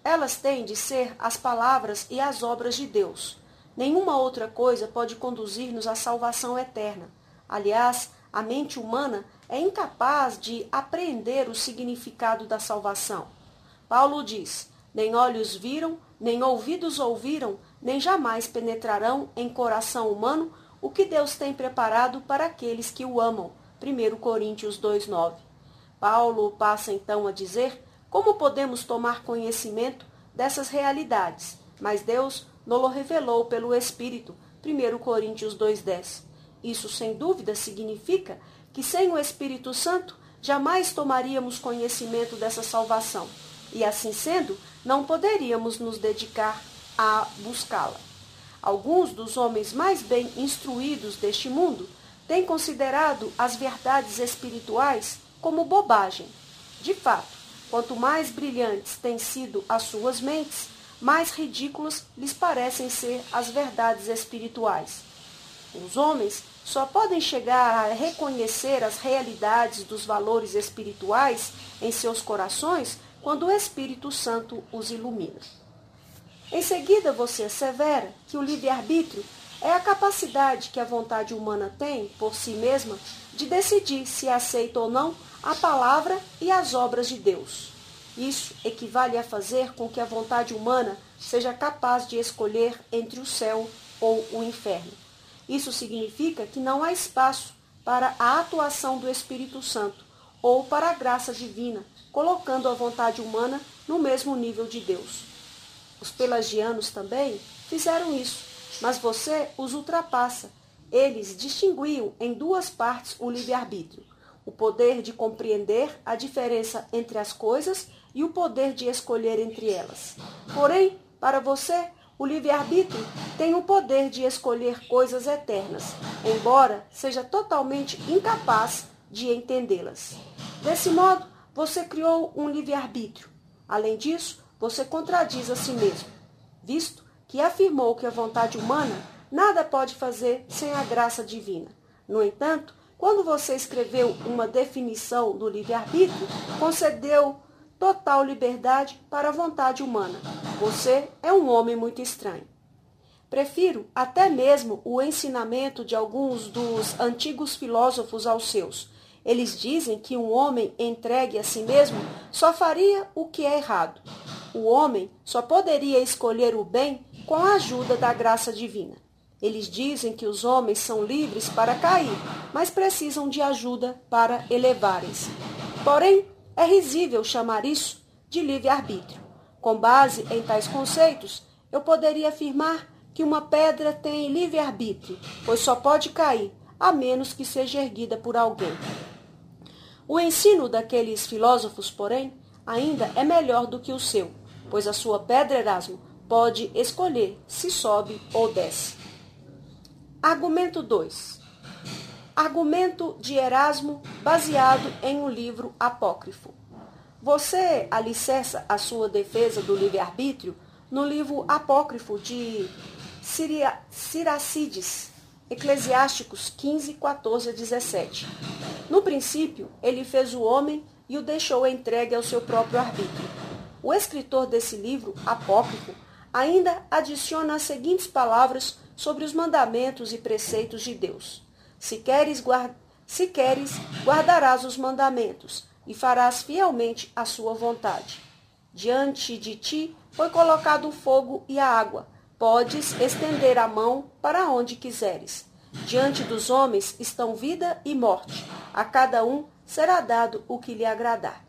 Elas têm de ser as palavras e as obras de Deus. Nenhuma outra coisa pode conduzir-nos à salvação eterna. Aliás, a mente humana é incapaz de apreender o significado da salvação. Paulo diz: Nem olhos viram, nem ouvidos ouviram, nem jamais penetrarão em coração humano o que Deus tem preparado para aqueles que o amam 1 Coríntios 2,9. Paulo passa então a dizer como podemos tomar conhecimento dessas realidades, mas Deus nos revelou pelo Espírito, 1 Coríntios 2,10. Isso, sem dúvida, significa que sem o Espírito Santo jamais tomaríamos conhecimento dessa salvação, e assim sendo, não poderíamos nos dedicar a buscá-la. Alguns dos homens mais bem instruídos deste mundo tem considerado as verdades espirituais como bobagem. De fato, quanto mais brilhantes têm sido as suas mentes, mais ridículas lhes parecem ser as verdades espirituais. Os homens só podem chegar a reconhecer as realidades dos valores espirituais em seus corações quando o Espírito Santo os ilumina. Em seguida, você assevera que o livre-arbítrio é a capacidade que a vontade humana tem, por si mesma, de decidir se aceita ou não a palavra e as obras de Deus. Isso equivale a fazer com que a vontade humana seja capaz de escolher entre o céu ou o inferno. Isso significa que não há espaço para a atuação do Espírito Santo ou para a graça divina, colocando a vontade humana no mesmo nível de Deus. Os pelagianos também fizeram isso mas você os ultrapassa. Eles distinguiam em duas partes o livre-arbítrio: o poder de compreender a diferença entre as coisas e o poder de escolher entre elas. Porém, para você, o livre-arbítrio tem o poder de escolher coisas eternas, embora seja totalmente incapaz de entendê-las. Desse modo, você criou um livre-arbítrio. Além disso, você contradiz a si mesmo, visto que afirmou que a vontade humana nada pode fazer sem a graça divina. No entanto, quando você escreveu uma definição do livre-arbítrio, concedeu total liberdade para a vontade humana. Você é um homem muito estranho. Prefiro até mesmo o ensinamento de alguns dos antigos filósofos aos seus. Eles dizem que um homem entregue a si mesmo só faria o que é errado. O homem só poderia escolher o bem com a ajuda da graça divina. Eles dizem que os homens são livres para cair, mas precisam de ajuda para elevarem-se. Porém, é risível chamar isso de livre-arbítrio. Com base em tais conceitos, eu poderia afirmar que uma pedra tem livre-arbítrio, pois só pode cair, a menos que seja erguida por alguém. O ensino daqueles filósofos, porém, ainda é melhor do que o seu, pois a sua pedra Erasmo pode escolher se sobe ou desce. Argumento 2. Argumento de Erasmo baseado em um livro apócrifo. Você alicerça a sua defesa do livre-arbítrio no livro apócrifo de Siracides, Eclesiásticos 15, 14 a 17. No princípio, ele fez o homem e o deixou entregue ao seu próprio arbítrio. O escritor desse livro apócrifo ainda adiciona as seguintes palavras sobre os mandamentos e preceitos de Deus. Se queres, se queres, guardarás os mandamentos e farás fielmente a sua vontade. Diante de ti foi colocado o fogo e a água. Podes estender a mão para onde quiseres. Diante dos homens estão vida e morte. A cada um será dado o que lhe agradar.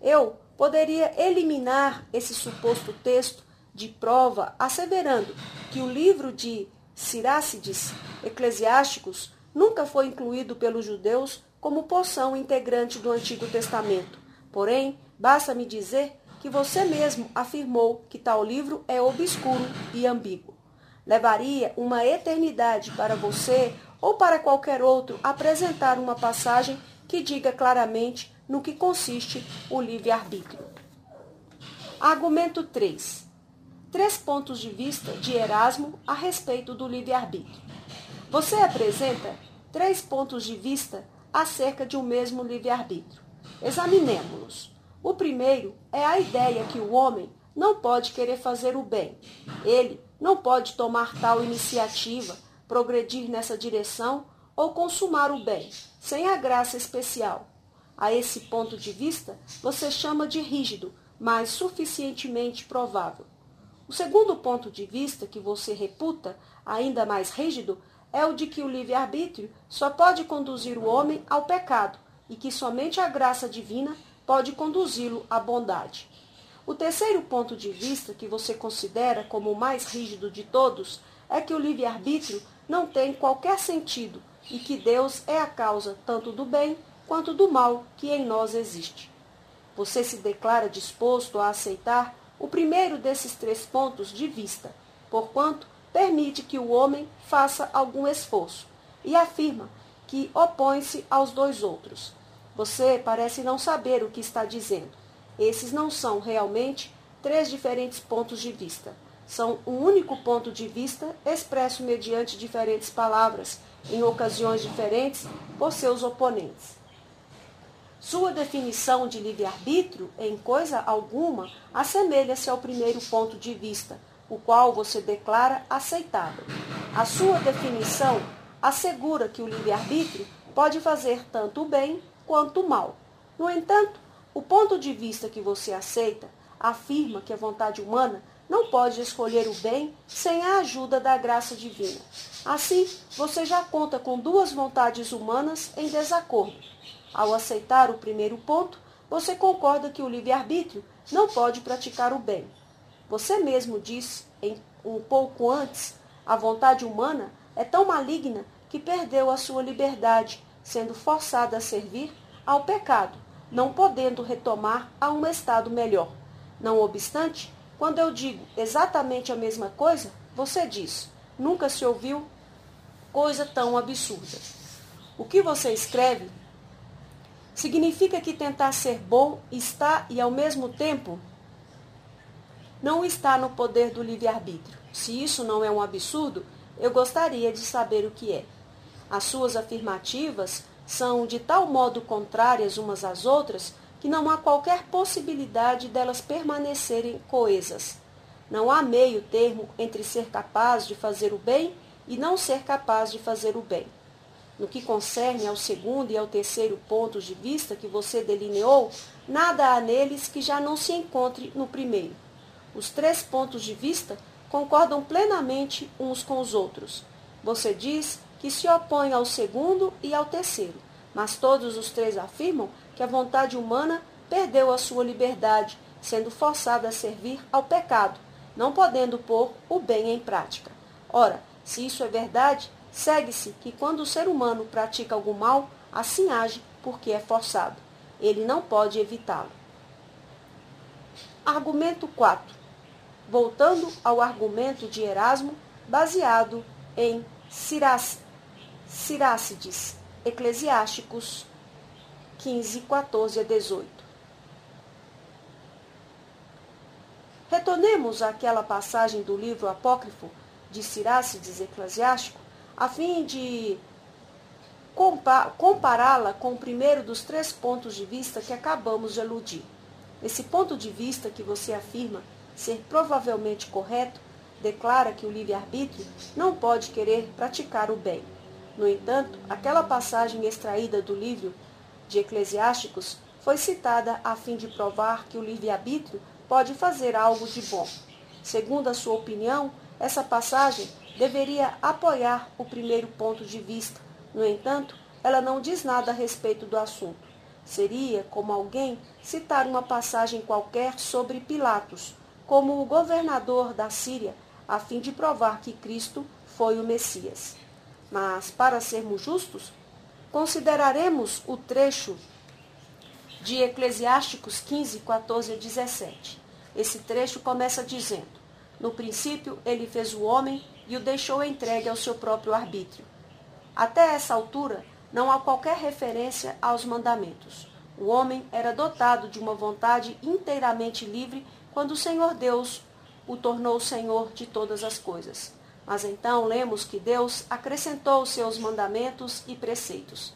Eu poderia eliminar esse suposto texto de prova, asseverando que o livro de Sirácides Eclesiásticos nunca foi incluído pelos judeus como porção integrante do Antigo Testamento. Porém, basta-me dizer que você mesmo afirmou que tal livro é obscuro e ambíguo. Levaria uma eternidade para você ou para qualquer outro apresentar uma passagem que diga claramente no que consiste o livre-arbítrio. Argumento 3 três pontos de vista de Erasmo a respeito do livre-arbítrio. Você apresenta três pontos de vista acerca de um mesmo livre-arbítrio. Examinemos-los. O primeiro é a ideia que o homem não pode querer fazer o bem. Ele não pode tomar tal iniciativa, progredir nessa direção ou consumar o bem, sem a graça especial. A esse ponto de vista, você chama de rígido, mas suficientemente provável. O segundo ponto de vista que você reputa ainda mais rígido é o de que o livre-arbítrio só pode conduzir o homem ao pecado e que somente a graça divina pode conduzi-lo à bondade. O terceiro ponto de vista que você considera como o mais rígido de todos é que o livre-arbítrio não tem qualquer sentido e que Deus é a causa tanto do bem quanto do mal que em nós existe. Você se declara disposto a aceitar o primeiro desses três pontos de vista, porquanto permite que o homem faça algum esforço, e afirma que opõe-se aos dois outros. Você parece não saber o que está dizendo. Esses não são realmente três diferentes pontos de vista. São um único ponto de vista expresso mediante diferentes palavras, em ocasiões diferentes, por seus oponentes. Sua definição de livre-arbítrio, em coisa alguma, assemelha-se ao primeiro ponto de vista, o qual você declara aceitável. A sua definição assegura que o livre-arbítrio pode fazer tanto o bem quanto o mal. No entanto, o ponto de vista que você aceita afirma que a vontade humana não pode escolher o bem sem a ajuda da graça divina. Assim, você já conta com duas vontades humanas em desacordo ao aceitar o primeiro ponto, você concorda que o livre-arbítrio não pode praticar o bem. Você mesmo disse, um pouco antes, a vontade humana é tão maligna que perdeu a sua liberdade, sendo forçada a servir ao pecado, não podendo retomar a um estado melhor. Não obstante, quando eu digo exatamente a mesma coisa, você diz: nunca se ouviu coisa tão absurda. O que você escreve Significa que tentar ser bom está e ao mesmo tempo não está no poder do livre-arbítrio. Se isso não é um absurdo, eu gostaria de saber o que é. As suas afirmativas são de tal modo contrárias umas às outras que não há qualquer possibilidade delas permanecerem coesas. Não há meio termo entre ser capaz de fazer o bem e não ser capaz de fazer o bem. No que concerne ao segundo e ao terceiro pontos de vista que você delineou, nada há neles que já não se encontre no primeiro. Os três pontos de vista concordam plenamente uns com os outros. Você diz que se opõe ao segundo e ao terceiro, mas todos os três afirmam que a vontade humana perdeu a sua liberdade, sendo forçada a servir ao pecado, não podendo pôr o bem em prática. Ora, se isso é verdade, segue-se que quando o ser humano pratica algum mal, assim age porque é forçado. Ele não pode evitá-lo. Argumento 4. Voltando ao argumento de Erasmo, baseado em Sirácides, Eclesiásticos 15, 14 a 18. Retornemos àquela passagem do livro apócrifo de Sirácides Eclesiástico, a fim de compará-la com o primeiro dos três pontos de vista que acabamos de aludir. Esse ponto de vista que você afirma ser provavelmente correto declara que o livre-arbítrio não pode querer praticar o bem. No entanto, aquela passagem extraída do livro de Eclesiásticos foi citada a fim de provar que o livre-arbítrio pode fazer algo de bom. Segundo a sua opinião, essa passagem deveria apoiar o primeiro ponto de vista. No entanto, ela não diz nada a respeito do assunto. Seria como alguém citar uma passagem qualquer sobre Pilatos, como o governador da Síria, a fim de provar que Cristo foi o Messias. Mas, para sermos justos, consideraremos o trecho de Eclesiásticos 15, 14 a 17. Esse trecho começa dizendo: No princípio, ele fez o homem e o deixou entregue ao seu próprio arbítrio. Até essa altura, não há qualquer referência aos mandamentos. O homem era dotado de uma vontade inteiramente livre quando o Senhor Deus o tornou Senhor de todas as coisas. Mas então lemos que Deus acrescentou seus mandamentos e preceitos.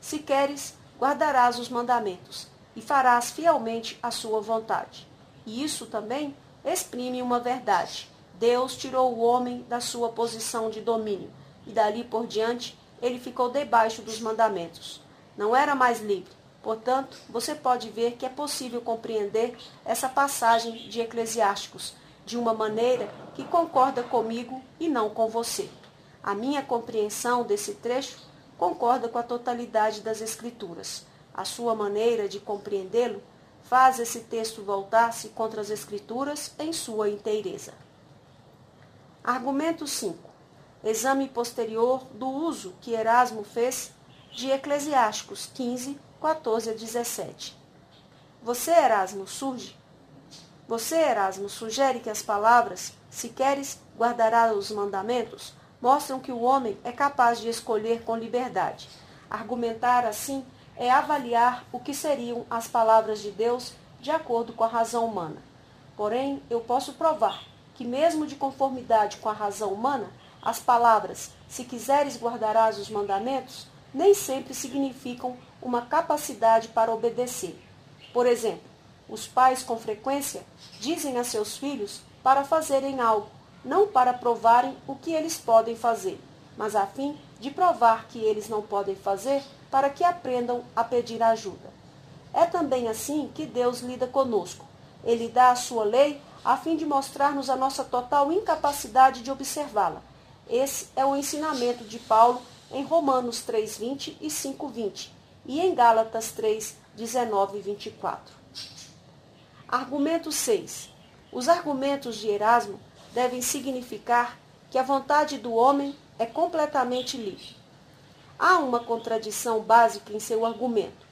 Se queres, guardarás os mandamentos e farás fielmente a sua vontade. E isso também exprime uma verdade. Deus tirou o homem da sua posição de domínio, e dali por diante ele ficou debaixo dos mandamentos. Não era mais livre. Portanto, você pode ver que é possível compreender essa passagem de Eclesiásticos de uma maneira que concorda comigo e não com você. A minha compreensão desse trecho concorda com a totalidade das Escrituras. A sua maneira de compreendê-lo faz esse texto voltar-se contra as Escrituras em sua inteireza. Argumento 5. Exame posterior do uso que Erasmo fez de Eclesiásticos 15, 14 a 17. Você, Erasmo, surge. Você, Erasmo, sugere que as palavras, se queres guardará os mandamentos, mostram que o homem é capaz de escolher com liberdade. Argumentar assim é avaliar o que seriam as palavras de Deus de acordo com a razão humana. Porém, eu posso provar que, mesmo de conformidade com a razão humana, as palavras, se quiseres guardarás os mandamentos, nem sempre significam uma capacidade para obedecer. Por exemplo, os pais com frequência dizem a seus filhos para fazerem algo, não para provarem o que eles podem fazer, mas a fim de provar que eles não podem fazer para que aprendam a pedir ajuda. É também assim que Deus lida conosco. Ele dá a sua lei a fim de mostrar-nos a nossa total incapacidade de observá-la. Esse é o ensinamento de Paulo em Romanos 3:20 e 5:20 e em Gálatas 3, 19 e 24. Argumento 6. Os argumentos de Erasmo devem significar que a vontade do homem é completamente livre. Há uma contradição básica em seu argumento.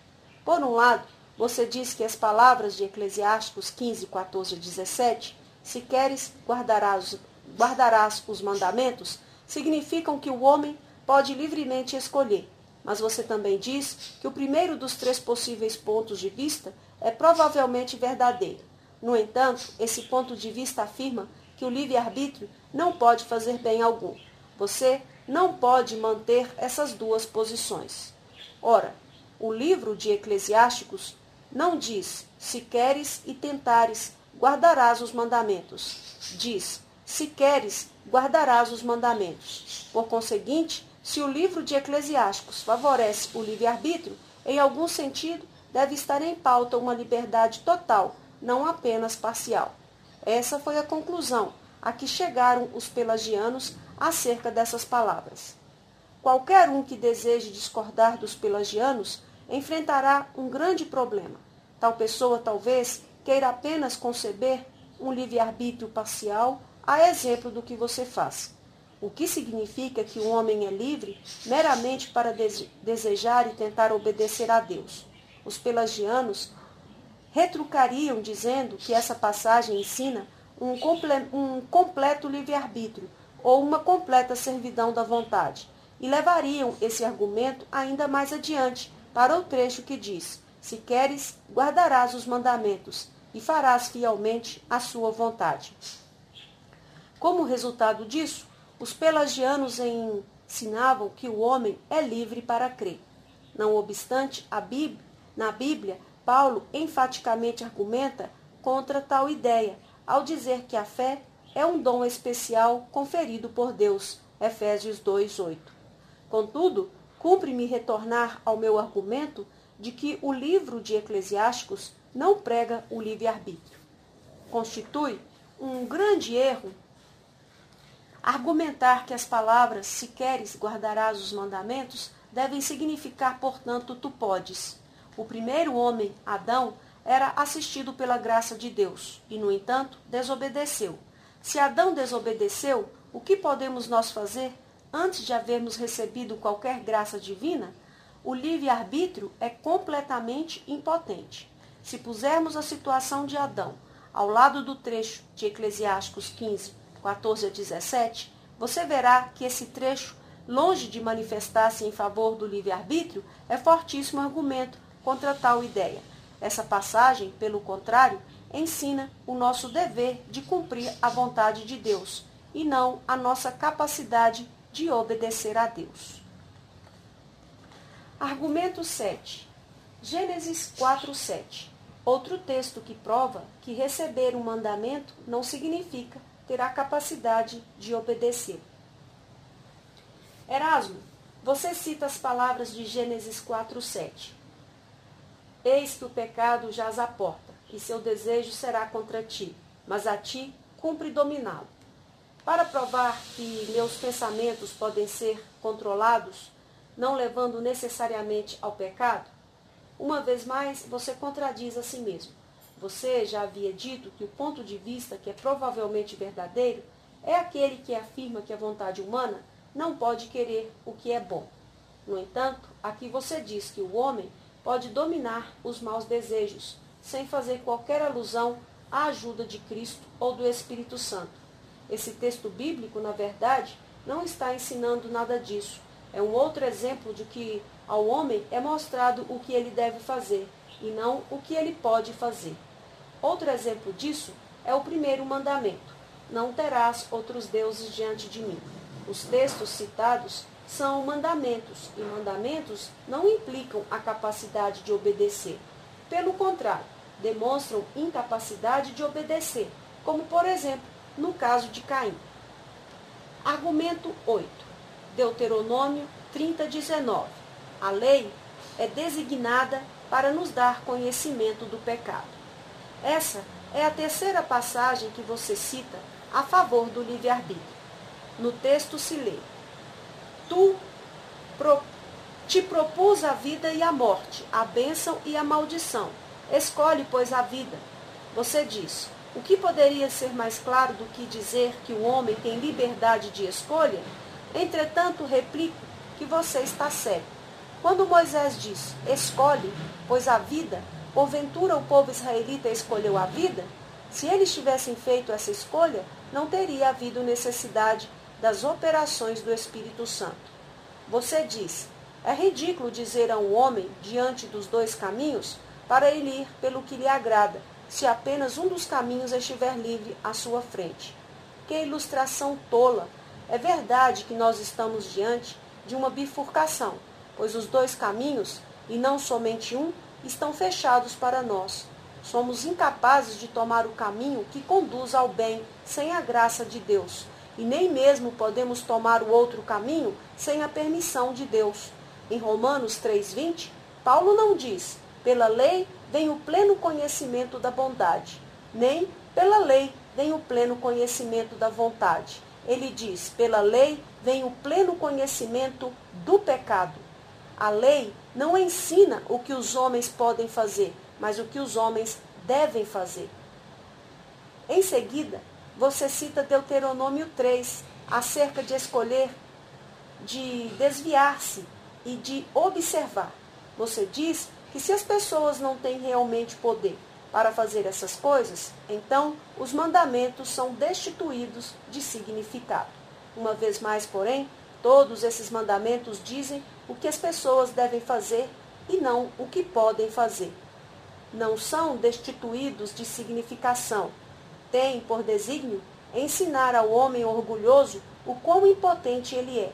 Por um lado, você diz que as palavras de Eclesiásticos 15, 14 e 17, se queres guardarás, guardarás os mandamentos, significam que o homem pode livremente escolher. Mas você também diz que o primeiro dos três possíveis pontos de vista é provavelmente verdadeiro. No entanto, esse ponto de vista afirma que o livre-arbítrio não pode fazer bem algum. Você não pode manter essas duas posições. Ora, o livro de Eclesiásticos não diz: se queres e tentares, guardarás os mandamentos. Diz: se queres, guardarás os mandamentos. Por conseguinte, se o livro de Eclesiásticos favorece o livre-arbítrio, em algum sentido, deve estar em pauta uma liberdade total, não apenas parcial. Essa foi a conclusão a que chegaram os pelagianos acerca dessas palavras. Qualquer um que deseje discordar dos pelagianos enfrentará um grande problema. Tal pessoa talvez queira apenas conceber um livre-arbítrio parcial, a exemplo do que você faz. O que significa que o homem é livre meramente para desejar e tentar obedecer a Deus. Os pelagianos retrucariam dizendo que essa passagem ensina um, comple um completo livre-arbítrio ou uma completa servidão da vontade, e levariam esse argumento ainda mais adiante para o trecho que diz: Se queres, guardarás os mandamentos e farás fielmente a sua vontade. Como resultado disso, os pelagianos ensinavam que o homem é livre para crer. Não obstante, Bíblia, na Bíblia, Paulo enfaticamente argumenta contra tal ideia, ao dizer que a fé é um dom especial conferido por Deus. Efésios 2:8. Contudo, cumpre-me retornar ao meu argumento de que o livro de Eclesiásticos não prega o livre-arbítrio. Constitui um grande erro argumentar que as palavras se queres guardarás os mandamentos devem significar, portanto, tu podes. O primeiro homem, Adão, era assistido pela graça de Deus e, no entanto, desobedeceu. Se Adão desobedeceu, o que podemos nós fazer antes de havermos recebido qualquer graça divina? O livre-arbítrio é completamente impotente. Se pusermos a situação de Adão ao lado do trecho de Eclesiásticos 15, 14 a 17, você verá que esse trecho, longe de manifestar-se em favor do livre-arbítrio, é fortíssimo argumento contra tal ideia. Essa passagem, pelo contrário, ensina o nosso dever de cumprir a vontade de Deus e não a nossa capacidade de obedecer a Deus. Argumento 7. Gênesis 4, 7. Outro texto que prova que receber um mandamento não significa ter a capacidade de obedecer. Erasmo, você cita as palavras de Gênesis 4, 7. Eis que o pecado jaz à porta, e seu desejo será contra ti, mas a ti cumpre dominá-lo. Para provar que meus pensamentos podem ser controlados, não levando necessariamente ao pecado, uma vez mais você contradiz a si mesmo. Você já havia dito que o ponto de vista que é provavelmente verdadeiro é aquele que afirma que a vontade humana não pode querer o que é bom. No entanto, aqui você diz que o homem pode dominar os maus desejos, sem fazer qualquer alusão à ajuda de Cristo ou do Espírito Santo. Esse texto bíblico, na verdade, não está ensinando nada disso. É um outro exemplo de que ao homem é mostrado o que ele deve fazer e não o que ele pode fazer. Outro exemplo disso é o primeiro mandamento: Não terás outros deuses diante de mim. Os textos citados são mandamentos, e mandamentos não implicam a capacidade de obedecer. Pelo contrário, demonstram incapacidade de obedecer, como por exemplo no caso de Caim. Argumento 8. Deuteronômio 30, 19. A lei é designada para nos dar conhecimento do pecado. Essa é a terceira passagem que você cita a favor do livre-arbítrio. No texto se lê: Tu pro, te propus a vida e a morte, a bênção e a maldição. Escolhe, pois, a vida. Você diz: o que poderia ser mais claro do que dizer que o homem tem liberdade de escolha? Entretanto, replico que você está cego. Quando Moisés diz: escolhe, pois a vida, porventura o povo israelita escolheu a vida? Se eles tivessem feito essa escolha, não teria havido necessidade das operações do Espírito Santo. Você diz: é ridículo dizer a um homem diante dos dois caminhos para ele ir pelo que lhe agrada, se apenas um dos caminhos estiver livre à sua frente. Que ilustração tola! É verdade que nós estamos diante de uma bifurcação, pois os dois caminhos, e não somente um, estão fechados para nós. Somos incapazes de tomar o caminho que conduz ao bem sem a graça de Deus, e nem mesmo podemos tomar o outro caminho sem a permissão de Deus. Em Romanos 3:20, Paulo não diz: "Pela lei vem o pleno conhecimento da bondade", nem "Pela lei vem o pleno conhecimento da vontade". Ele diz: "Pela lei vem o pleno conhecimento do pecado". A lei não ensina o que os homens podem fazer, mas o que os homens devem fazer. Em seguida, você cita Deuteronômio 3, acerca de escolher, de desviar-se e de observar. Você diz que se as pessoas não têm realmente poder para fazer essas coisas, então os mandamentos são destituídos de significado. Uma vez mais, porém, todos esses mandamentos dizem o que as pessoas devem fazer e não o que podem fazer. Não são destituídos de significação. Têm por desígnio ensinar ao homem orgulhoso o quão impotente ele é.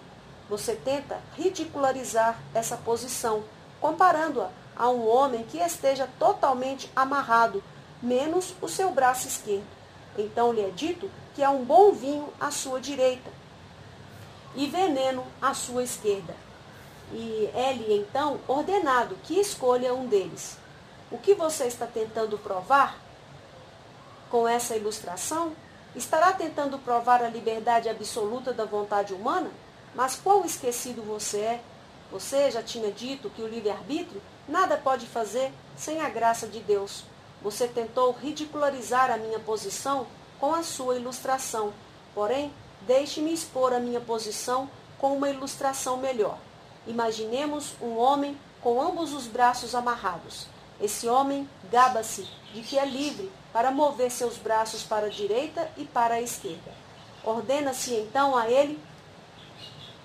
Você tenta ridicularizar essa posição, comparando-a a um homem que esteja totalmente amarrado, menos o seu braço esquerdo. Então lhe é dito que é um bom vinho à sua direita e veneno à sua esquerda. E é-lhe então ordenado que escolha um deles. O que você está tentando provar com essa ilustração? Estará tentando provar a liberdade absoluta da vontade humana? Mas quão esquecido você é! Você já tinha dito que o livre-arbítrio nada pode fazer sem a graça de Deus. Você tentou ridicularizar a minha posição com a sua ilustração. Porém, deixe-me expor a minha posição com uma ilustração melhor. Imaginemos um homem com ambos os braços amarrados. Esse homem gaba-se de que é livre para mover seus braços para a direita e para a esquerda. Ordena-se então a ele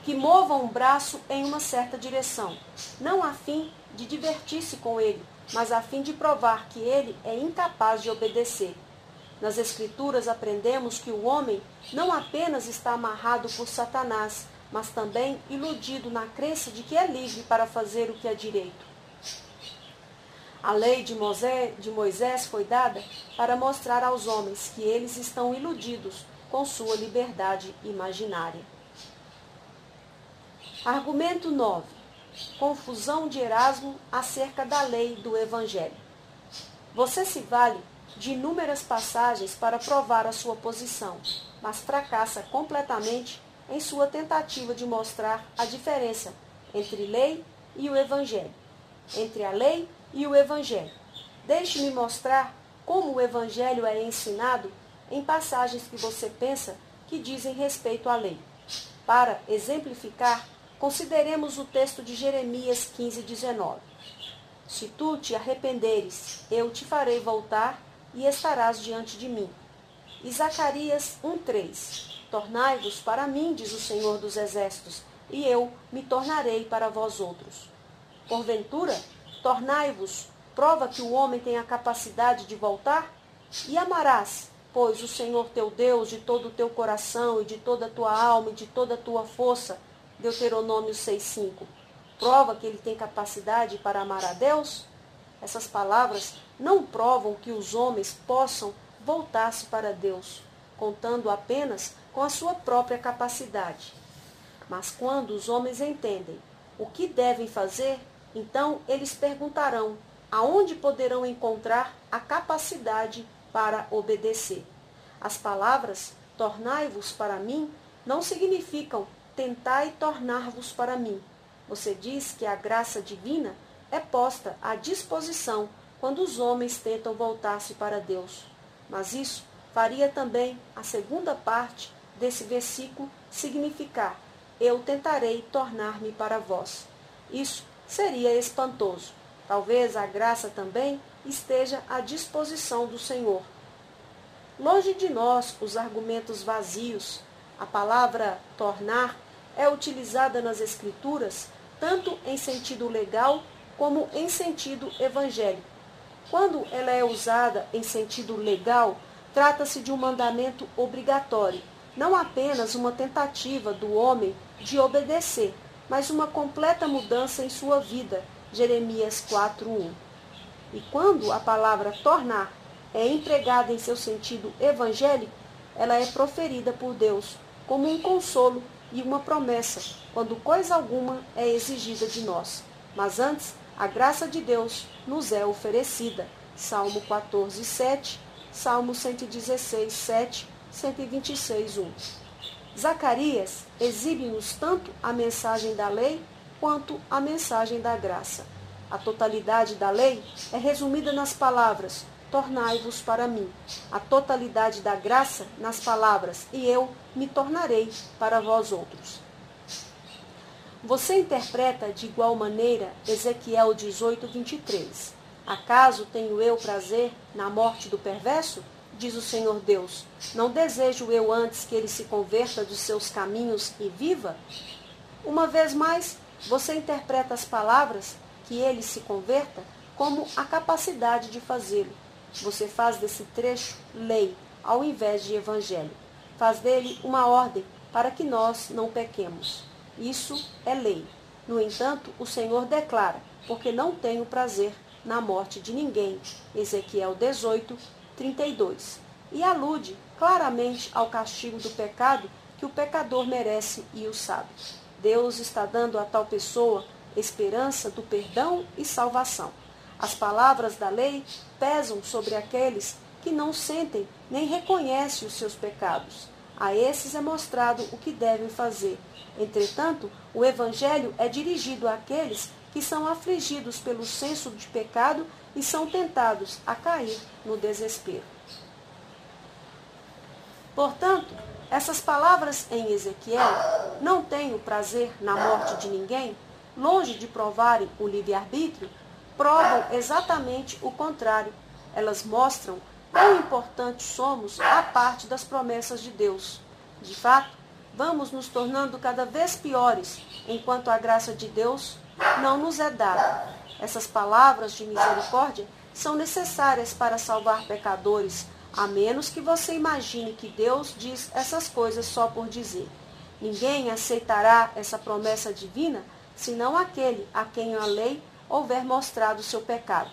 que mova um braço em uma certa direção, não a fim de divertir-se com ele, mas a fim de provar que ele é incapaz de obedecer. Nas Escrituras aprendemos que o homem não apenas está amarrado por Satanás, mas também iludido na crença de que é livre para fazer o que é direito. A lei de Moisés, foi dada para mostrar aos homens que eles estão iludidos com sua liberdade imaginária. Argumento 9. Confusão de Erasmo acerca da lei do Evangelho. Você se vale de inúmeras passagens para provar a sua posição, mas fracassa completamente em sua tentativa de mostrar a diferença entre lei e o Evangelho, entre a lei e o Evangelho. Deixe-me mostrar como o Evangelho é ensinado em passagens que você pensa que dizem respeito à lei. Para exemplificar, consideremos o texto de Jeremias 15, 19. Se tu te arrependeres, eu te farei voltar e estarás diante de mim. E Zacarias 1,3 Tornai-vos para mim, diz o Senhor dos Exércitos, e eu me tornarei para vós outros. Porventura, Tornai-vos, prova que o homem tem a capacidade de voltar? E amarás, pois, o Senhor teu Deus de todo o teu coração e de toda a tua alma e de toda a tua força. Deuteronômio 6,5. Prova que ele tem capacidade para amar a Deus? Essas palavras não provam que os homens possam voltar-se para Deus, contando apenas com a sua própria capacidade. Mas quando os homens entendem o que devem fazer, então eles perguntarão aonde poderão encontrar a capacidade para obedecer. As palavras tornai-vos para mim não significam tentai tornar-vos para mim. Você diz que a graça divina é posta à disposição quando os homens tentam voltar-se para Deus. Mas isso faria também a segunda parte desse versículo significar: Eu tentarei tornar-me para vós. Isso seria espantoso. Talvez a graça também esteja à disposição do Senhor. Longe de nós os argumentos vazios. A palavra tornar é utilizada nas Escrituras tanto em sentido legal como em sentido evangélico. Quando ela é usada em sentido legal, trata-se de um mandamento obrigatório, não apenas uma tentativa do homem de obedecer, mas uma completa mudança em sua vida. Jeremias 4:1. E quando a palavra tornar é empregada em seu sentido evangélico, ela é proferida por Deus como um consolo e uma promessa, quando coisa alguma é exigida de nós. Mas antes, a graça de Deus nos é oferecida. Salmo 14, 7, Salmo 116, 7, 126, 1. Zacarias exibe-nos tanto a mensagem da lei quanto a mensagem da graça. A totalidade da lei é resumida nas palavras: tornai-vos para mim. A totalidade da graça nas palavras: e eu me tornarei para vós outros. Você interpreta de igual maneira Ezequiel 18, 23. Acaso tenho eu prazer na morte do perverso? Diz o Senhor Deus. Não desejo eu antes que ele se converta dos seus caminhos e viva? Uma vez mais, você interpreta as palavras que ele se converta como a capacidade de fazê-lo. Você faz desse trecho lei ao invés de evangelho. Faz dele uma ordem para que nós não pequemos. Isso é lei. No entanto, o Senhor declara: porque não tenho prazer na morte de ninguém. Ezequiel 18, 32. E alude claramente ao castigo do pecado que o pecador merece e o sabe. Deus está dando a tal pessoa esperança do perdão e salvação. As palavras da lei pesam sobre aqueles que não sentem nem reconhecem os seus pecados. A esses é mostrado o que devem fazer. Entretanto, o Evangelho é dirigido àqueles que são afligidos pelo senso de pecado e são tentados a cair no desespero. Portanto, essas palavras em Ezequiel, não tenho prazer na morte de ninguém, longe de provarem o livre-arbítrio, provam exatamente o contrário. Elas mostram quão importantes somos à parte das promessas de Deus. De fato, vamos nos tornando cada vez piores, enquanto a graça de Deus não nos é dada. Essas palavras de misericórdia são necessárias para salvar pecadores, a menos que você imagine que Deus diz essas coisas só por dizer. Ninguém aceitará essa promessa divina senão aquele a quem a lei houver mostrado seu pecado.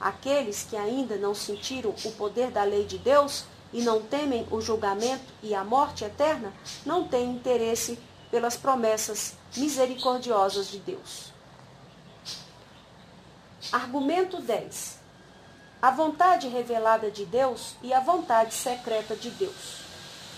Aqueles que ainda não sentiram o poder da lei de Deus e não temem o julgamento e a morte eterna, não têm interesse pelas promessas misericordiosas de Deus. Argumento 10. A vontade revelada de Deus e a vontade secreta de Deus.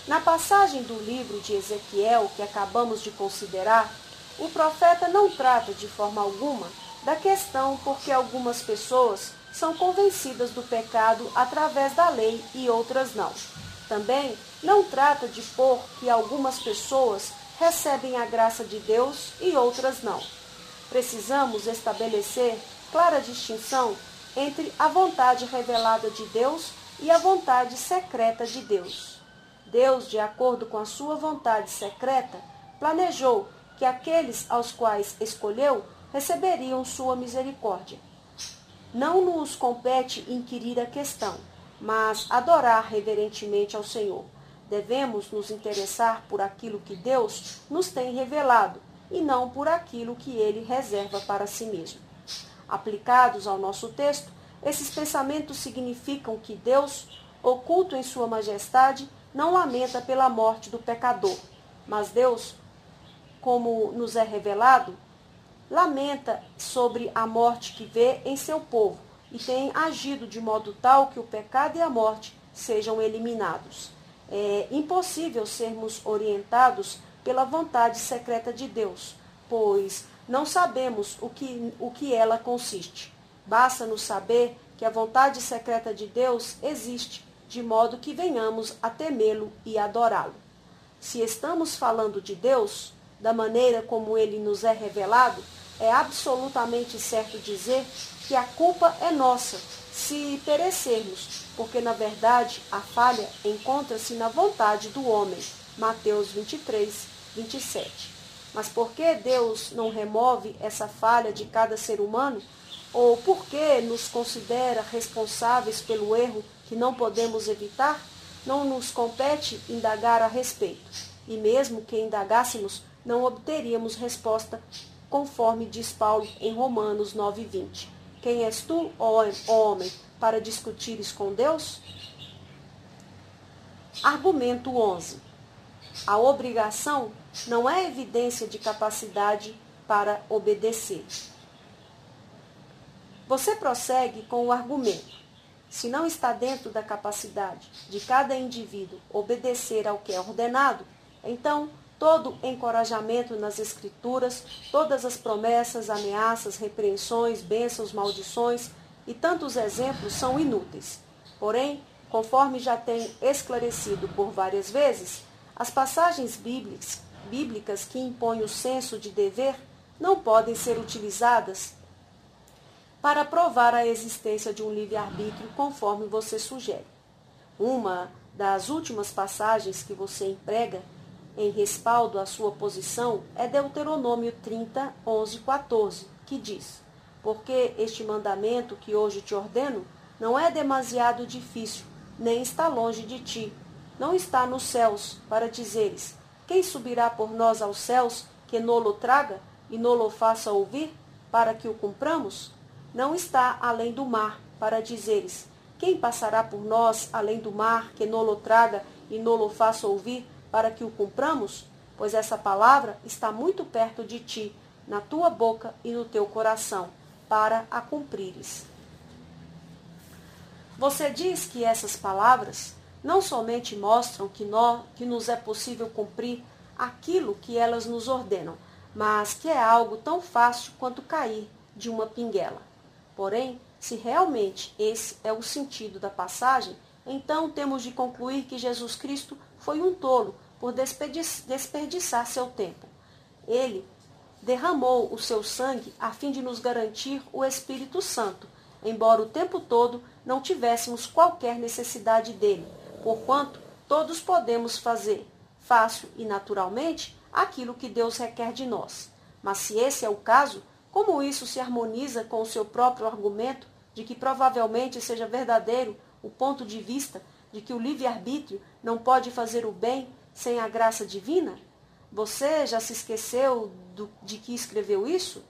Na passagem do livro de Ezequiel que acabamos de considerar, o profeta não trata de forma alguma da questão porque algumas pessoas são convencidas do pecado através da lei e outras não. Também não trata de pôr que algumas pessoas recebem a graça de Deus e outras não. Precisamos estabelecer clara distinção entre a vontade revelada de Deus e a vontade secreta de Deus. Deus, de acordo com a sua vontade secreta, planejou que aqueles aos quais escolheu receberiam sua misericórdia. Não nos compete inquirir a questão, mas adorar reverentemente ao Senhor. Devemos nos interessar por aquilo que Deus nos tem revelado e não por aquilo que ele reserva para si mesmo. Aplicados ao nosso texto, esses pensamentos significam que Deus, oculto em Sua majestade, não lamenta pela morte do pecador, mas Deus, como nos é revelado, lamenta sobre a morte que vê em seu povo e tem agido de modo tal que o pecado e a morte sejam eliminados. É impossível sermos orientados pela vontade secreta de Deus, pois não sabemos o que, o que ela consiste. Basta-nos saber que a vontade secreta de Deus existe, de modo que venhamos a temê-lo e adorá-lo. Se estamos falando de Deus, da maneira como ele nos é revelado, é absolutamente certo dizer que a culpa é nossa se perecermos, porque na verdade a falha encontra-se na vontade do homem. Mateus 23, 27. Mas por que Deus não remove essa falha de cada ser humano? Ou por que nos considera responsáveis pelo erro que não podemos evitar? não nos compete indagar a respeito, e mesmo que indagássemos, não obteríamos resposta, conforme diz Paulo em Romanos 9:20. Quem és tu, ó homem, para discutires com Deus? Argumento 11. A obrigação não é evidência de capacidade para obedecer. Você prossegue com o argumento. Se não está dentro da capacidade de cada indivíduo obedecer ao que é ordenado, então todo encorajamento nas Escrituras, todas as promessas, ameaças, repreensões, bênçãos, maldições e tantos exemplos são inúteis. Porém, conforme já tenho esclarecido por várias vezes, as passagens bíblicas, bíblicas que impõem o senso de dever não podem ser utilizadas para provar a existência de um livre-arbítrio conforme você sugere. Uma das últimas passagens que você emprega em respaldo à sua posição é Deuteronômio 30, 11, 14, que diz: Porque este mandamento que hoje te ordeno não é demasiado difícil, nem está longe de ti. Não está nos céus, para dizeres: Quem subirá por nós aos céus, que nolo traga e nolo faça ouvir, para que o cumpramos? Não está além do mar, para dizeres: Quem passará por nós além do mar, que nolo traga e nolo faça ouvir, para que o cumpramos? Pois essa palavra está muito perto de ti, na tua boca e no teu coração, para a cumprires. Você diz que essas palavras não somente mostram que, nós, que nos é possível cumprir aquilo que elas nos ordenam, mas que é algo tão fácil quanto cair de uma pinguela. Porém, se realmente esse é o sentido da passagem, então temos de concluir que Jesus Cristo foi um tolo por desperdiçar seu tempo. Ele derramou o seu sangue a fim de nos garantir o Espírito Santo, embora o tempo todo não tivéssemos qualquer necessidade dele, porquanto todos podemos fazer, fácil e naturalmente, aquilo que Deus requer de nós. Mas se esse é o caso, como isso se harmoniza com o seu próprio argumento de que provavelmente seja verdadeiro o ponto de vista de que o livre-arbítrio não pode fazer o bem sem a graça divina? Você já se esqueceu do, de que escreveu isso?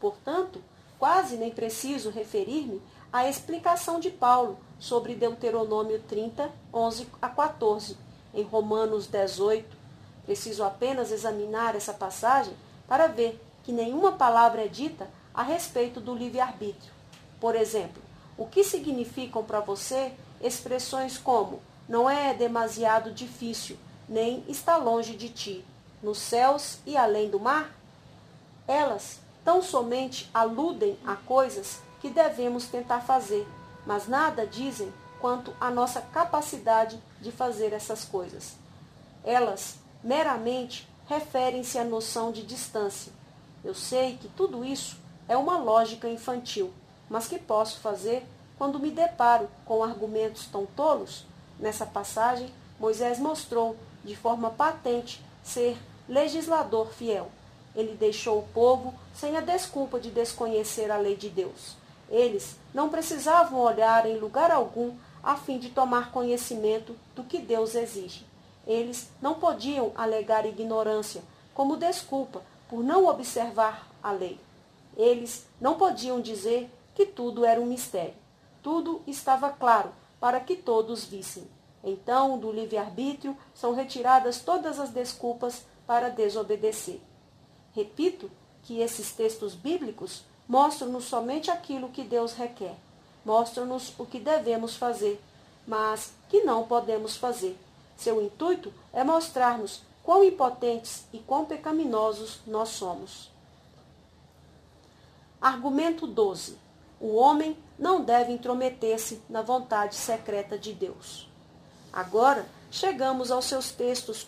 Portanto, quase nem preciso referir-me à explicação de Paulo sobre Deuteronômio 30, 11 a 14, em Romanos 18. Preciso apenas examinar essa passagem para ver que nenhuma palavra é dita a respeito do livre-arbítrio. Por exemplo, o que significam para você expressões como não é demasiado difícil, nem está longe de ti, nos céus e além do mar? Elas tão somente aludem a coisas que devemos tentar fazer, mas nada dizem quanto à nossa capacidade de fazer essas coisas. Elas meramente referem-se à noção de distância. Eu sei que tudo isso é uma lógica infantil, mas que posso fazer quando me deparo com argumentos tão tolos? Nessa passagem, Moisés mostrou de forma patente ser legislador fiel. Ele deixou o povo sem a desculpa de desconhecer a lei de Deus. Eles não precisavam olhar em lugar algum a fim de tomar conhecimento do que Deus exige. Eles não podiam alegar ignorância como desculpa por não observar a lei. Eles não podiam dizer que tudo era um mistério. Tudo estava claro para que todos vissem. Então, do livre-arbítrio são retiradas todas as desculpas para desobedecer. Repito que esses textos bíblicos mostram-nos somente aquilo que Deus requer, mostram-nos o que devemos fazer, mas que não podemos fazer. Seu intuito é mostrar-nos quão impotentes e quão pecaminosos nós somos. Argumento 12. O homem não deve intrometer-se na vontade secreta de Deus. Agora, chegamos aos seus textos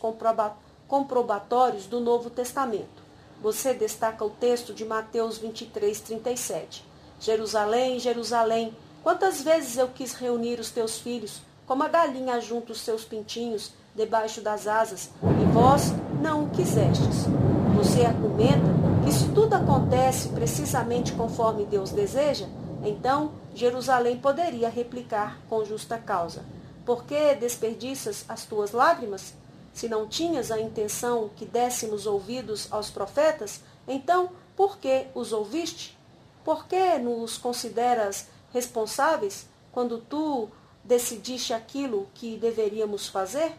comprobatórios do Novo Testamento. Você destaca o texto de Mateus 23, 37. Jerusalém, Jerusalém, quantas vezes eu quis reunir os teus filhos, como a galinha junta os seus pintinhos debaixo das asas, e vós não o quisestes. Você argumenta que se tudo acontece precisamente conforme Deus deseja, então Jerusalém poderia replicar com justa causa. Por que desperdiças as tuas lágrimas? Se não tinhas a intenção que dessemos ouvidos aos profetas, então por que os ouviste? Por que nos consideras responsáveis quando tu decidiste aquilo que deveríamos fazer?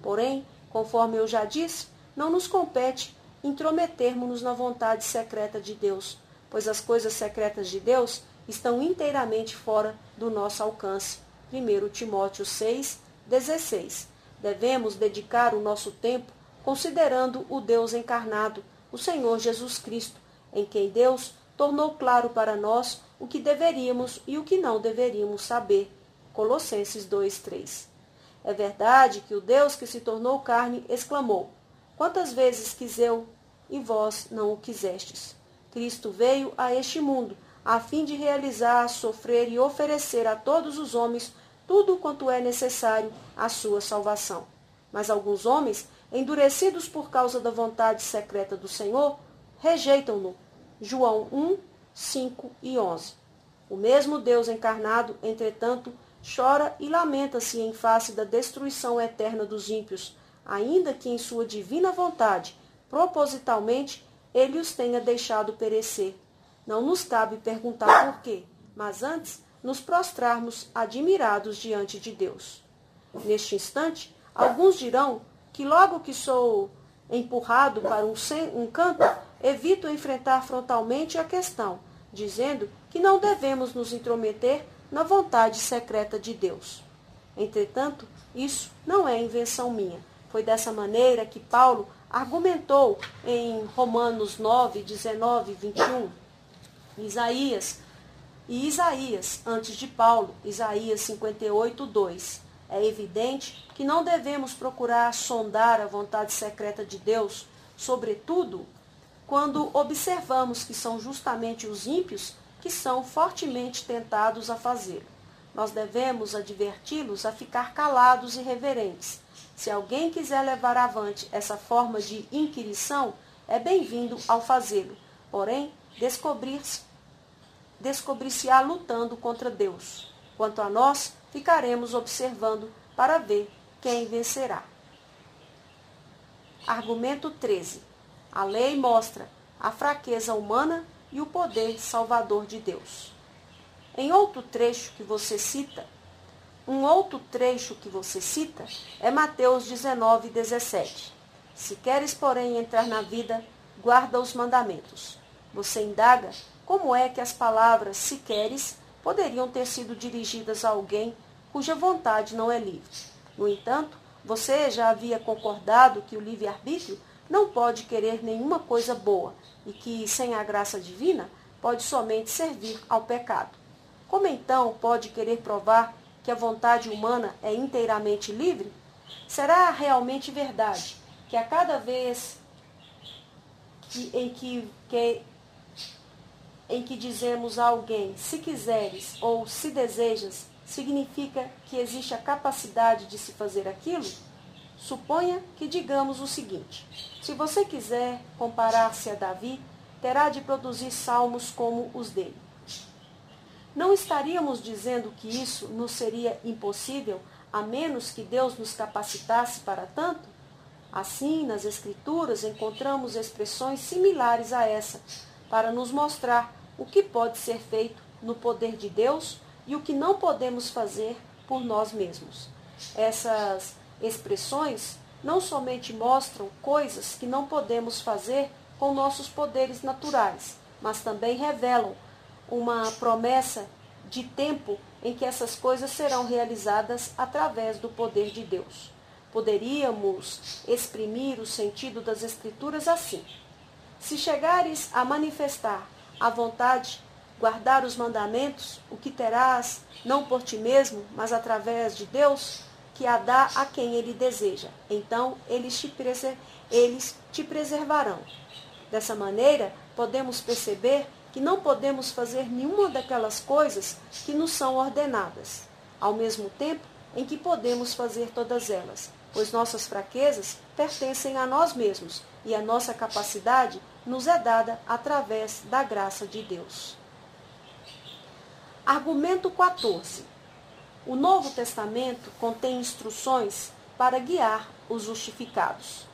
Porém, conforme eu já disse, não nos compete intrometermos-nos na vontade secreta de Deus, pois as coisas secretas de Deus estão inteiramente fora do nosso alcance. 1 Timóteo 6, 16. Devemos dedicar o nosso tempo considerando o Deus encarnado, o Senhor Jesus Cristo, em quem Deus tornou claro para nós o que deveríamos e o que não deveríamos saber. Colossenses 2:3. É verdade que o Deus que se tornou carne exclamou: Quantas vezes quis eu e vós não o quisestes? Cristo veio a este mundo a fim de realizar, sofrer e oferecer a todos os homens tudo quanto é necessário à sua salvação. Mas alguns homens, endurecidos por causa da vontade secreta do Senhor, rejeitam-no. João 1, 5 e 11. O mesmo Deus encarnado, entretanto, chora e lamenta-se em face da destruição eterna dos ímpios, ainda que em sua divina vontade, propositalmente, ele os tenha deixado perecer. Não nos cabe perguntar por quê, mas antes nos prostrarmos admirados diante de Deus. Neste instante, alguns dirão que logo que sou empurrado para um, um canto, evito enfrentar frontalmente a questão, dizendo que não devemos nos intrometer na vontade secreta de Deus. Entretanto, isso não é invenção minha. Foi dessa maneira que Paulo argumentou em Romanos 9, 19 e 21. Isaías e Isaías, antes de Paulo, Isaías 58, 2. É evidente que não devemos procurar sondar a vontade secreta de Deus, sobretudo quando observamos que são justamente os ímpios que são fortemente tentados a fazê-lo. Nós devemos adverti-los a ficar calados e reverentes se alguém quiser levar avante essa forma de inquirição, é bem-vindo ao fazê-lo. Porém, descobrir-se descobrir-se-á lutando contra Deus. Quanto a nós, ficaremos observando para ver quem vencerá. Argumento 13. A lei mostra a fraqueza humana e o poder salvador de Deus. Em outro trecho que você cita, um outro trecho que você cita é Mateus 19, 17. Se queres, porém, entrar na vida, guarda os mandamentos. Você indaga como é que as palavras se queres poderiam ter sido dirigidas a alguém cuja vontade não é livre. No entanto, você já havia concordado que o livre-arbítrio não pode querer nenhuma coisa boa e que, sem a graça divina, pode somente servir ao pecado. Como então pode querer provar que a vontade humana é inteiramente livre? Será realmente verdade que a cada vez que, em, que, que, em que dizemos a alguém se quiseres ou se desejas, significa que existe a capacidade de se fazer aquilo? Suponha que digamos o seguinte: se você quiser comparar-se a Davi, terá de produzir salmos como os dele. Não estaríamos dizendo que isso nos seria impossível a menos que Deus nos capacitasse para tanto? Assim, nas Escrituras encontramos expressões similares a essa, para nos mostrar o que pode ser feito no poder de Deus e o que não podemos fazer por nós mesmos. Essas expressões não somente mostram coisas que não podemos fazer com nossos poderes naturais, mas também revelam uma promessa de tempo em que essas coisas serão realizadas através do poder de Deus. Poderíamos exprimir o sentido das Escrituras assim: Se chegares a manifestar a vontade, guardar os mandamentos, o que terás, não por ti mesmo, mas através de Deus, que a dá a quem ele deseja. Então eles te, eles te preservarão. Dessa maneira, podemos perceber que não podemos fazer nenhuma daquelas coisas que nos são ordenadas, ao mesmo tempo em que podemos fazer todas elas, pois nossas fraquezas pertencem a nós mesmos e a nossa capacidade nos é dada através da graça de Deus. Argumento 14. O Novo Testamento contém instruções para guiar os justificados.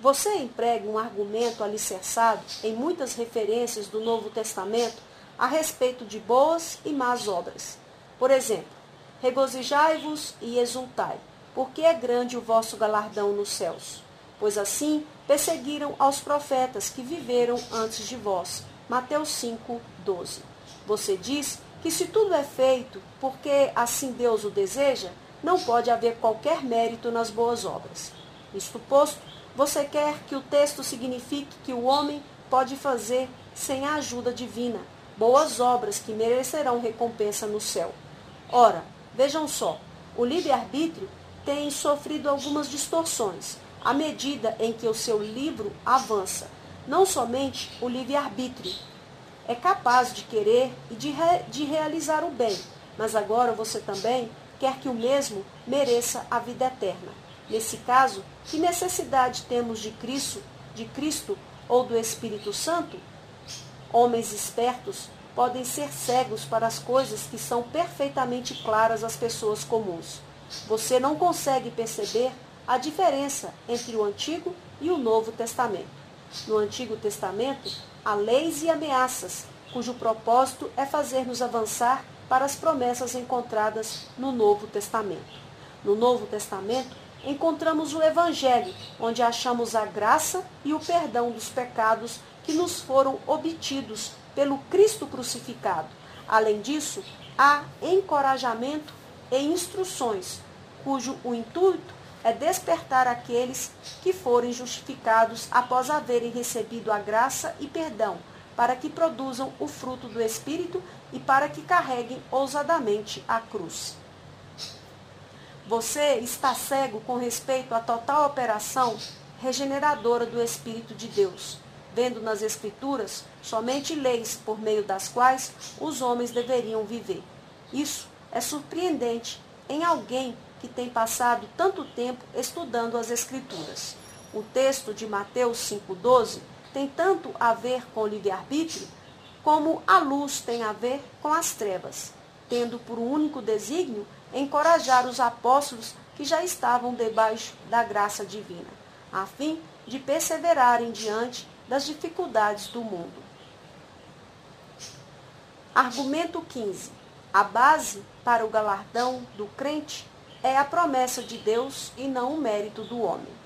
Você emprega um argumento alicerçado em muitas referências do Novo Testamento a respeito de boas e más obras. Por exemplo, regozijai-vos e exultai, porque é grande o vosso galardão nos céus. Pois assim perseguiram aos profetas que viveram antes de vós. Mateus 5, 12. Você diz que se tudo é feito porque assim Deus o deseja, não pode haver qualquer mérito nas boas obras. Isto posto, você quer que o texto signifique que o homem pode fazer sem a ajuda divina boas obras que merecerão recompensa no céu. Ora, vejam só, o livre-arbítrio tem sofrido algumas distorções à medida em que o seu livro avança. Não somente o livre-arbítrio é capaz de querer e de, re, de realizar o bem, mas agora você também quer que o mesmo mereça a vida eterna. Nesse caso, que necessidade temos de Cristo, de Cristo ou do Espírito Santo? Homens espertos podem ser cegos para as coisas que são perfeitamente claras às pessoas comuns. Você não consegue perceber a diferença entre o Antigo e o Novo Testamento. No Antigo Testamento, há leis e ameaças, cujo propósito é fazer-nos avançar para as promessas encontradas no Novo Testamento. No Novo Testamento, encontramos o Evangelho, onde achamos a graça e o perdão dos pecados que nos foram obtidos pelo Cristo crucificado. Além disso, há encorajamento e instruções, cujo o intuito é despertar aqueles que forem justificados após haverem recebido a graça e perdão, para que produzam o fruto do Espírito e para que carreguem ousadamente a cruz. Você está cego com respeito à total operação regeneradora do Espírito de Deus, vendo nas Escrituras somente leis por meio das quais os homens deveriam viver. Isso é surpreendente em alguém que tem passado tanto tempo estudando as Escrituras. O texto de Mateus 5,12 tem tanto a ver com o livre-arbítrio como a luz tem a ver com as trevas, tendo por único desígnio encorajar os apóstolos que já estavam debaixo da graça divina, a fim de perseverarem diante das dificuldades do mundo. Argumento 15. A base para o galardão do crente é a promessa de Deus e não o mérito do homem.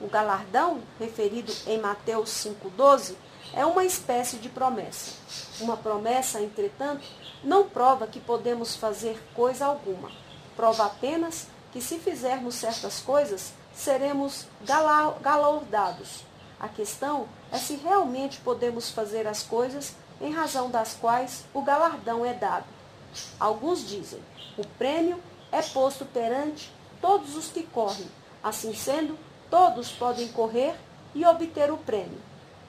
O galardão, referido em Mateus 5,12, é uma espécie de promessa. Uma promessa, entretanto, não prova que podemos fazer coisa alguma. Prova apenas que, se fizermos certas coisas, seremos galardados. A questão é se realmente podemos fazer as coisas em razão das quais o galardão é dado. Alguns dizem: o prêmio é posto perante todos os que correm. Assim sendo, todos podem correr e obter o prêmio.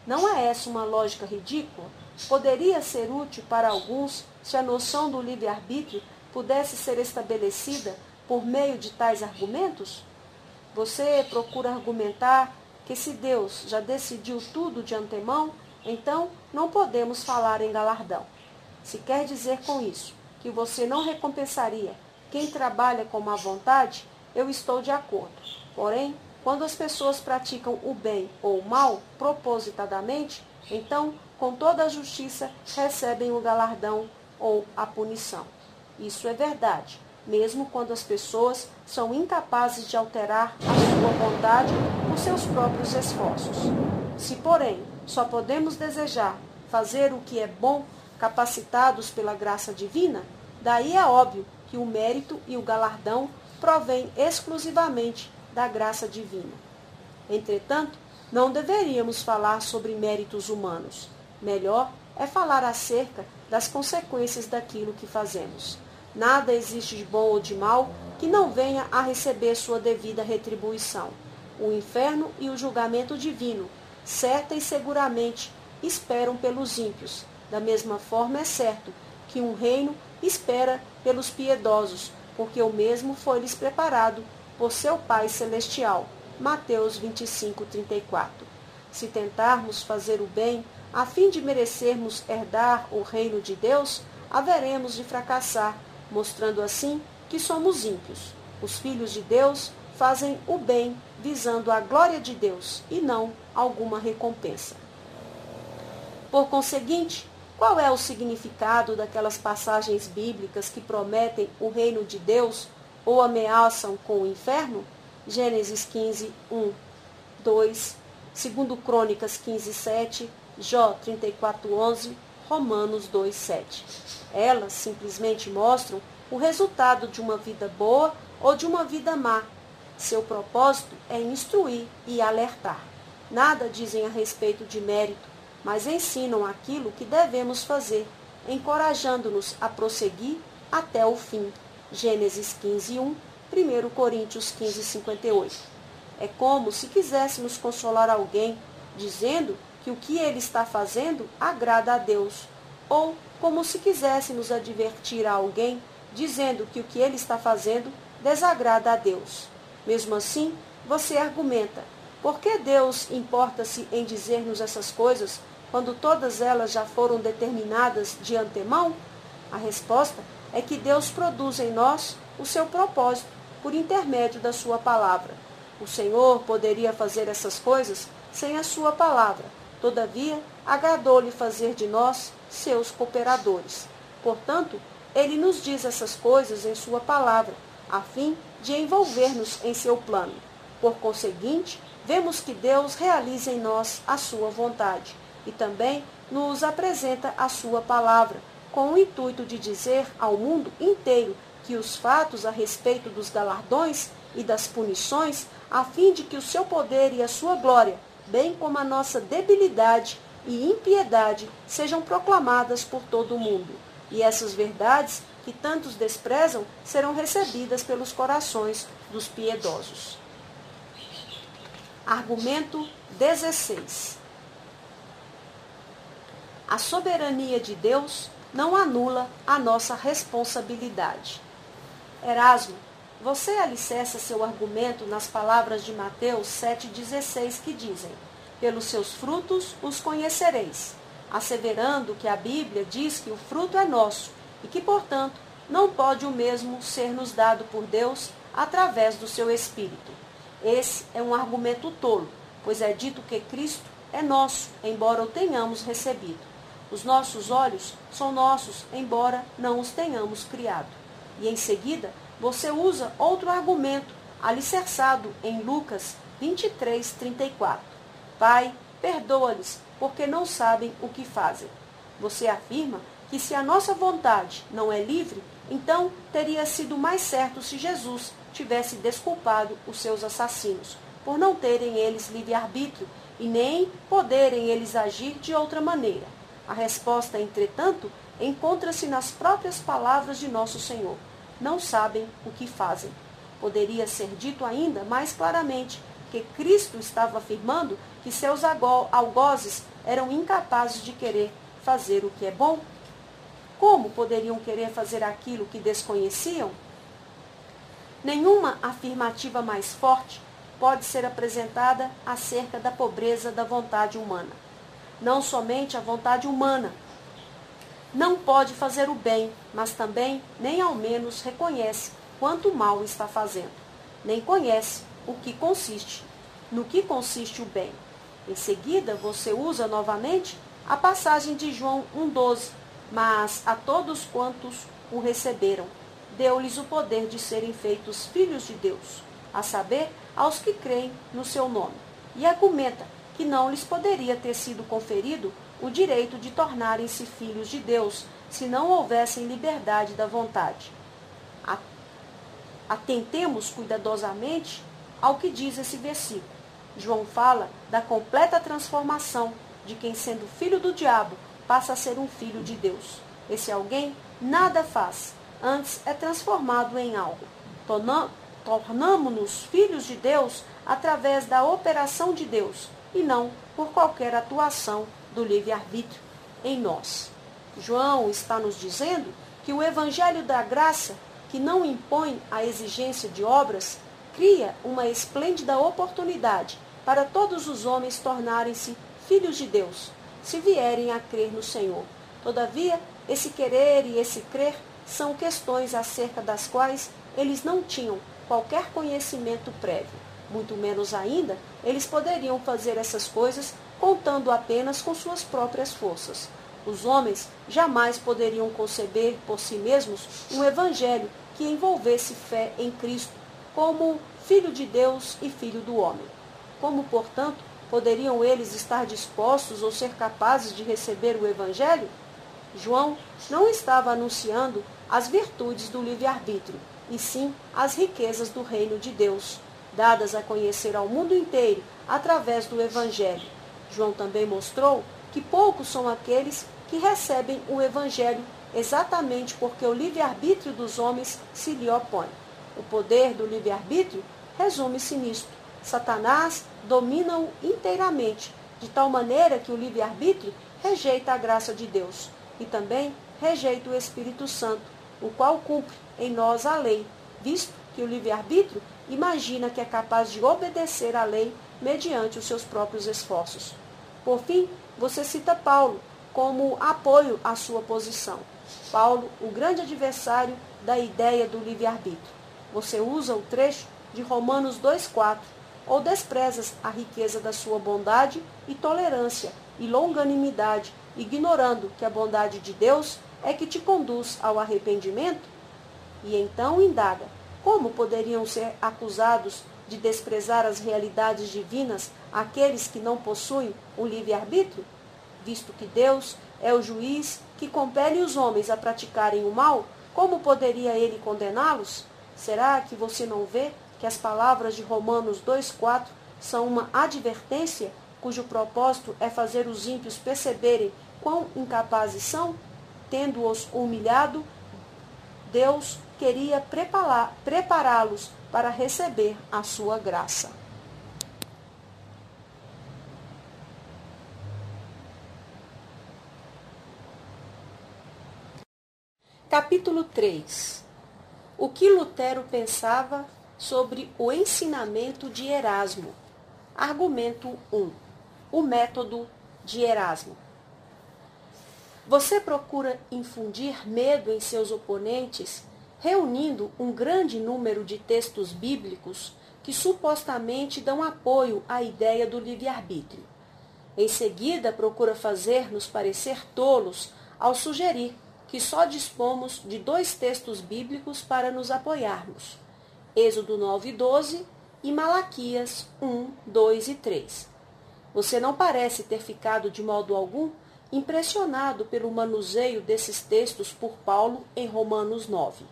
Não é essa uma lógica ridícula? Poderia ser útil para alguns se a noção do livre-arbítrio pudesse ser estabelecida por meio de tais argumentos? Você procura argumentar que se Deus já decidiu tudo de antemão, então não podemos falar em galardão. Se quer dizer com isso que você não recompensaria quem trabalha com má vontade, eu estou de acordo. Porém, quando as pessoas praticam o bem ou o mal propositadamente, então, com toda a justiça, recebem o galardão ou a punição. Isso é verdade, mesmo quando as pessoas são incapazes de alterar a sua vontade por seus próprios esforços. Se, porém, só podemos desejar fazer o que é bom, capacitados pela graça divina, daí é óbvio que o mérito e o galardão provêm exclusivamente da graça divina. Entretanto, não deveríamos falar sobre méritos humanos. Melhor é falar acerca das consequências daquilo que fazemos. Nada existe de bom ou de mal que não venha a receber sua devida retribuição. O inferno e o julgamento divino, certa e seguramente, esperam pelos ímpios. Da mesma forma, é certo que um reino espera pelos piedosos, porque o mesmo foi-lhes preparado por seu Pai Celestial. Mateus 25, 34. Se tentarmos fazer o bem, a fim de merecermos herdar o reino de Deus, haveremos de fracassar, mostrando assim que somos ímpios. Os filhos de Deus fazem o bem visando a glória de Deus e não alguma recompensa. Por conseguinte, qual é o significado daquelas passagens bíblicas que prometem o reino de Deus ou ameaçam com o inferno? Gênesis 15, 1, 2, 2 Crônicas 15, 7, Jó 34, 11, Romanos 2, 7. Elas simplesmente mostram o resultado de uma vida boa ou de uma vida má. Seu propósito é instruir e alertar. Nada dizem a respeito de mérito, mas ensinam aquilo que devemos fazer, encorajando-nos a prosseguir até o fim. Gênesis 15, 1, 1 Coríntios 15, 58. É como se quiséssemos consolar alguém, dizendo que o que ele está fazendo agrada a Deus, ou como se quiséssemos advertir a alguém, dizendo que o que ele está fazendo desagrada a Deus. Mesmo assim, você argumenta: por que Deus importa-se em dizer-nos essas coisas quando todas elas já foram determinadas de antemão? A resposta é que Deus produz em nós o seu propósito por intermédio da sua palavra. O Senhor poderia fazer essas coisas sem a sua palavra. Todavia, agradou-lhe fazer de nós seus cooperadores. Portanto, ele nos diz essas coisas em sua palavra, a fim de envolver-nos em seu plano. Por conseguinte, vemos que Deus realiza em nós a sua vontade e também nos apresenta a sua palavra, com o intuito de dizer ao mundo inteiro que os fatos a respeito dos galardões e das punições, a fim de que o seu poder e a sua glória, bem como a nossa debilidade e impiedade, sejam proclamadas por todo o mundo. E essas verdades que tantos desprezam serão recebidas pelos corações dos piedosos. Argumento 16. A soberania de Deus não anula a nossa responsabilidade. Erasmo, você alicerça seu argumento nas palavras de Mateus 7,16 que dizem: Pelos seus frutos os conhecereis, asseverando que a Bíblia diz que o fruto é nosso e que, portanto, não pode o mesmo ser nos dado por Deus através do seu Espírito. Esse é um argumento tolo, pois é dito que Cristo é nosso, embora o tenhamos recebido. Os nossos olhos são nossos, embora não os tenhamos criado. E em seguida, você usa outro argumento, alicerçado em Lucas 23, 34. Pai, perdoa-lhes, porque não sabem o que fazem. Você afirma que se a nossa vontade não é livre, então teria sido mais certo se Jesus tivesse desculpado os seus assassinos, por não terem eles livre-arbítrio e nem poderem eles agir de outra maneira. A resposta, entretanto, encontra-se nas próprias palavras de nosso Senhor. Não sabem o que fazem. Poderia ser dito ainda mais claramente que Cristo estava afirmando que seus algozes eram incapazes de querer fazer o que é bom como poderiam querer fazer aquilo que desconheciam? Nenhuma afirmativa mais forte pode ser apresentada acerca da pobreza da vontade humana. Não somente a vontade humana não pode fazer o bem, mas também nem ao menos reconhece quanto mal está fazendo, nem conhece o que consiste, no que consiste o bem. Em seguida, você usa novamente a passagem de João 1,12, mas a todos quantos o receberam, deu-lhes o poder de serem feitos filhos de Deus, a saber, aos que creem no seu nome. E argumenta que não lhes poderia ter sido conferido o direito de tornarem-se filhos de Deus, se não houvessem liberdade da vontade. Atentemos cuidadosamente ao que diz esse versículo. João fala da completa transformação de quem, sendo filho do diabo, passa a ser um filho de Deus. Esse alguém nada faz, antes é transformado em algo. Tornamos-nos filhos de Deus através da operação de Deus e não por qualquer atuação do livre-arbítrio em nós. João está nos dizendo que o evangelho da graça, que não impõe a exigência de obras, cria uma esplêndida oportunidade para todos os homens tornarem-se filhos de Deus, se vierem a crer no Senhor. Todavia, esse querer e esse crer são questões acerca das quais eles não tinham qualquer conhecimento prévio. Muito menos ainda, eles poderiam fazer essas coisas contando apenas com suas próprias forças. Os homens jamais poderiam conceber por si mesmos um evangelho que envolvesse fé em Cristo como Filho de Deus e Filho do homem. Como, portanto, poderiam eles estar dispostos ou ser capazes de receber o evangelho? João não estava anunciando as virtudes do livre-arbítrio, e sim as riquezas do reino de Deus, dadas a conhecer ao mundo inteiro através do evangelho. João também mostrou que poucos são aqueles que recebem o Evangelho exatamente porque o livre-arbítrio dos homens se lhe opõe. O poder do livre-arbítrio resume-se nisto. Satanás domina-o inteiramente, de tal maneira que o livre-arbítrio rejeita a graça de Deus e também rejeita o Espírito Santo, o qual cumpre em nós a lei, visto que o livre-arbítrio imagina que é capaz de obedecer à lei mediante os seus próprios esforços. Por fim, você cita Paulo, como apoio à sua posição. Paulo, o grande adversário da ideia do livre-arbítrio. Você usa o trecho de Romanos 2,4 ou desprezas a riqueza da sua bondade e tolerância e longanimidade, ignorando que a bondade de Deus é que te conduz ao arrependimento? E então indaga: como poderiam ser acusados de desprezar as realidades divinas aqueles que não possuem o livre-arbítrio? visto que Deus é o juiz que compele os homens a praticarem o mal, como poderia ele condená-los? Será que você não vê que as palavras de Romanos 2,4 são uma advertência cujo propósito é fazer os ímpios perceberem quão incapazes são? Tendo-os humilhado, Deus queria prepará-los para receber a sua graça. Capítulo 3 O que Lutero pensava sobre o ensinamento de Erasmo. Argumento 1 O método de Erasmo. Você procura infundir medo em seus oponentes, reunindo um grande número de textos bíblicos que supostamente dão apoio à ideia do livre-arbítrio. Em seguida, procura fazer-nos parecer tolos ao sugerir que só dispomos de dois textos bíblicos para nos apoiarmos: Êxodo 9 e 12 e Malaquias 1, 2 e 3. Você não parece ter ficado de modo algum impressionado pelo manuseio desses textos por Paulo em Romanos 9.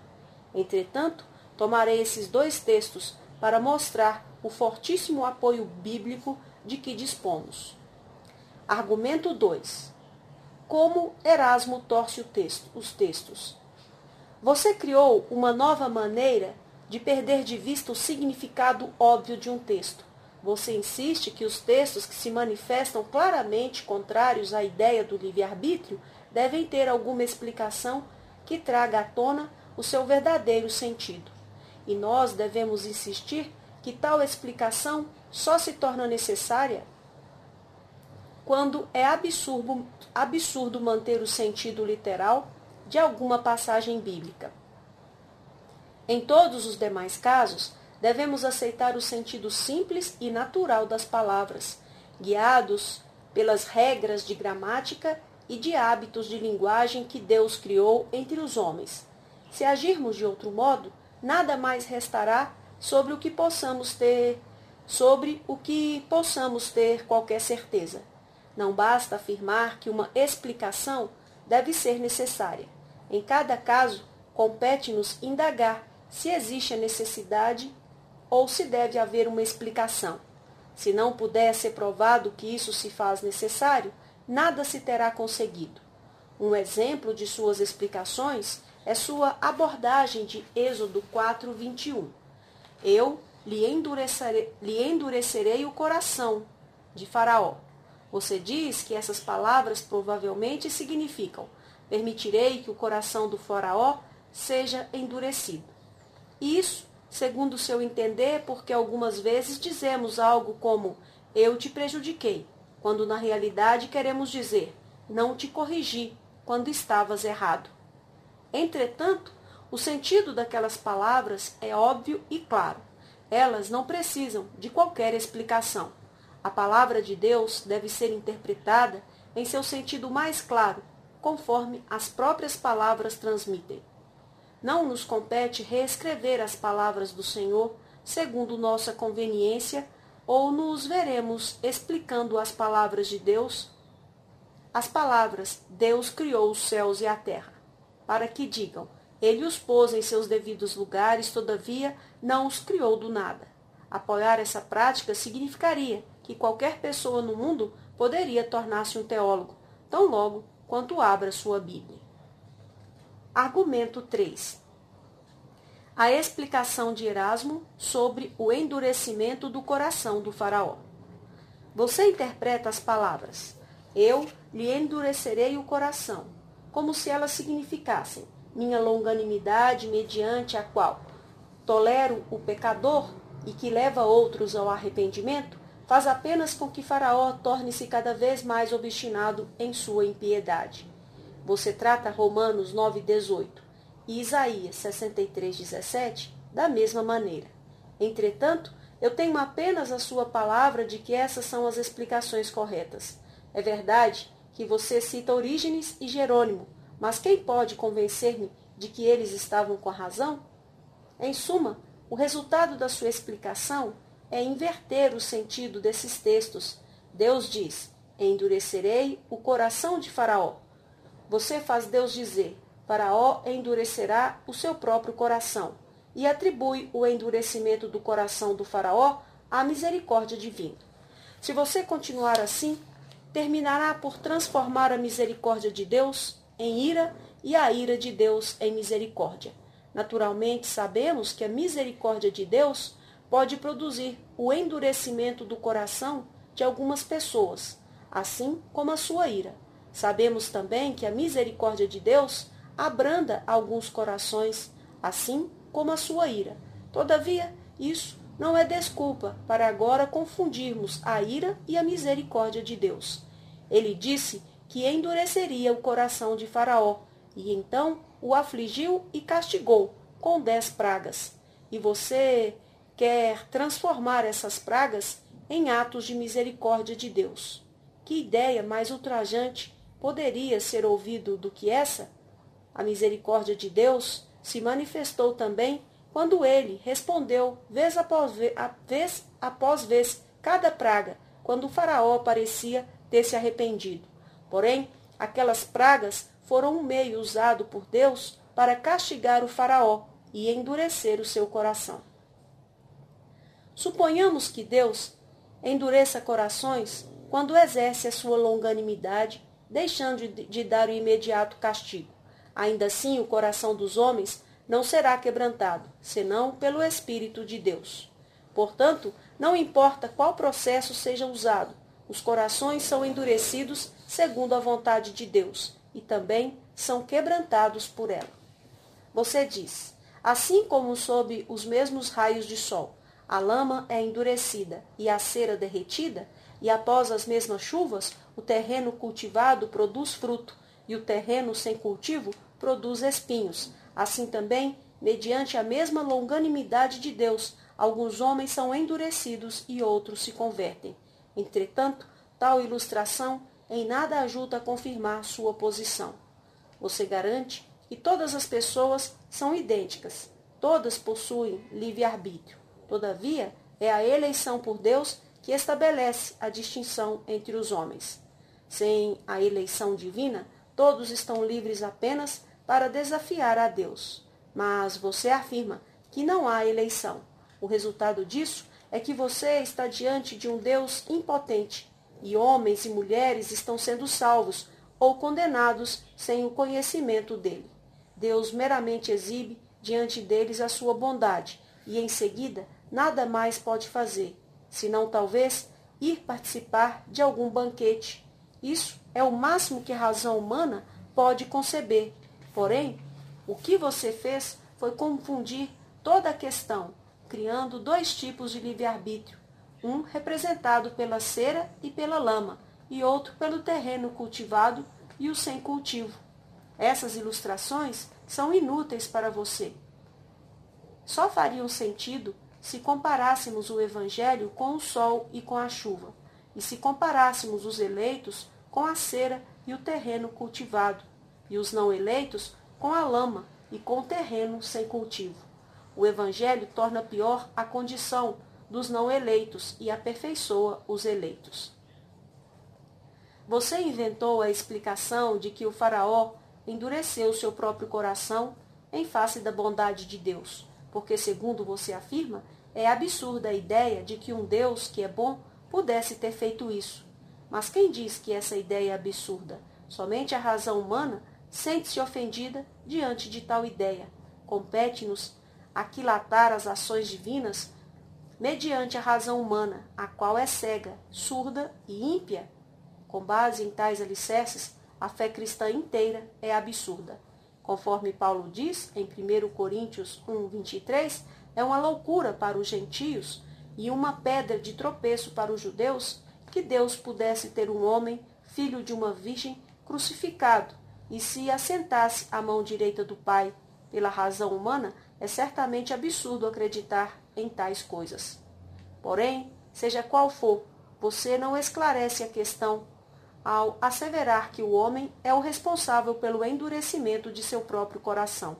Entretanto, tomarei esses dois textos para mostrar o fortíssimo apoio bíblico de que dispomos. Argumento 2 como Erasmo torce texto, os textos. Você criou uma nova maneira de perder de vista o significado óbvio de um texto. Você insiste que os textos que se manifestam claramente contrários à ideia do livre-arbítrio devem ter alguma explicação que traga à tona o seu verdadeiro sentido. E nós devemos insistir que tal explicação só se torna necessária quando é absurdo, absurdo manter o sentido literal de alguma passagem bíblica. Em todos os demais casos, devemos aceitar o sentido simples e natural das palavras, guiados pelas regras de gramática e de hábitos de linguagem que Deus criou entre os homens. Se agirmos de outro modo, nada mais restará sobre o que possamos ter, sobre o que possamos ter qualquer certeza. Não basta afirmar que uma explicação deve ser necessária. Em cada caso, compete-nos indagar se existe a necessidade ou se deve haver uma explicação. Se não puder ser provado que isso se faz necessário, nada se terá conseguido. Um exemplo de suas explicações é sua abordagem de Êxodo 4, 21. Eu lhe endurecerei, lhe endurecerei o coração de Faraó você diz que essas palavras provavelmente significam: permitirei que o coração do Faraó seja endurecido. Isso, segundo o seu entender, porque algumas vezes dizemos algo como: eu te prejudiquei, quando na realidade queremos dizer: não te corrigi quando estavas errado. Entretanto, o sentido daquelas palavras é óbvio e claro. Elas não precisam de qualquer explicação. A palavra de Deus deve ser interpretada em seu sentido mais claro, conforme as próprias palavras transmitem. Não nos compete reescrever as palavras do Senhor segundo nossa conveniência, ou nos veremos explicando as palavras de Deus. As palavras Deus criou os céus e a terra, para que digam, ele os pôs em seus devidos lugares, todavia não os criou do nada. Apoiar essa prática significaria que qualquer pessoa no mundo poderia tornar-se um teólogo, tão logo quanto abra sua Bíblia. Argumento 3. A explicação de Erasmo sobre o endurecimento do coração do Faraó. Você interpreta as palavras: Eu lhe endurecerei o coração, como se elas significassem minha longanimidade mediante a qual tolero o pecador e que leva outros ao arrependimento, faz apenas com que Faraó torne-se cada vez mais obstinado em sua impiedade. Você trata Romanos 9,18 e Isaías 63,17 da mesma maneira. Entretanto, eu tenho apenas a sua palavra de que essas são as explicações corretas. É verdade que você cita Orígenes e Jerônimo, mas quem pode convencer-me de que eles estavam com a razão? Em suma, o resultado da sua explicação é inverter o sentido desses textos. Deus diz: Endurecerei o coração de Faraó. Você faz Deus dizer: Faraó endurecerá o seu próprio coração e atribui o endurecimento do coração do Faraó à misericórdia divina. Se você continuar assim, terminará por transformar a misericórdia de Deus em ira e a ira de Deus em misericórdia. Naturalmente, sabemos que a misericórdia de Deus pode produzir o endurecimento do coração de algumas pessoas, assim como a sua ira. Sabemos também que a misericórdia de Deus abranda alguns corações, assim como a sua ira. Todavia, isso não é desculpa para agora confundirmos a ira e a misericórdia de Deus. Ele disse que endureceria o coração de Faraó, e então o afligiu e castigou com dez pragas. E você quer transformar essas pragas em atos de misericórdia de Deus. Que ideia mais ultrajante poderia ser ouvido do que essa? A misericórdia de Deus se manifestou também quando ele respondeu vez após vez, vez após vez cada praga, quando o faraó parecia ter se arrependido. Porém, aquelas pragas foram um meio usado por Deus para castigar o Faraó e endurecer o seu coração. Suponhamos que Deus endureça corações quando exerce a sua longanimidade, deixando de dar o imediato castigo. Ainda assim, o coração dos homens não será quebrantado, senão pelo Espírito de Deus. Portanto, não importa qual processo seja usado, os corações são endurecidos segundo a vontade de Deus e também são quebrantados por ela. Você diz: assim como sob os mesmos raios de sol, a lama é endurecida e a cera derretida, e após as mesmas chuvas, o terreno cultivado produz fruto, e o terreno sem cultivo produz espinhos. Assim também, mediante a mesma longanimidade de Deus, alguns homens são endurecidos e outros se convertem. Entretanto, tal ilustração em nada ajuda a confirmar sua posição. Você garante que todas as pessoas são idênticas, todas possuem livre-arbítrio. Todavia, é a eleição por Deus que estabelece a distinção entre os homens. Sem a eleição divina, todos estão livres apenas para desafiar a Deus. Mas você afirma que não há eleição. O resultado disso é que você está diante de um Deus impotente e homens e mulheres estão sendo salvos ou condenados sem o conhecimento dele. Deus meramente exibe diante deles a sua bondade e em seguida nada mais pode fazer, senão talvez ir participar de algum banquete. Isso é o máximo que a razão humana pode conceber. Porém, o que você fez foi confundir toda a questão criando dois tipos de livre-arbítrio, um representado pela cera e pela lama, e outro pelo terreno cultivado e o sem cultivo. Essas ilustrações são inúteis para você. Só fariam sentido se comparássemos o Evangelho com o sol e com a chuva, e se comparássemos os eleitos com a cera e o terreno cultivado, e os não eleitos com a lama e com o terreno sem cultivo. O Evangelho torna pior a condição dos não eleitos e aperfeiçoa os eleitos. Você inventou a explicação de que o Faraó endureceu seu próprio coração em face da bondade de Deus, porque, segundo você afirma, é absurda a ideia de que um Deus que é bom pudesse ter feito isso. Mas quem diz que essa ideia é absurda? Somente a razão humana sente-se ofendida diante de tal ideia. Compete-nos aquilatar as ações divinas mediante a razão humana, a qual é cega, surda e ímpia. Com base em tais alicerces, a fé cristã inteira é absurda. Conforme Paulo diz em 1 Coríntios 1, 23, é uma loucura para os gentios e uma pedra de tropeço para os judeus que Deus pudesse ter um homem, filho de uma virgem, crucificado e se assentasse à mão direita do Pai. Pela razão humana, é certamente absurdo acreditar em tais coisas. Porém, seja qual for, você não esclarece a questão ao asseverar que o homem é o responsável pelo endurecimento de seu próprio coração.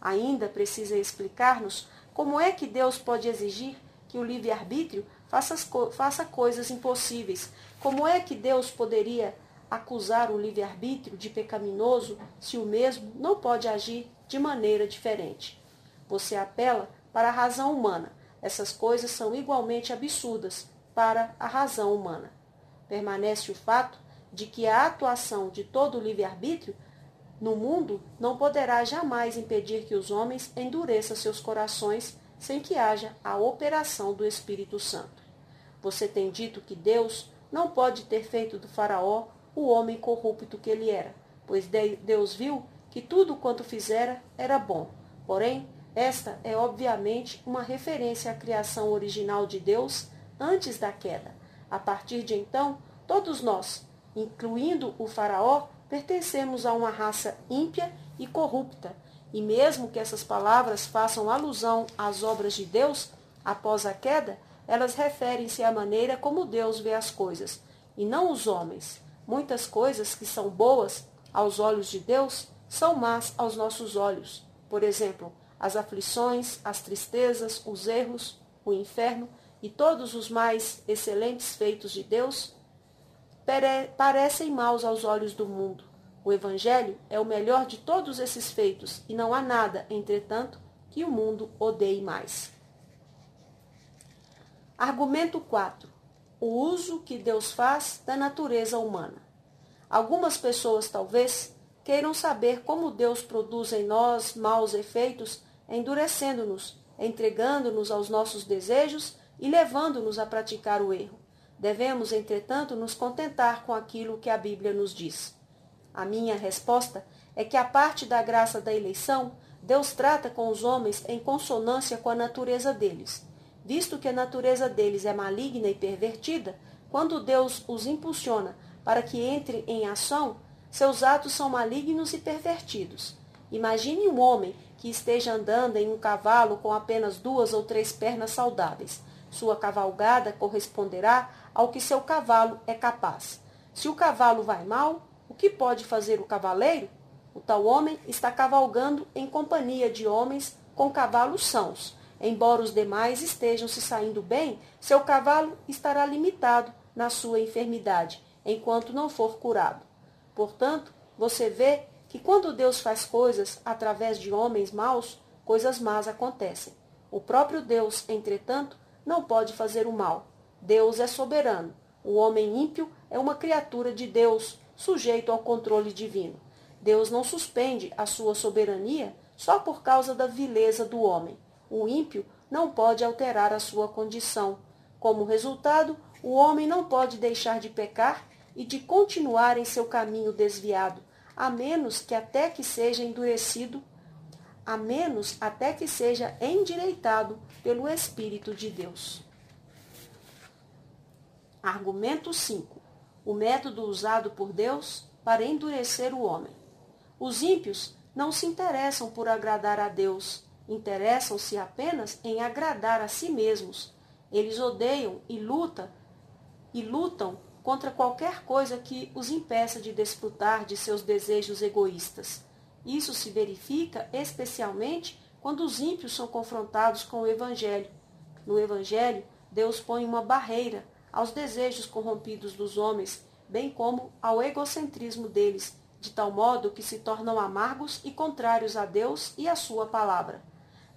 Ainda precisa explicar-nos como é que Deus pode exigir que o livre-arbítrio faça, faça coisas impossíveis. Como é que Deus poderia acusar o livre-arbítrio de pecaminoso se o mesmo não pode agir de maneira diferente? Você apela para a razão humana. Essas coisas são igualmente absurdas para a razão humana. Permanece o fato de que a atuação de todo o livre-arbítrio no mundo não poderá jamais impedir que os homens endureçam seus corações sem que haja a operação do Espírito Santo. Você tem dito que Deus não pode ter feito do Faraó o homem corrupto que ele era, pois Deus viu que tudo quanto fizera era bom. Porém, esta é obviamente uma referência à criação original de Deus antes da queda. A partir de então, todos nós, incluindo o Faraó, pertencemos a uma raça ímpia e corrupta. E mesmo que essas palavras façam alusão às obras de Deus após a queda, elas referem-se à maneira como Deus vê as coisas, e não os homens. Muitas coisas que são boas aos olhos de Deus são más aos nossos olhos. Por exemplo, as aflições, as tristezas, os erros, o inferno e todos os mais excelentes feitos de Deus parecem maus aos olhos do mundo. O Evangelho é o melhor de todos esses feitos e não há nada, entretanto, que o mundo odeie mais. Argumento 4. O uso que Deus faz da natureza humana. Algumas pessoas, talvez, queiram saber como Deus produz em nós maus efeitos endurecendo-nos, entregando-nos aos nossos desejos e levando-nos a praticar o erro. Devemos, entretanto, nos contentar com aquilo que a Bíblia nos diz. A minha resposta é que a parte da graça da eleição, Deus trata com os homens em consonância com a natureza deles. Visto que a natureza deles é maligna e pervertida, quando Deus os impulsiona para que entrem em ação, seus atos são malignos e pervertidos. Imagine um homem que esteja andando em um cavalo com apenas duas ou três pernas saudáveis. Sua cavalgada corresponderá ao que seu cavalo é capaz. Se o cavalo vai mal, o que pode fazer o cavaleiro? O tal homem está cavalgando em companhia de homens com cavalos sãos. Embora os demais estejam se saindo bem, seu cavalo estará limitado na sua enfermidade, enquanto não for curado. Portanto, você vê que quando Deus faz coisas através de homens maus, coisas más acontecem. O próprio Deus, entretanto, não pode fazer o mal. Deus é soberano. O homem ímpio é uma criatura de Deus, sujeito ao controle divino. Deus não suspende a sua soberania só por causa da vileza do homem. O ímpio não pode alterar a sua condição. Como resultado, o homem não pode deixar de pecar e de continuar em seu caminho desviado, a menos que até que seja endurecido, a menos até que seja endireitado pelo Espírito de Deus. Argumento 5. O método usado por Deus para endurecer o homem. Os ímpios não se interessam por agradar a Deus, interessam-se apenas em agradar a si mesmos. Eles odeiam e lutam e lutam contra qualquer coisa que os impeça de desfrutar de seus desejos egoístas. Isso se verifica especialmente quando os ímpios são confrontados com o Evangelho. No Evangelho, Deus põe uma barreira aos desejos corrompidos dos homens, bem como ao egocentrismo deles, de tal modo que se tornam amargos e contrários a Deus e a sua palavra.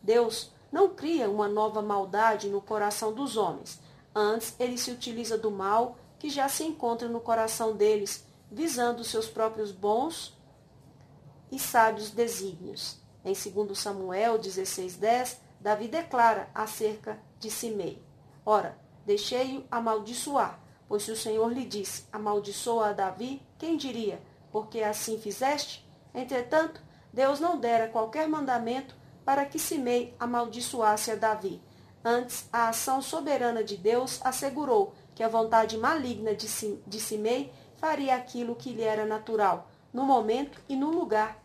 Deus não cria uma nova maldade no coração dos homens, antes ele se utiliza do mal que já se encontra no coração deles, visando seus próprios bons e sábios desígnios. Em 2 Samuel 16,10, Davi declara acerca de Simei: Ora, deixei-o amaldiçoar, pois se o Senhor lhe disse, amaldiçoa a Davi, quem diria, porque assim fizeste? Entretanto, Deus não dera qualquer mandamento para que Simei amaldiçoasse a Davi. Antes, a ação soberana de Deus assegurou que a vontade maligna de Simei faria aquilo que lhe era natural, no momento e no lugar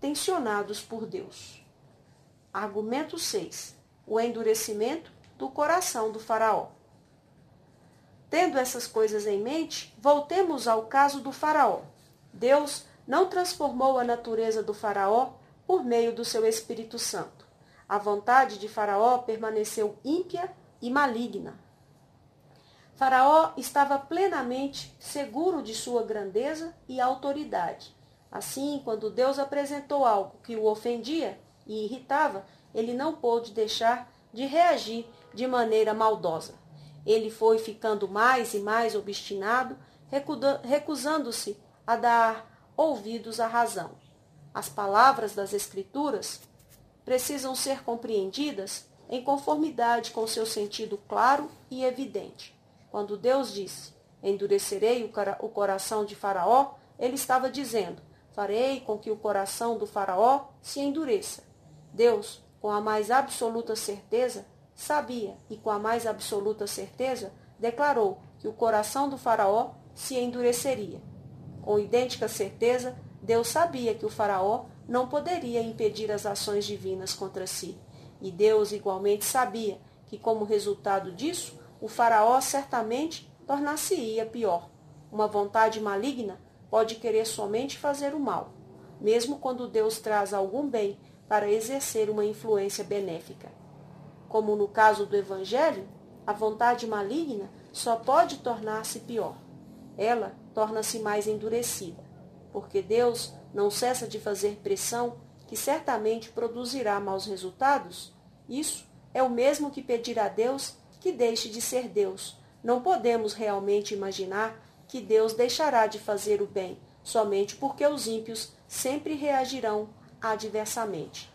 tensionados por Deus. Argumento 6. O endurecimento do coração do Faraó. Tendo essas coisas em mente, voltemos ao caso do Faraó. Deus não transformou a natureza do Faraó por meio do seu Espírito Santo. A vontade de Faraó permaneceu ímpia e maligna. Faraó estava plenamente seguro de sua grandeza e autoridade. Assim, quando Deus apresentou algo que o ofendia e irritava, ele não pôde deixar de reagir de maneira maldosa. Ele foi ficando mais e mais obstinado, recusando-se a dar ouvidos à razão. As palavras das Escrituras precisam ser compreendidas em conformidade com seu sentido claro e evidente. Quando Deus disse: Endurecerei o coração de Faraó, ele estava dizendo: Farei com que o coração do Faraó se endureça. Deus, com a mais absoluta certeza, sabia e com a mais absoluta certeza declarou que o coração do Faraó se endureceria. Com idêntica certeza, Deus sabia que o Faraó não poderia impedir as ações divinas contra si. E Deus igualmente sabia que, como resultado disso, o faraó certamente tornar-se-ia pior. Uma vontade maligna pode querer somente fazer o mal, mesmo quando Deus traz algum bem para exercer uma influência benéfica. Como no caso do Evangelho, a vontade maligna só pode tornar-se pior. Ela torna-se mais endurecida, porque Deus não cessa de fazer pressão que certamente produzirá maus resultados. Isso é o mesmo que pedir a Deus que deixe de ser Deus. Não podemos realmente imaginar que Deus deixará de fazer o bem somente porque os ímpios sempre reagirão adversamente.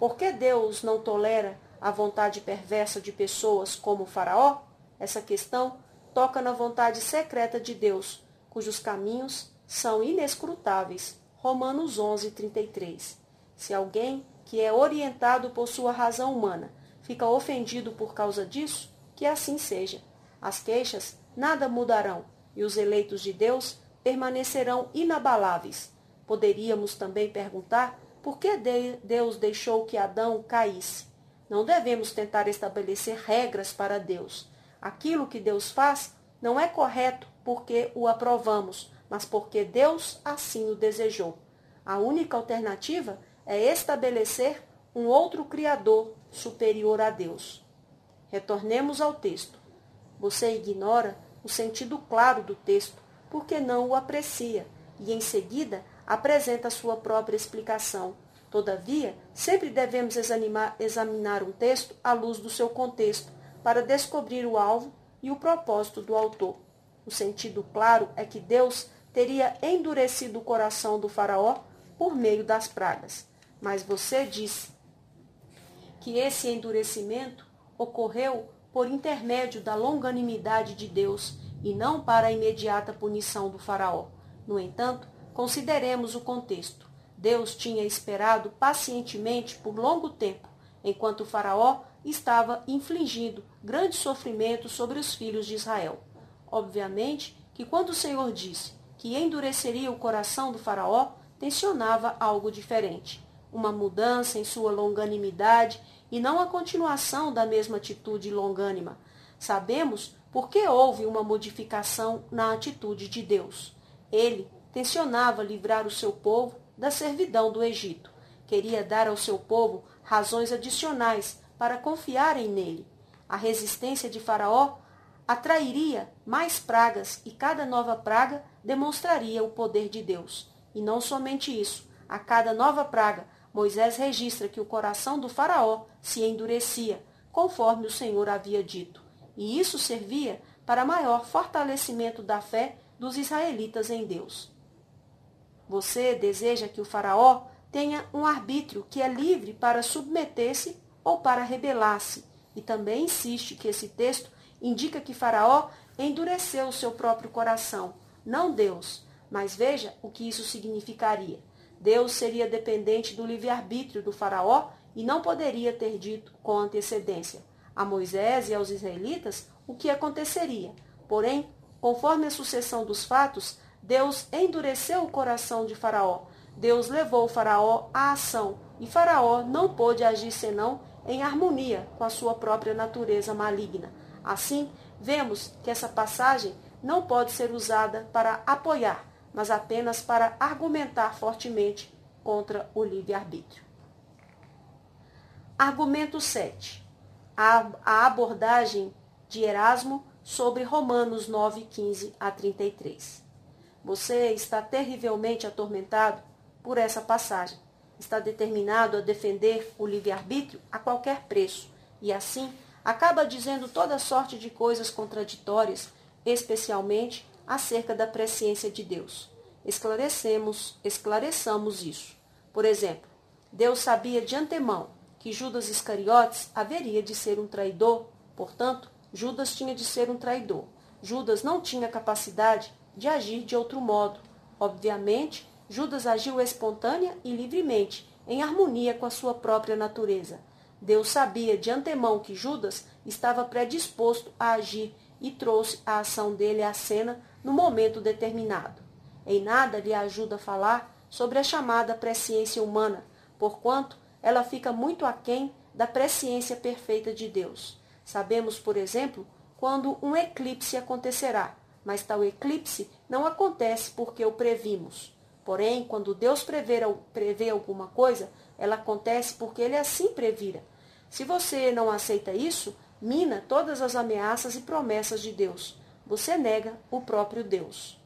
Por que Deus não tolera a vontade perversa de pessoas como o Faraó? Essa questão toca na vontade secreta de Deus, cujos caminhos são inescrutáveis. Romanos 11, 33. Se alguém que é orientado por sua razão humana fica ofendido por causa disso, que assim seja. As queixas nada mudarão e os eleitos de Deus permanecerão inabaláveis. Poderíamos também perguntar por que Deus deixou que Adão caísse. Não devemos tentar estabelecer regras para Deus. Aquilo que Deus faz não é correto porque o aprovamos, mas porque Deus assim o desejou. A única alternativa é estabelecer um outro Criador superior a Deus. Retornemos ao texto. Você ignora o sentido claro do texto porque não o aprecia e, em seguida, apresenta sua própria explicação. Todavia, sempre devemos examinar, examinar um texto à luz do seu contexto para descobrir o alvo e o propósito do autor. O sentido claro é que Deus teria endurecido o coração do Faraó por meio das pragas. Mas você diz que esse endurecimento ocorreu por intermédio da longanimidade de Deus e não para a imediata punição do Faraó. No entanto, consideremos o contexto. Deus tinha esperado pacientemente por longo tempo, enquanto o Faraó estava infligindo grande sofrimento sobre os filhos de Israel. Obviamente que quando o Senhor disse que endureceria o coração do Faraó, tensionava algo diferente, uma mudança em sua longanimidade e não a continuação da mesma atitude longânima. Sabemos porque houve uma modificação na atitude de Deus. Ele tensionava livrar o seu povo da servidão do Egito. Queria dar ao seu povo razões adicionais para confiarem nele. A resistência de Faraó atrairia mais pragas e cada nova praga demonstraria o poder de Deus. E não somente isso, a cada nova praga, Moisés registra que o coração do Faraó se endurecia, conforme o Senhor havia dito. E isso servia para maior fortalecimento da fé dos israelitas em Deus. Você deseja que o Faraó tenha um arbítrio que é livre para submeter-se ou para rebelar-se, e também insiste que esse texto indica que Faraó endureceu o seu próprio coração, não Deus. Mas veja o que isso significaria. Deus seria dependente do livre-arbítrio do Faraó e não poderia ter dito com antecedência a Moisés e aos israelitas o que aconteceria. Porém, conforme a sucessão dos fatos, Deus endureceu o coração de Faraó. Deus levou Faraó à ação e Faraó não pôde agir senão em harmonia com a sua própria natureza maligna. Assim, vemos que essa passagem não pode ser usada para apoiar, mas apenas para argumentar fortemente contra o livre-arbítrio. Argumento 7. A abordagem de Erasmo sobre Romanos 9, 15 a 33. Você está terrivelmente atormentado por essa passagem. Está determinado a defender o livre-arbítrio a qualquer preço e, assim, acaba dizendo toda sorte de coisas contraditórias, especialmente acerca da presciência de Deus. Esclarecemos, esclareçamos isso. Por exemplo, Deus sabia de antemão que Judas Iscariotes haveria de ser um traidor, portanto, Judas tinha de ser um traidor. Judas não tinha capacidade de agir de outro modo. Obviamente, Judas agiu espontânea e livremente, em harmonia com a sua própria natureza. Deus sabia de antemão que Judas estava predisposto a agir e trouxe a ação dele à cena no momento determinado. Em nada lhe ajuda falar sobre a chamada presciência humana, porquanto ela fica muito aquém da presciência perfeita de Deus. Sabemos, por exemplo, quando um eclipse acontecerá, mas tal eclipse não acontece porque o previmos. Porém, quando Deus prevê alguma coisa, ela acontece porque ele assim previra. Se você não aceita isso, mina todas as ameaças e promessas de Deus. Você nega o próprio Deus.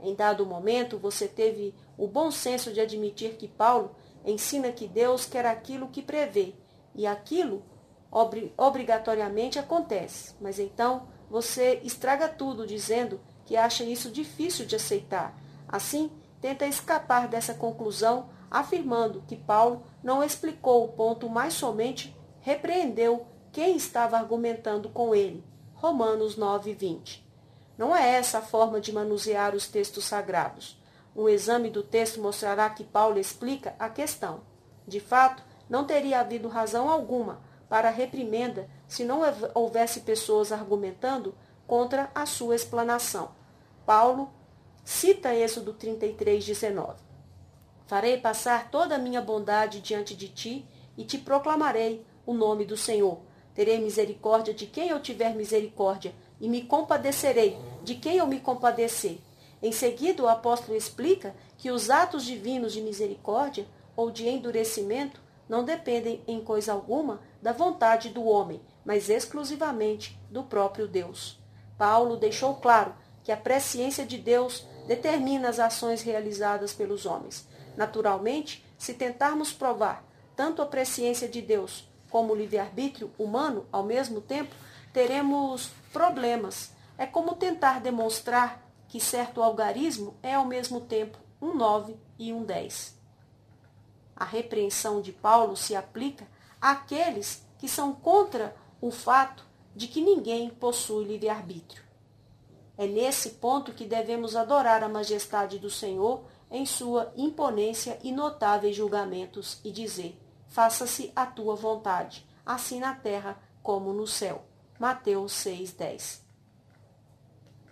Em dado momento, você teve o bom senso de admitir que Paulo ensina que Deus quer aquilo que prevê, e aquilo obri obrigatoriamente acontece. Mas então você estraga tudo dizendo que acha isso difícil de aceitar. Assim, tenta escapar dessa conclusão, afirmando que Paulo não explicou o ponto mais somente repreendeu quem estava argumentando com ele. Romanos 9, 20. Não é essa a forma de manusear os textos sagrados. Um exame do texto mostrará que Paulo explica a questão. De fato, não teria havido razão alguma para a reprimenda se não houvesse pessoas argumentando contra a sua explanação. Paulo cita Êxodo 33, 19. Farei passar toda a minha bondade diante de ti e te proclamarei o nome do Senhor. Terei misericórdia de quem eu tiver misericórdia, e me compadecerei de quem eu me compadecer. Em seguida, o apóstolo explica que os atos divinos de misericórdia ou de endurecimento não dependem em coisa alguma da vontade do homem, mas exclusivamente do próprio Deus. Paulo deixou claro que a presciência de Deus determina as ações realizadas pelos homens. Naturalmente, se tentarmos provar tanto a presciência de Deus como o livre-arbítrio humano ao mesmo tempo, teremos problemas. É como tentar demonstrar que certo algarismo é ao mesmo tempo um 9 e um 10. A repreensão de Paulo se aplica àqueles que são contra o fato de que ninguém possui livre-arbítrio. É nesse ponto que devemos adorar a majestade do Senhor em sua imponência e notáveis julgamentos e dizer: faça-se a tua vontade, assim na terra como no céu. Mateus 6:10.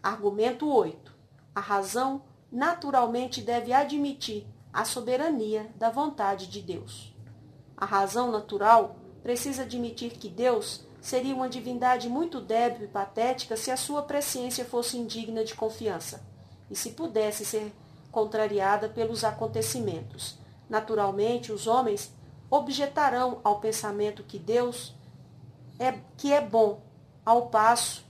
Argumento 8. A razão naturalmente deve admitir a soberania da vontade de Deus. A razão natural precisa admitir que Deus seria uma divindade muito débil e patética se a sua presciência fosse indigna de confiança e se pudesse ser contrariada pelos acontecimentos. Naturalmente, os homens objetarão ao pensamento que Deus é que é bom, ao passo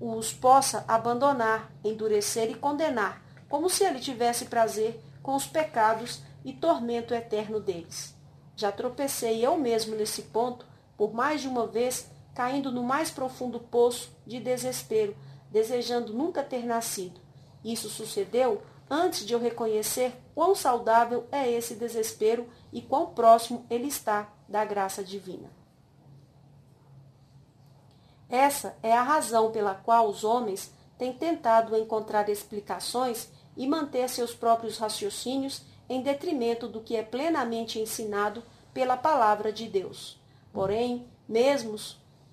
os possa abandonar, endurecer e condenar, como se ele tivesse prazer com os pecados e tormento eterno deles. Já tropecei eu mesmo nesse ponto, por mais de uma vez, caindo no mais profundo poço de desespero, desejando nunca ter nascido. Isso sucedeu antes de eu reconhecer quão saudável é esse desespero e quão próximo ele está da graça divina. Essa é a razão pela qual os homens têm tentado encontrar explicações e manter seus próprios raciocínios em detrimento do que é plenamente ensinado pela palavra de Deus. Porém, mesmo,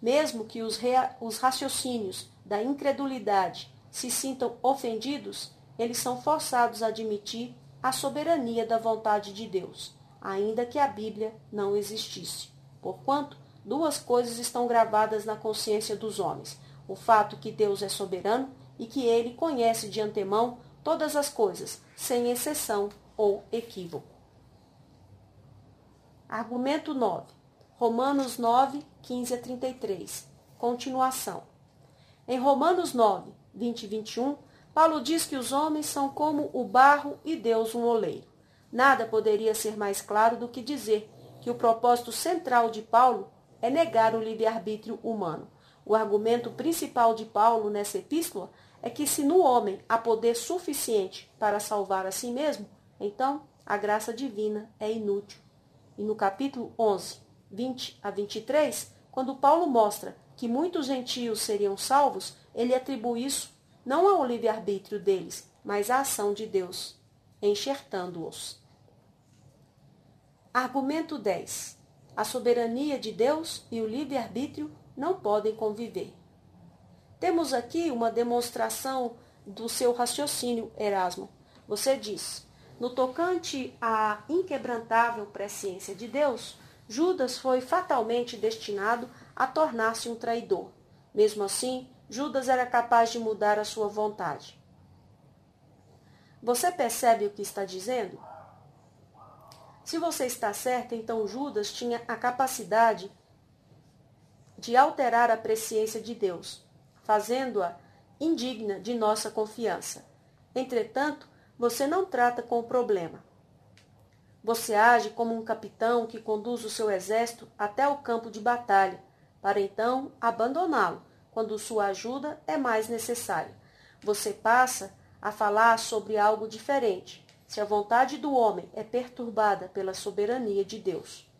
mesmo que os, rea, os raciocínios da incredulidade se sintam ofendidos, eles são forçados a admitir a soberania da vontade de Deus, ainda que a Bíblia não existisse. Porquanto, duas coisas estão gravadas na consciência dos homens: o fato que Deus é soberano e que ele conhece de antemão todas as coisas, sem exceção ou equívoco. Argumento 9. Romanos 9, 15 a 33. Continuação. Em Romanos 9, 20 e 21, Paulo diz que os homens são como o barro e Deus um oleiro. Nada poderia ser mais claro do que dizer que o propósito central de Paulo é negar o livre-arbítrio humano. O argumento principal de Paulo nessa epístola é que se no homem há poder suficiente para salvar a si mesmo, então a graça divina é inútil. E no capítulo 11, 20 a 23, quando Paulo mostra que muitos gentios seriam salvos, ele atribui isso não ao livre-arbítrio deles, mas à ação de Deus, enxertando-os. Argumento 10. A soberania de Deus e o livre-arbítrio não podem conviver. Temos aqui uma demonstração do seu raciocínio, Erasmo. Você diz: no tocante à inquebrantável presciência de Deus, Judas foi fatalmente destinado a tornar-se um traidor. Mesmo assim, Judas era capaz de mudar a sua vontade. Você percebe o que está dizendo? Se você está certo, então Judas tinha a capacidade de alterar a presciência de Deus, fazendo-a indigna de nossa confiança. Entretanto, você não trata com o problema. Você age como um capitão que conduz o seu exército até o campo de batalha, para então abandoná-lo quando sua ajuda é mais necessária. Você passa a falar sobre algo diferente, se a vontade do homem é perturbada pela soberania de Deus.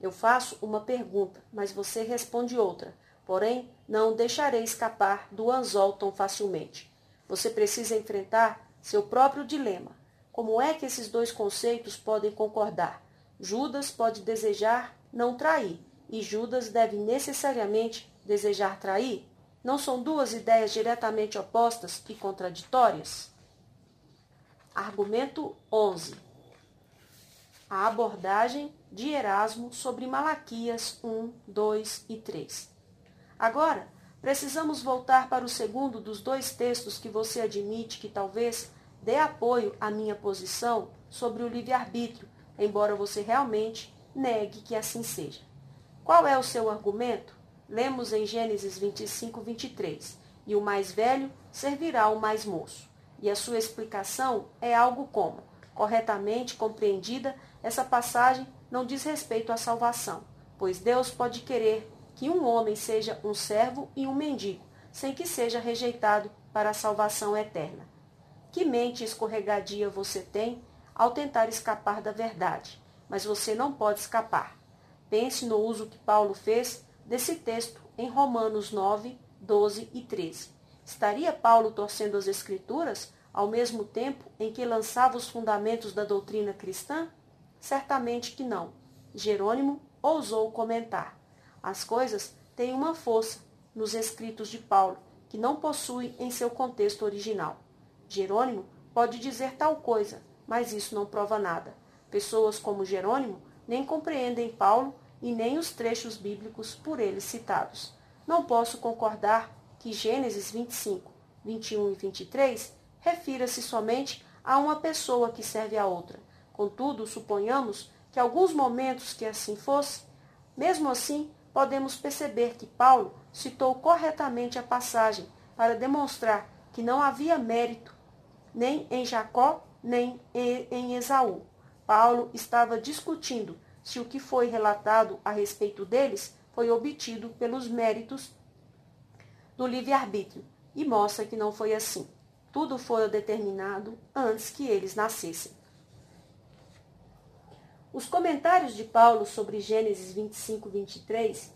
Eu faço uma pergunta, mas você responde outra. Porém, não deixarei escapar do anzol tão facilmente. Você precisa enfrentar seu próprio dilema. Como é que esses dois conceitos podem concordar? Judas pode desejar não trair, e Judas deve necessariamente desejar trair? Não são duas ideias diretamente opostas e contraditórias? Argumento 11. A abordagem de Erasmo sobre Malaquias 1, 2 e 3. Agora, precisamos voltar para o segundo dos dois textos que você admite que talvez dê apoio à minha posição sobre o livre-arbítrio, embora você realmente negue que assim seja. Qual é o seu argumento? Lemos em Gênesis 25, 23. E o mais velho servirá ao mais moço e a sua explicação é algo como: corretamente compreendida, essa passagem não diz respeito à salvação, pois Deus pode querer que um homem seja um servo e um mendigo, sem que seja rejeitado para a salvação eterna. Que mente escorregadia você tem ao tentar escapar da verdade, mas você não pode escapar. Pense no uso que Paulo fez desse texto em Romanos 9, 12 e 13. Estaria Paulo torcendo as Escrituras ao mesmo tempo em que lançava os fundamentos da doutrina cristã? Certamente que não. Jerônimo ousou comentar. As coisas têm uma força nos escritos de Paulo que não possui em seu contexto original. Jerônimo pode dizer tal coisa, mas isso não prova nada. Pessoas como Jerônimo nem compreendem Paulo e nem os trechos bíblicos por eles citados. Não posso concordar que Gênesis 25, 21 e 23 refira-se somente a uma pessoa que serve a outra. Contudo, suponhamos que alguns momentos que assim fosse, mesmo assim, podemos perceber que Paulo citou corretamente a passagem para demonstrar que não havia mérito nem em Jacó, nem em Esaú. Paulo estava discutindo se o que foi relatado a respeito deles foi obtido pelos méritos do livre-arbítrio, e mostra que não foi assim. Tudo foi determinado antes que eles nascessem. Os comentários de Paulo sobre Gênesis 25, 23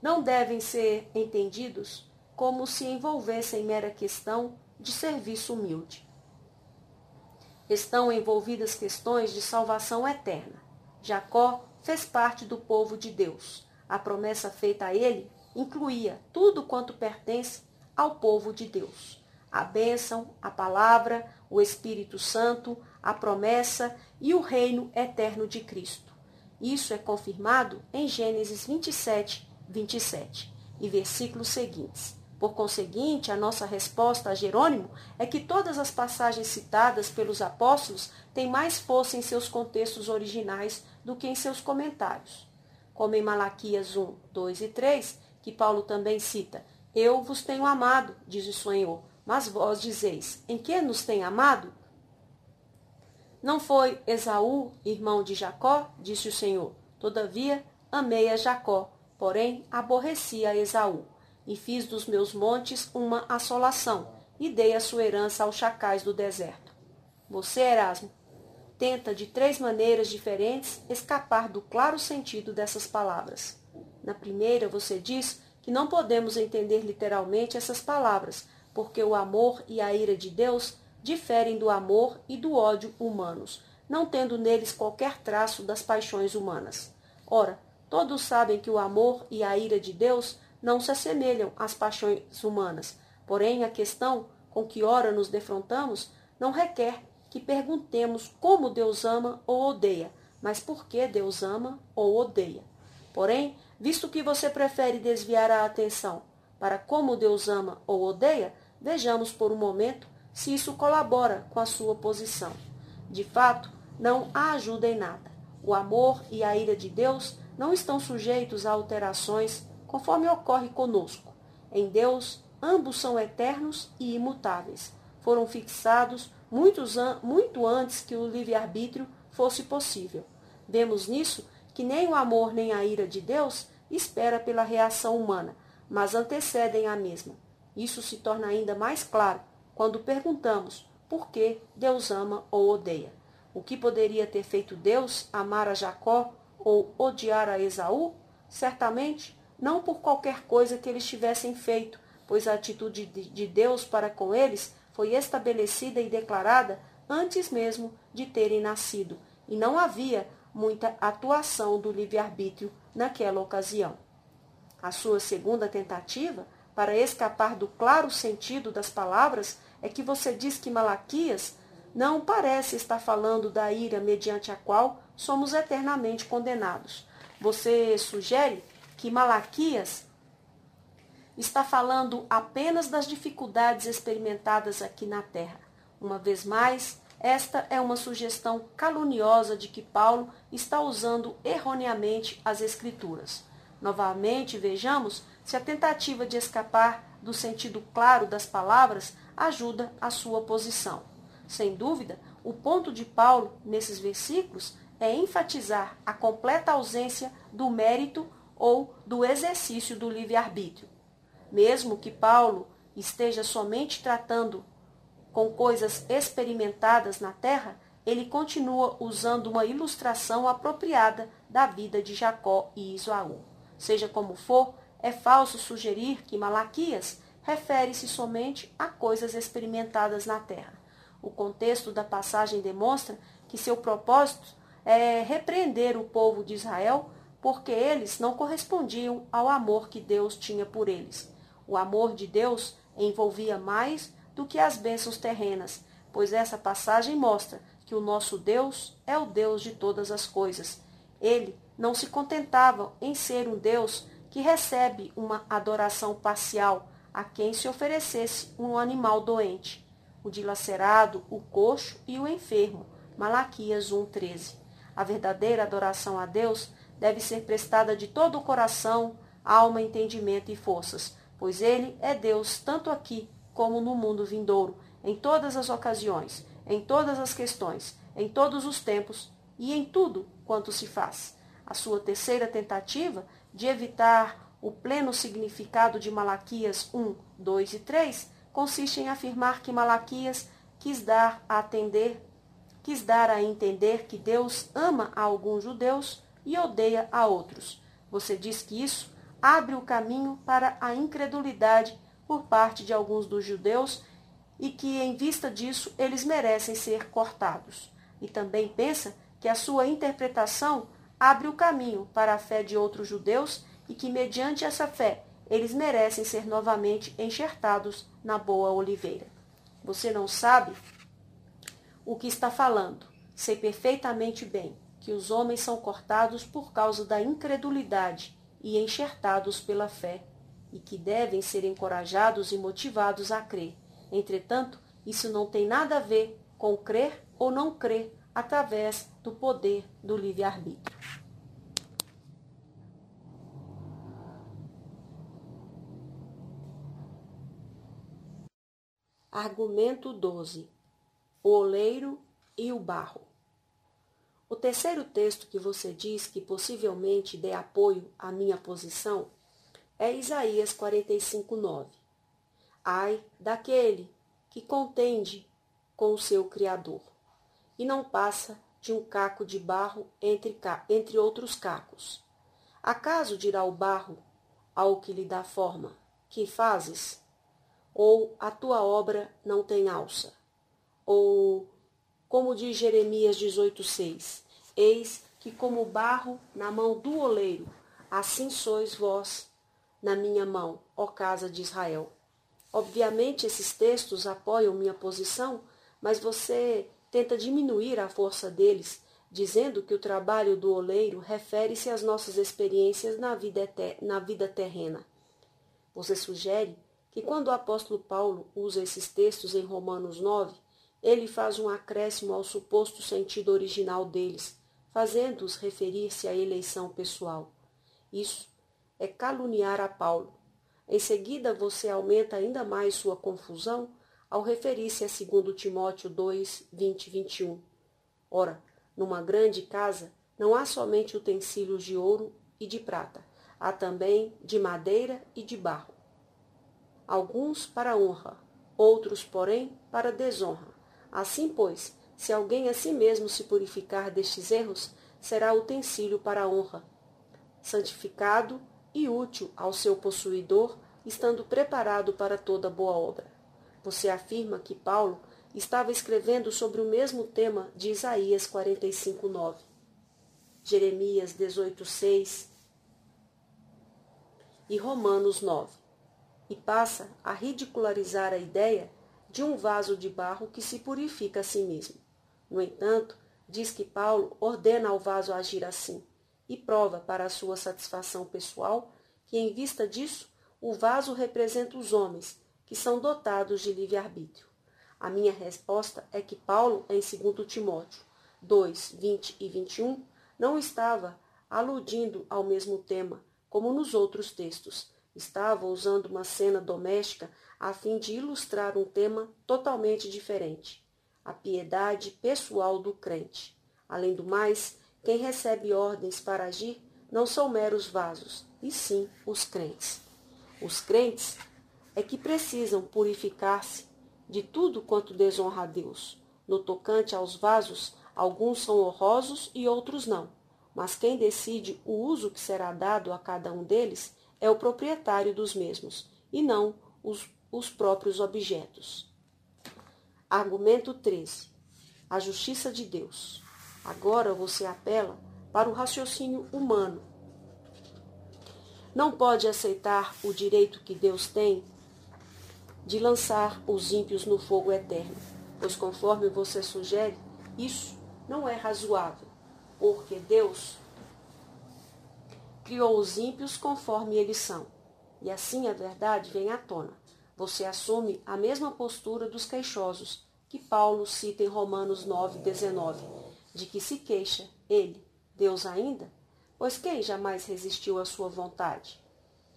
não devem ser entendidos como se envolvessem em mera questão de serviço humilde. Estão envolvidas questões de salvação eterna. Jacó fez parte do povo de Deus. A promessa feita a ele incluía tudo quanto pertence ao povo de Deus: a bênção, a palavra, o Espírito Santo, a promessa e o reino eterno de Cristo. Isso é confirmado em Gênesis 27, 27 e versículos seguintes. Por conseguinte, a nossa resposta a Jerônimo é que todas as passagens citadas pelos apóstolos têm mais força em seus contextos originais do que em seus comentários. Como em Malaquias 1, 2 e 3, que Paulo também cita: Eu vos tenho amado, diz o Senhor, mas vós dizeis: Em que nos tem amado? Não foi Esaú, irmão de Jacó, disse o Senhor. Todavia, amei a Jacó, porém aborreci a Esaú, e fiz dos meus montes uma assolação, e dei a sua herança aos chacais do deserto. Você, Erasmo, tenta de três maneiras diferentes escapar do claro sentido dessas palavras. Na primeira, você diz que não podemos entender literalmente essas palavras, porque o amor e a ira de Deus diferem do amor e do ódio humanos, não tendo neles qualquer traço das paixões humanas. Ora, todos sabem que o amor e a ira de Deus não se assemelham às paixões humanas. Porém, a questão com que ora nos defrontamos não requer que perguntemos como Deus ama ou odeia, mas por que Deus ama ou odeia. Porém, Visto que você prefere desviar a atenção para como Deus ama ou odeia, vejamos por um momento se isso colabora com a sua posição. De fato, não a ajuda em nada. O amor e a ira de Deus não estão sujeitos a alterações conforme ocorre conosco. Em Deus, ambos são eternos e imutáveis. Foram fixados muitos muito antes que o livre-arbítrio fosse possível. Vemos nisso que nem o amor nem a ira de Deus espera pela reação humana, mas antecedem a mesma. Isso se torna ainda mais claro quando perguntamos por que Deus ama ou odeia. O que poderia ter feito Deus amar a Jacó ou odiar a Esaú? Certamente não por qualquer coisa que eles tivessem feito, pois a atitude de Deus para com eles foi estabelecida e declarada antes mesmo de terem nascido, e não havia muita atuação do livre-arbítrio naquela ocasião. A sua segunda tentativa para escapar do claro sentido das palavras é que você diz que Malaquias não parece estar falando da ira mediante a qual somos eternamente condenados. Você sugere que Malaquias está falando apenas das dificuldades experimentadas aqui na terra. Uma vez mais, esta é uma sugestão caluniosa de que Paulo está usando erroneamente as Escrituras. Novamente, vejamos se a tentativa de escapar do sentido claro das palavras ajuda a sua posição. Sem dúvida, o ponto de Paulo nesses versículos é enfatizar a completa ausência do mérito ou do exercício do livre-arbítrio. Mesmo que Paulo esteja somente tratando com coisas experimentadas na terra, ele continua usando uma ilustração apropriada da vida de Jacó e Isaú. Seja como for, é falso sugerir que Malaquias refere-se somente a coisas experimentadas na terra. O contexto da passagem demonstra que seu propósito é repreender o povo de Israel porque eles não correspondiam ao amor que Deus tinha por eles. O amor de Deus envolvia mais do que as bênçãos terrenas, pois essa passagem mostra que o nosso Deus é o Deus de todas as coisas. Ele não se contentava em ser um Deus que recebe uma adoração parcial a quem se oferecesse um animal doente, o dilacerado, o coxo e o enfermo. Malaquias 1:13. A verdadeira adoração a Deus deve ser prestada de todo o coração, alma, entendimento e forças, pois ele é Deus tanto aqui como no mundo vindouro, em todas as ocasiões, em todas as questões, em todos os tempos e em tudo quanto se faz. A sua terceira tentativa de evitar o pleno significado de Malaquias 1, 2 e 3 consiste em afirmar que Malaquias quis dar a atender, quis dar a entender que Deus ama a alguns judeus e odeia a outros. Você diz que isso abre o caminho para a incredulidade por parte de alguns dos judeus e que, em vista disso, eles merecem ser cortados. E também pensa que a sua interpretação abre o caminho para a fé de outros judeus e que, mediante essa fé, eles merecem ser novamente enxertados na boa oliveira. Você não sabe o que está falando. Sei perfeitamente bem que os homens são cortados por causa da incredulidade e enxertados pela fé, e que devem ser encorajados e motivados a crer. Entretanto, isso não tem nada a ver com crer ou não crer através do poder do livre-arbítrio. Argumento 12: O oleiro e o barro. O terceiro texto que você diz que possivelmente dê apoio à minha posição é Isaías 45, 9. Ai daquele que contende com o seu Criador e não passa de um caco de barro entre, entre outros cacos. Acaso dirá o barro ao que lhe dá forma: Que fazes? Ou a tua obra não tem alça? Ou, como diz Jeremias 18,6: Eis que, como barro na mão do oleiro, assim sois vós na minha mão, ó casa de Israel. Obviamente, esses textos apoiam minha posição, mas você tenta diminuir a força deles, dizendo que o trabalho do oleiro refere-se às nossas experiências na vida, na vida terrena. Você sugere que quando o apóstolo Paulo usa esses textos em Romanos 9, ele faz um acréscimo ao suposto sentido original deles, fazendo-os referir-se à eleição pessoal. Isso é caluniar a Paulo. Em seguida, você aumenta ainda mais sua confusão ao referir-se a 2 Timóteo 2, 20 e 21. Ora, numa grande casa não há somente utensílios de ouro e de prata, há também de madeira e de barro alguns para honra, outros, porém, para desonra. Assim, pois, se alguém a si mesmo se purificar destes erros, será utensílio para honra, santificado e útil ao seu possuidor, estando preparado para toda boa obra. Você afirma que Paulo estava escrevendo sobre o mesmo tema de Isaías 45, 9, Jeremias 18, 6 e Romanos 9 e passa a ridicularizar a ideia de um vaso de barro que se purifica a si mesmo. No entanto, diz que Paulo ordena ao vaso agir assim e prova para a sua satisfação pessoal que, em vista disso, o vaso representa os homens, que são dotados de livre-arbítrio. A minha resposta é que Paulo, em 2 Timóteo 2, 20 e 21, não estava aludindo ao mesmo tema, como nos outros textos, Estava usando uma cena doméstica a fim de ilustrar um tema totalmente diferente: a piedade pessoal do crente. Além do mais, quem recebe ordens para agir não são meros vasos, e sim os crentes. Os crentes é que precisam purificar-se de tudo quanto desonra a Deus. No tocante aos vasos, alguns são honrosos e outros não. Mas quem decide o uso que será dado a cada um deles é o proprietário dos mesmos, e não os, os próprios objetos. Argumento 13. A justiça de Deus. Agora você apela para o raciocínio humano. Não pode aceitar o direito que Deus tem de lançar os ímpios no fogo eterno, pois conforme você sugere, isso não é razoável, porque Deus criou os ímpios conforme eles são. E assim a verdade vem à tona. Você assume a mesma postura dos queixosos que Paulo cita em Romanos 9, 19, de que se queixa ele, Deus ainda? Pois quem jamais resistiu à sua vontade?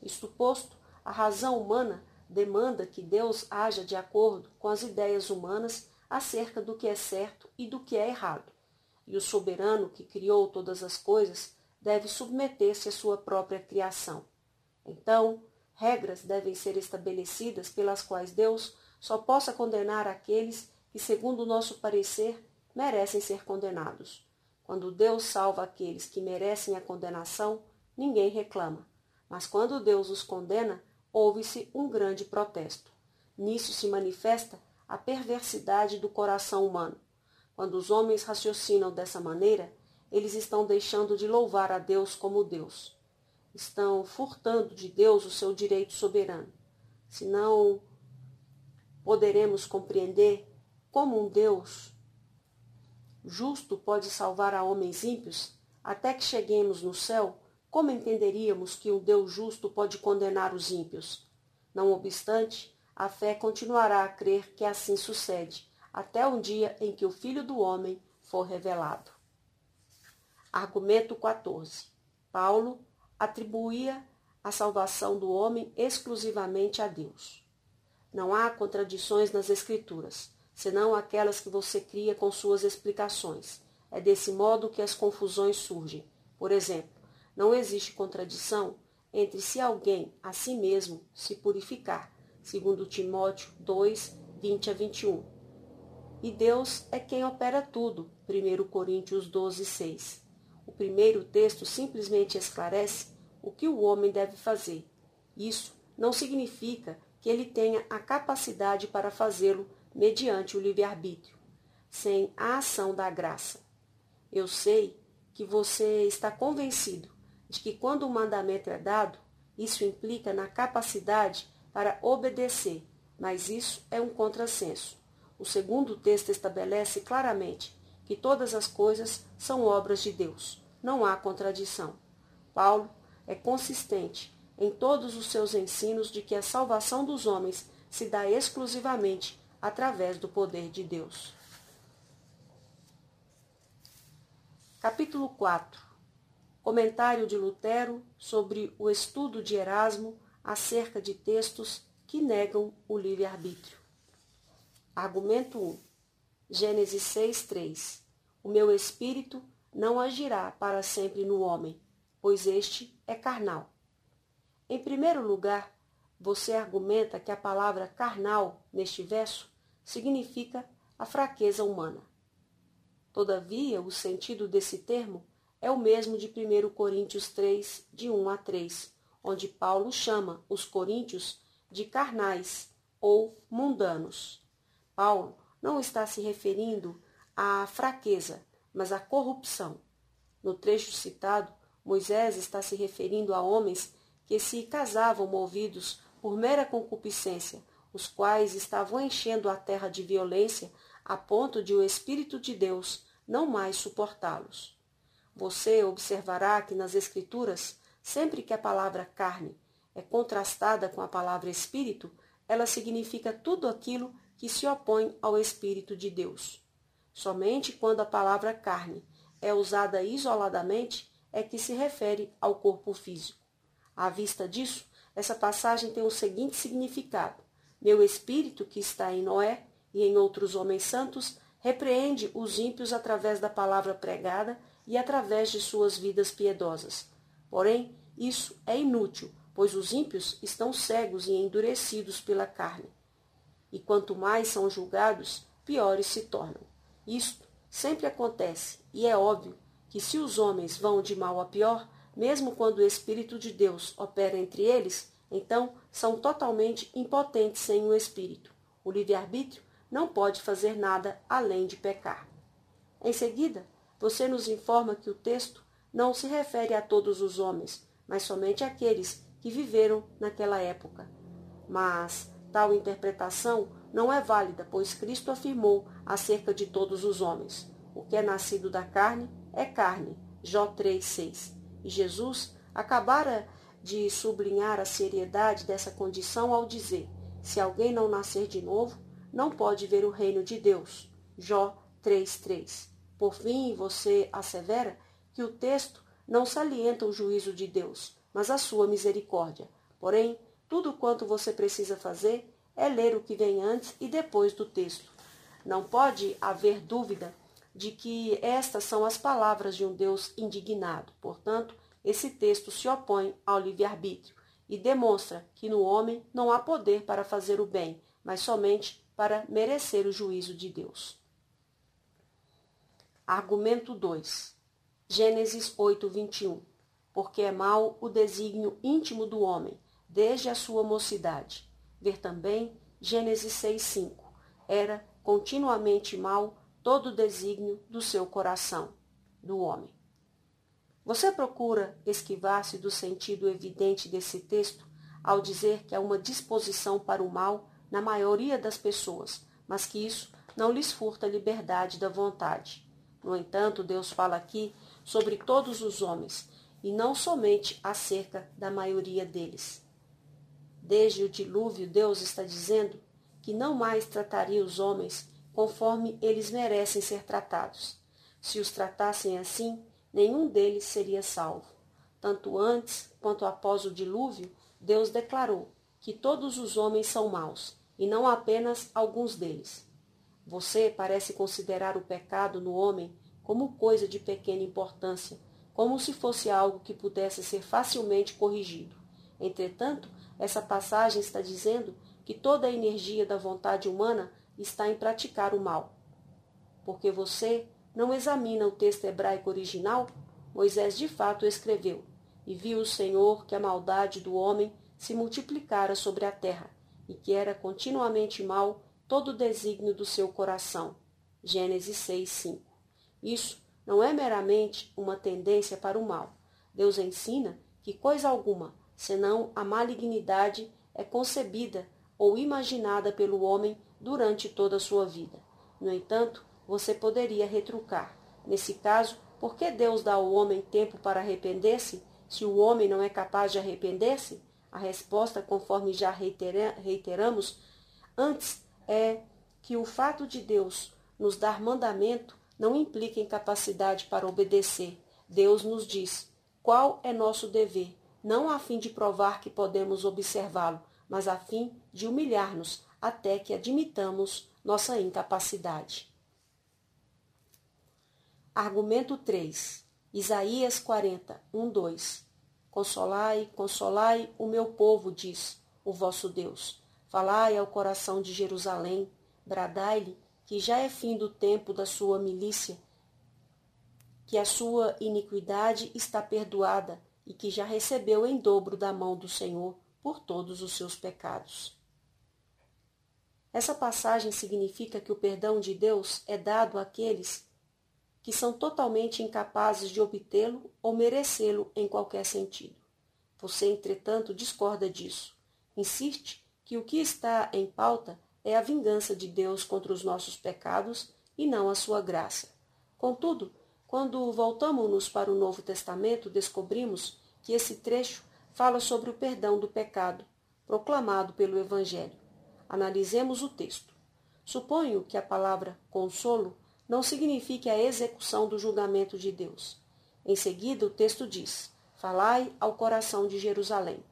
Isto posto, a razão humana demanda que Deus haja de acordo com as ideias humanas acerca do que é certo e do que é errado. E o soberano que criou todas as coisas deve submeter-se à sua própria criação. Então, regras devem ser estabelecidas pelas quais Deus só possa condenar aqueles que, segundo o nosso parecer, merecem ser condenados. Quando Deus salva aqueles que merecem a condenação, ninguém reclama. Mas quando Deus os condena, ouve-se um grande protesto. Nisso se manifesta a perversidade do coração humano. Quando os homens raciocinam dessa maneira, eles estão deixando de louvar a Deus como Deus. Estão furtando de Deus o seu direito soberano. Senão poderemos compreender como um Deus justo pode salvar a homens ímpios, até que cheguemos no céu, como entenderíamos que um Deus justo pode condenar os ímpios? Não obstante, a fé continuará a crer que assim sucede, até um dia em que o Filho do Homem for revelado. Argumento 14. Paulo atribuía a salvação do homem exclusivamente a Deus. Não há contradições nas Escrituras, senão aquelas que você cria com suas explicações. É desse modo que as confusões surgem. Por exemplo, não existe contradição entre se alguém a si mesmo se purificar, segundo Timóteo 2, 20 a 21. E Deus é quem opera tudo, 1 Coríntios 12, 6. O primeiro texto simplesmente esclarece o que o homem deve fazer. Isso não significa que ele tenha a capacidade para fazê-lo mediante o livre-arbítrio, sem a ação da graça. Eu sei que você está convencido de que quando o mandamento é dado, isso implica na capacidade para obedecer, mas isso é um contrassenso. O segundo texto estabelece claramente que todas as coisas são obras de Deus. Não há contradição. Paulo é consistente em todos os seus ensinos de que a salvação dos homens se dá exclusivamente através do poder de Deus. Capítulo 4 Comentário de Lutero sobre o estudo de Erasmo acerca de textos que negam o livre-arbítrio. Argumento 1. Gênesis 6, 3. O meu espírito não agirá para sempre no homem, pois este é carnal. Em primeiro lugar, você argumenta que a palavra carnal, neste verso, significa a fraqueza humana. Todavia, o sentido desse termo é o mesmo de 1 Coríntios 3, de 1 a 3, onde Paulo chama os coríntios de carnais ou mundanos. Paulo não está se referindo à fraqueza, mas à corrupção. No trecho citado, Moisés está se referindo a homens que se casavam movidos por mera concupiscência, os quais estavam enchendo a terra de violência a ponto de o Espírito de Deus não mais suportá-los. Você observará que nas Escrituras Sempre que a palavra carne é contrastada com a palavra espírito, ela significa tudo aquilo que se opõe ao Espírito de Deus. Somente quando a palavra carne é usada isoladamente é que se refere ao corpo físico. À vista disso, essa passagem tem o seguinte significado: Meu espírito que está em Noé e em outros homens santos repreende os ímpios através da palavra pregada e através de suas vidas piedosas. Porém, isso é inútil, pois os ímpios estão cegos e endurecidos pela carne. E quanto mais são julgados, piores se tornam. Isto sempre acontece, e é óbvio que se os homens vão de mal a pior, mesmo quando o Espírito de Deus opera entre eles, então são totalmente impotentes sem o Espírito. O livre-arbítrio não pode fazer nada além de pecar. Em seguida, você nos informa que o texto não se refere a todos os homens, mas somente àqueles que viveram naquela época. Mas tal interpretação não é válida, pois Cristo afirmou acerca de todos os homens: o que é nascido da carne é carne. Jó 3:6. E Jesus acabara de sublinhar a seriedade dessa condição ao dizer: se alguém não nascer de novo, não pode ver o reino de Deus. Jó 3:3. Por fim, você assevera que o texto não salienta o juízo de Deus, mas a sua misericórdia. Porém, tudo quanto você precisa fazer é ler o que vem antes e depois do texto. Não pode haver dúvida de que estas são as palavras de um Deus indignado. Portanto, esse texto se opõe ao livre-arbítrio e demonstra que no homem não há poder para fazer o bem, mas somente para merecer o juízo de Deus. Argumento 2. Gênesis 8, 21. Porque é mau o desígnio íntimo do homem, desde a sua mocidade. Ver também Gênesis 6, 5. Era continuamente mau todo o desígnio do seu coração, do homem. Você procura esquivar-se do sentido evidente desse texto ao dizer que há uma disposição para o mal na maioria das pessoas, mas que isso não lhes furta a liberdade da vontade. No entanto, Deus fala aqui sobre todos os homens e não somente acerca da maioria deles. Desde o dilúvio, Deus está dizendo que não mais trataria os homens conforme eles merecem ser tratados. Se os tratassem assim, nenhum deles seria salvo. Tanto antes quanto após o dilúvio, Deus declarou que todos os homens são maus, e não apenas alguns deles. Você parece considerar o pecado no homem como coisa de pequena importância, como se fosse algo que pudesse ser facilmente corrigido. Entretanto, essa passagem está dizendo que toda a energia da vontade humana está em praticar o mal. Porque você não examina o texto hebraico original? Moisés de fato escreveu: E viu o Senhor que a maldade do homem se multiplicara sobre a terra, e que era continuamente mal todo o desígnio do seu coração. Gênesis 6, 5. Isso não é meramente uma tendência para o mal. Deus ensina que coisa alguma, senão a malignidade, é concebida ou imaginada pelo homem durante toda a sua vida. No entanto, você poderia retrucar. Nesse caso, por que Deus dá ao homem tempo para arrepender-se, se o homem não é capaz de arrepender-se? A resposta, conforme já reitera reiteramos antes, é que o fato de Deus nos dar mandamento não implica incapacidade para obedecer. Deus nos diz qual é nosso dever, não a fim de provar que podemos observá-lo, mas a fim de humilhar-nos até que admitamos nossa incapacidade. Argumento 3. Isaías 40, 1, 2. Consolai, consolai o meu povo, diz o vosso Deus. Falai ao coração de Jerusalém, bradai-lhe que já é fim do tempo da sua milícia, que a sua iniquidade está perdoada e que já recebeu em dobro da mão do Senhor por todos os seus pecados. Essa passagem significa que o perdão de Deus é dado àqueles que são totalmente incapazes de obtê-lo ou merecê-lo em qualquer sentido. Você, entretanto, discorda disso. Insiste que o que está em pauta é a vingança de Deus contra os nossos pecados e não a sua graça. Contudo, quando voltamos-nos para o Novo Testamento, descobrimos que esse trecho fala sobre o perdão do pecado, proclamado pelo Evangelho. Analisemos o texto. Suponho que a palavra consolo não signifique a execução do julgamento de Deus. Em seguida, o texto diz: Falai ao coração de Jerusalém.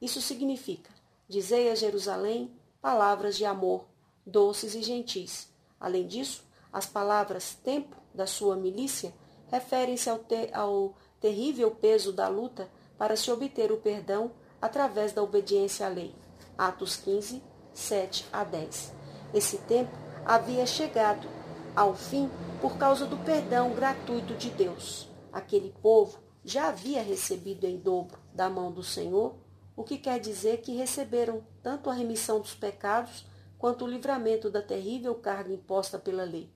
Isso significa: Dizei a Jerusalém palavras de amor, doces e gentis. Além disso, as palavras tempo da sua milícia referem-se ao, ao terrível peso da luta para se obter o perdão através da obediência à lei. Atos 15, 7 a 10. Esse tempo havia chegado ao fim por causa do perdão gratuito de Deus. Aquele povo já havia recebido em dobro da mão do Senhor, o que quer dizer que receberam tanto a remissão dos pecados quanto o livramento da terrível carga imposta pela lei.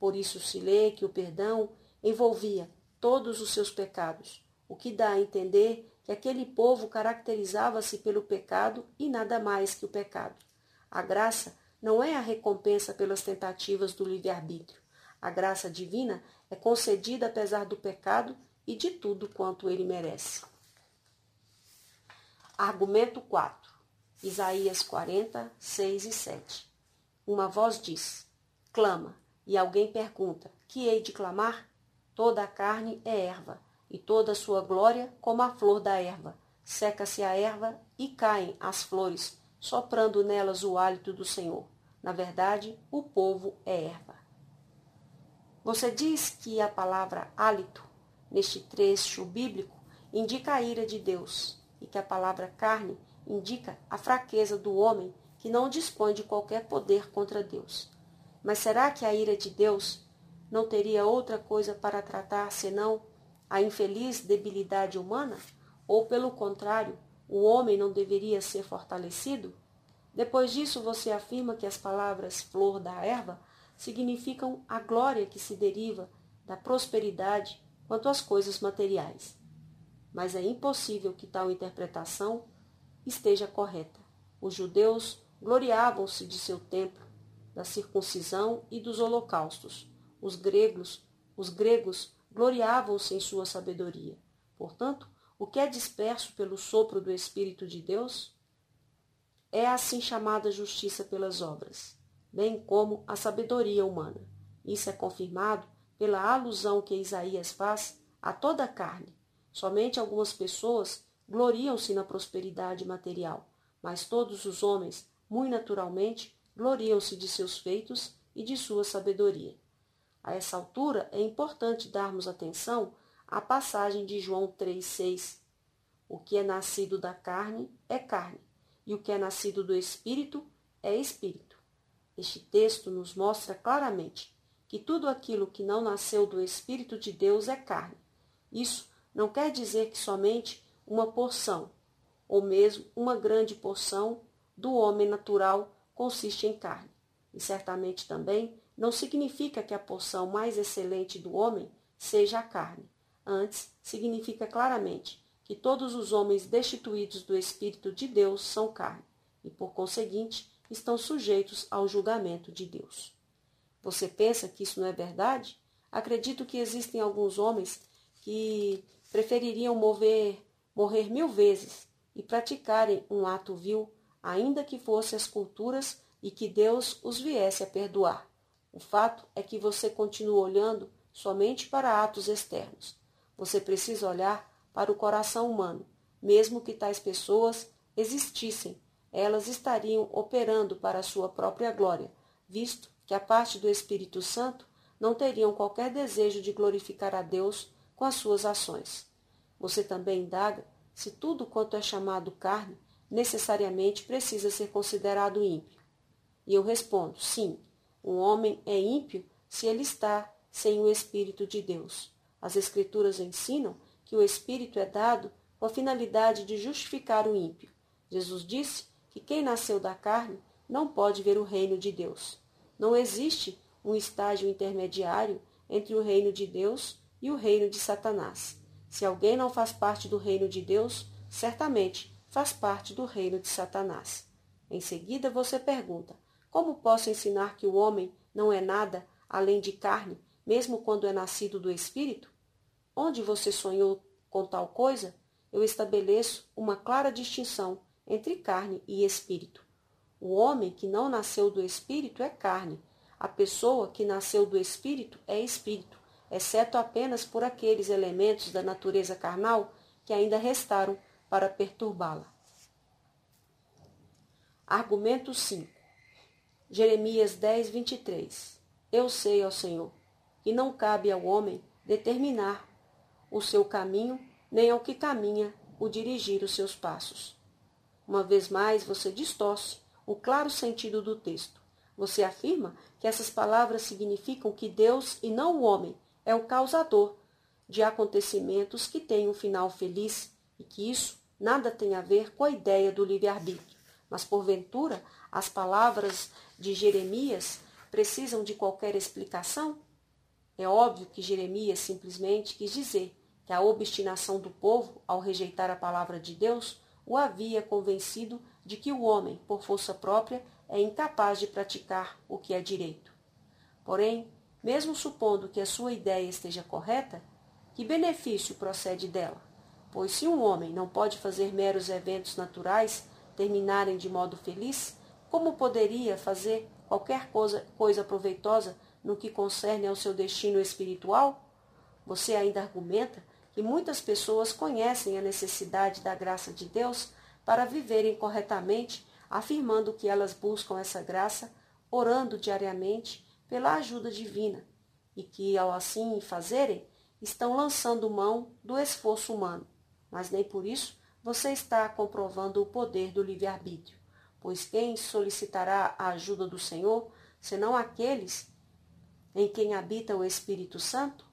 Por isso se lê que o perdão envolvia todos os seus pecados, o que dá a entender que aquele povo caracterizava-se pelo pecado e nada mais que o pecado. A graça não é a recompensa pelas tentativas do livre-arbítrio. A graça divina é concedida apesar do pecado e de tudo quanto ele merece. Argumento 4. Isaías 40, 6 e 7. Uma voz diz: Clama, e alguém pergunta: Que hei de clamar? Toda a carne é erva, e toda a sua glória como a flor da erva. Seca-se a erva e caem as flores, soprando nelas o hálito do Senhor. Na verdade, o povo é erva. Você diz que a palavra hálito, neste trecho bíblico, indica a ira de Deus e que a palavra carne indica a fraqueza do homem que não dispõe de qualquer poder contra Deus. Mas será que a ira de Deus não teria outra coisa para tratar senão a infeliz debilidade humana? Ou, pelo contrário, o homem não deveria ser fortalecido? Depois disso, você afirma que as palavras flor da erva significam a glória que se deriva da prosperidade quanto às coisas materiais. Mas é impossível que tal interpretação esteja correta. Os judeus gloriavam-se de seu templo, da circuncisão e dos holocaustos. Os gregos, os gregos gloriavam-se em sua sabedoria. Portanto, o que é disperso pelo sopro do Espírito de Deus é assim chamada justiça pelas obras, bem como a sabedoria humana. Isso é confirmado pela alusão que Isaías faz a toda a carne. Somente algumas pessoas gloriam-se na prosperidade material, mas todos os homens, muito naturalmente, gloriam-se de seus feitos e de sua sabedoria. A essa altura é importante darmos atenção à passagem de João 3,6. O que é nascido da carne é carne, e o que é nascido do Espírito é Espírito. Este texto nos mostra claramente que tudo aquilo que não nasceu do Espírito de Deus é carne. Isso não quer dizer que somente uma porção, ou mesmo uma grande porção, do homem natural consiste em carne. E certamente também não significa que a porção mais excelente do homem seja a carne. Antes, significa claramente que todos os homens destituídos do Espírito de Deus são carne, e por conseguinte estão sujeitos ao julgamento de Deus. Você pensa que isso não é verdade? Acredito que existem alguns homens que prefeririam mover, morrer mil vezes e praticarem um ato vil, ainda que fosse as culturas e que Deus os viesse a perdoar. O fato é que você continua olhando somente para atos externos. Você precisa olhar para o coração humano. Mesmo que tais pessoas existissem, elas estariam operando para a sua própria glória, visto que a parte do Espírito Santo não teriam qualquer desejo de glorificar a Deus com as suas ações. Você também indaga se tudo quanto é chamado carne necessariamente precisa ser considerado ímpio. E eu respondo: sim, um homem é ímpio se ele está sem o Espírito de Deus. As Escrituras ensinam que o Espírito é dado com a finalidade de justificar o ímpio. Jesus disse que quem nasceu da carne não pode ver o reino de Deus. Não existe um estágio intermediário entre o reino de Deus e o reino de Satanás. Se alguém não faz parte do reino de Deus, certamente faz parte do reino de Satanás. Em seguida você pergunta: como posso ensinar que o homem não é nada além de carne, mesmo quando é nascido do Espírito? Onde você sonhou com tal coisa, eu estabeleço uma clara distinção entre carne e espírito. O homem que não nasceu do espírito é carne. A pessoa que nasceu do espírito é espírito, exceto apenas por aqueles elementos da natureza carnal que ainda restaram para perturbá-la. Argumento 5. Jeremias 10, 23. Eu sei, ó Senhor, que não cabe ao homem determinar o seu caminho, nem ao que caminha o dirigir os seus passos. Uma vez mais, você distorce o claro sentido do texto. Você afirma que essas palavras significam que Deus e não o homem é o causador de acontecimentos que têm um final feliz e que isso nada tem a ver com a ideia do livre-arbítrio. Mas, porventura, as palavras de Jeremias precisam de qualquer explicação? É óbvio que Jeremias simplesmente quis dizer que a obstinação do povo ao rejeitar a palavra de Deus o havia convencido de que o homem, por força própria, é incapaz de praticar o que é direito. Porém, mesmo supondo que a sua ideia esteja correta, que benefício procede dela? Pois se um homem não pode fazer meros eventos naturais terminarem de modo feliz, como poderia fazer qualquer coisa, coisa proveitosa no que concerne ao seu destino espiritual? Você ainda argumenta que muitas pessoas conhecem a necessidade da graça de Deus para viverem corretamente, afirmando que elas buscam essa graça, orando diariamente pela ajuda divina, e que, ao assim fazerem, estão lançando mão do esforço humano. Mas nem por isso você está comprovando o poder do livre-arbítrio, pois quem solicitará a ajuda do Senhor, senão aqueles em quem habita o Espírito Santo?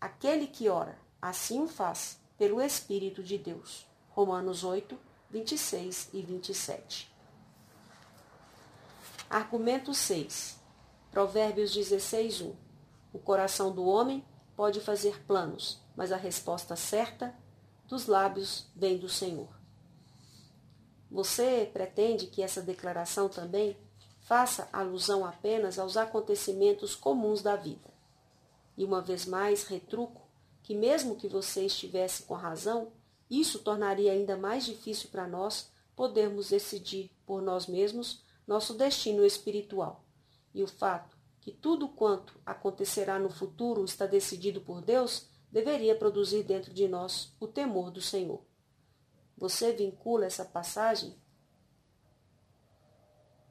Aquele que ora, assim o faz, pelo Espírito de Deus. Romanos 8, 26 e 27. Argumento 6. Provérbios 16, 1. O coração do homem pode fazer planos, mas a resposta certa dos lábios vem do Senhor. Você pretende que essa declaração também faça alusão apenas aos acontecimentos comuns da vida. E uma vez mais retruco que, mesmo que você estivesse com razão, isso tornaria ainda mais difícil para nós podermos decidir por nós mesmos nosso destino espiritual. E o fato que tudo quanto acontecerá no futuro está decidido por Deus deveria produzir dentro de nós o temor do Senhor. Você vincula essa passagem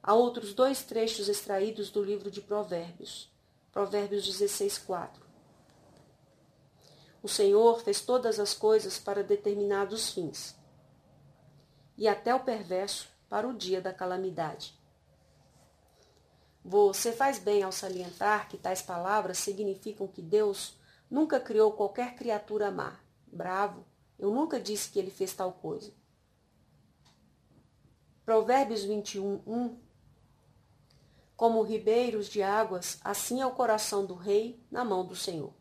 a outros dois trechos extraídos do livro de Provérbios. Provérbios 16, 4. O Senhor fez todas as coisas para determinados fins, e até o perverso para o dia da calamidade. Você faz bem ao salientar que tais palavras significam que Deus nunca criou qualquer criatura má. Bravo, eu nunca disse que ele fez tal coisa. Provérbios 21, 1 Como ribeiros de águas, assim é o coração do rei na mão do Senhor.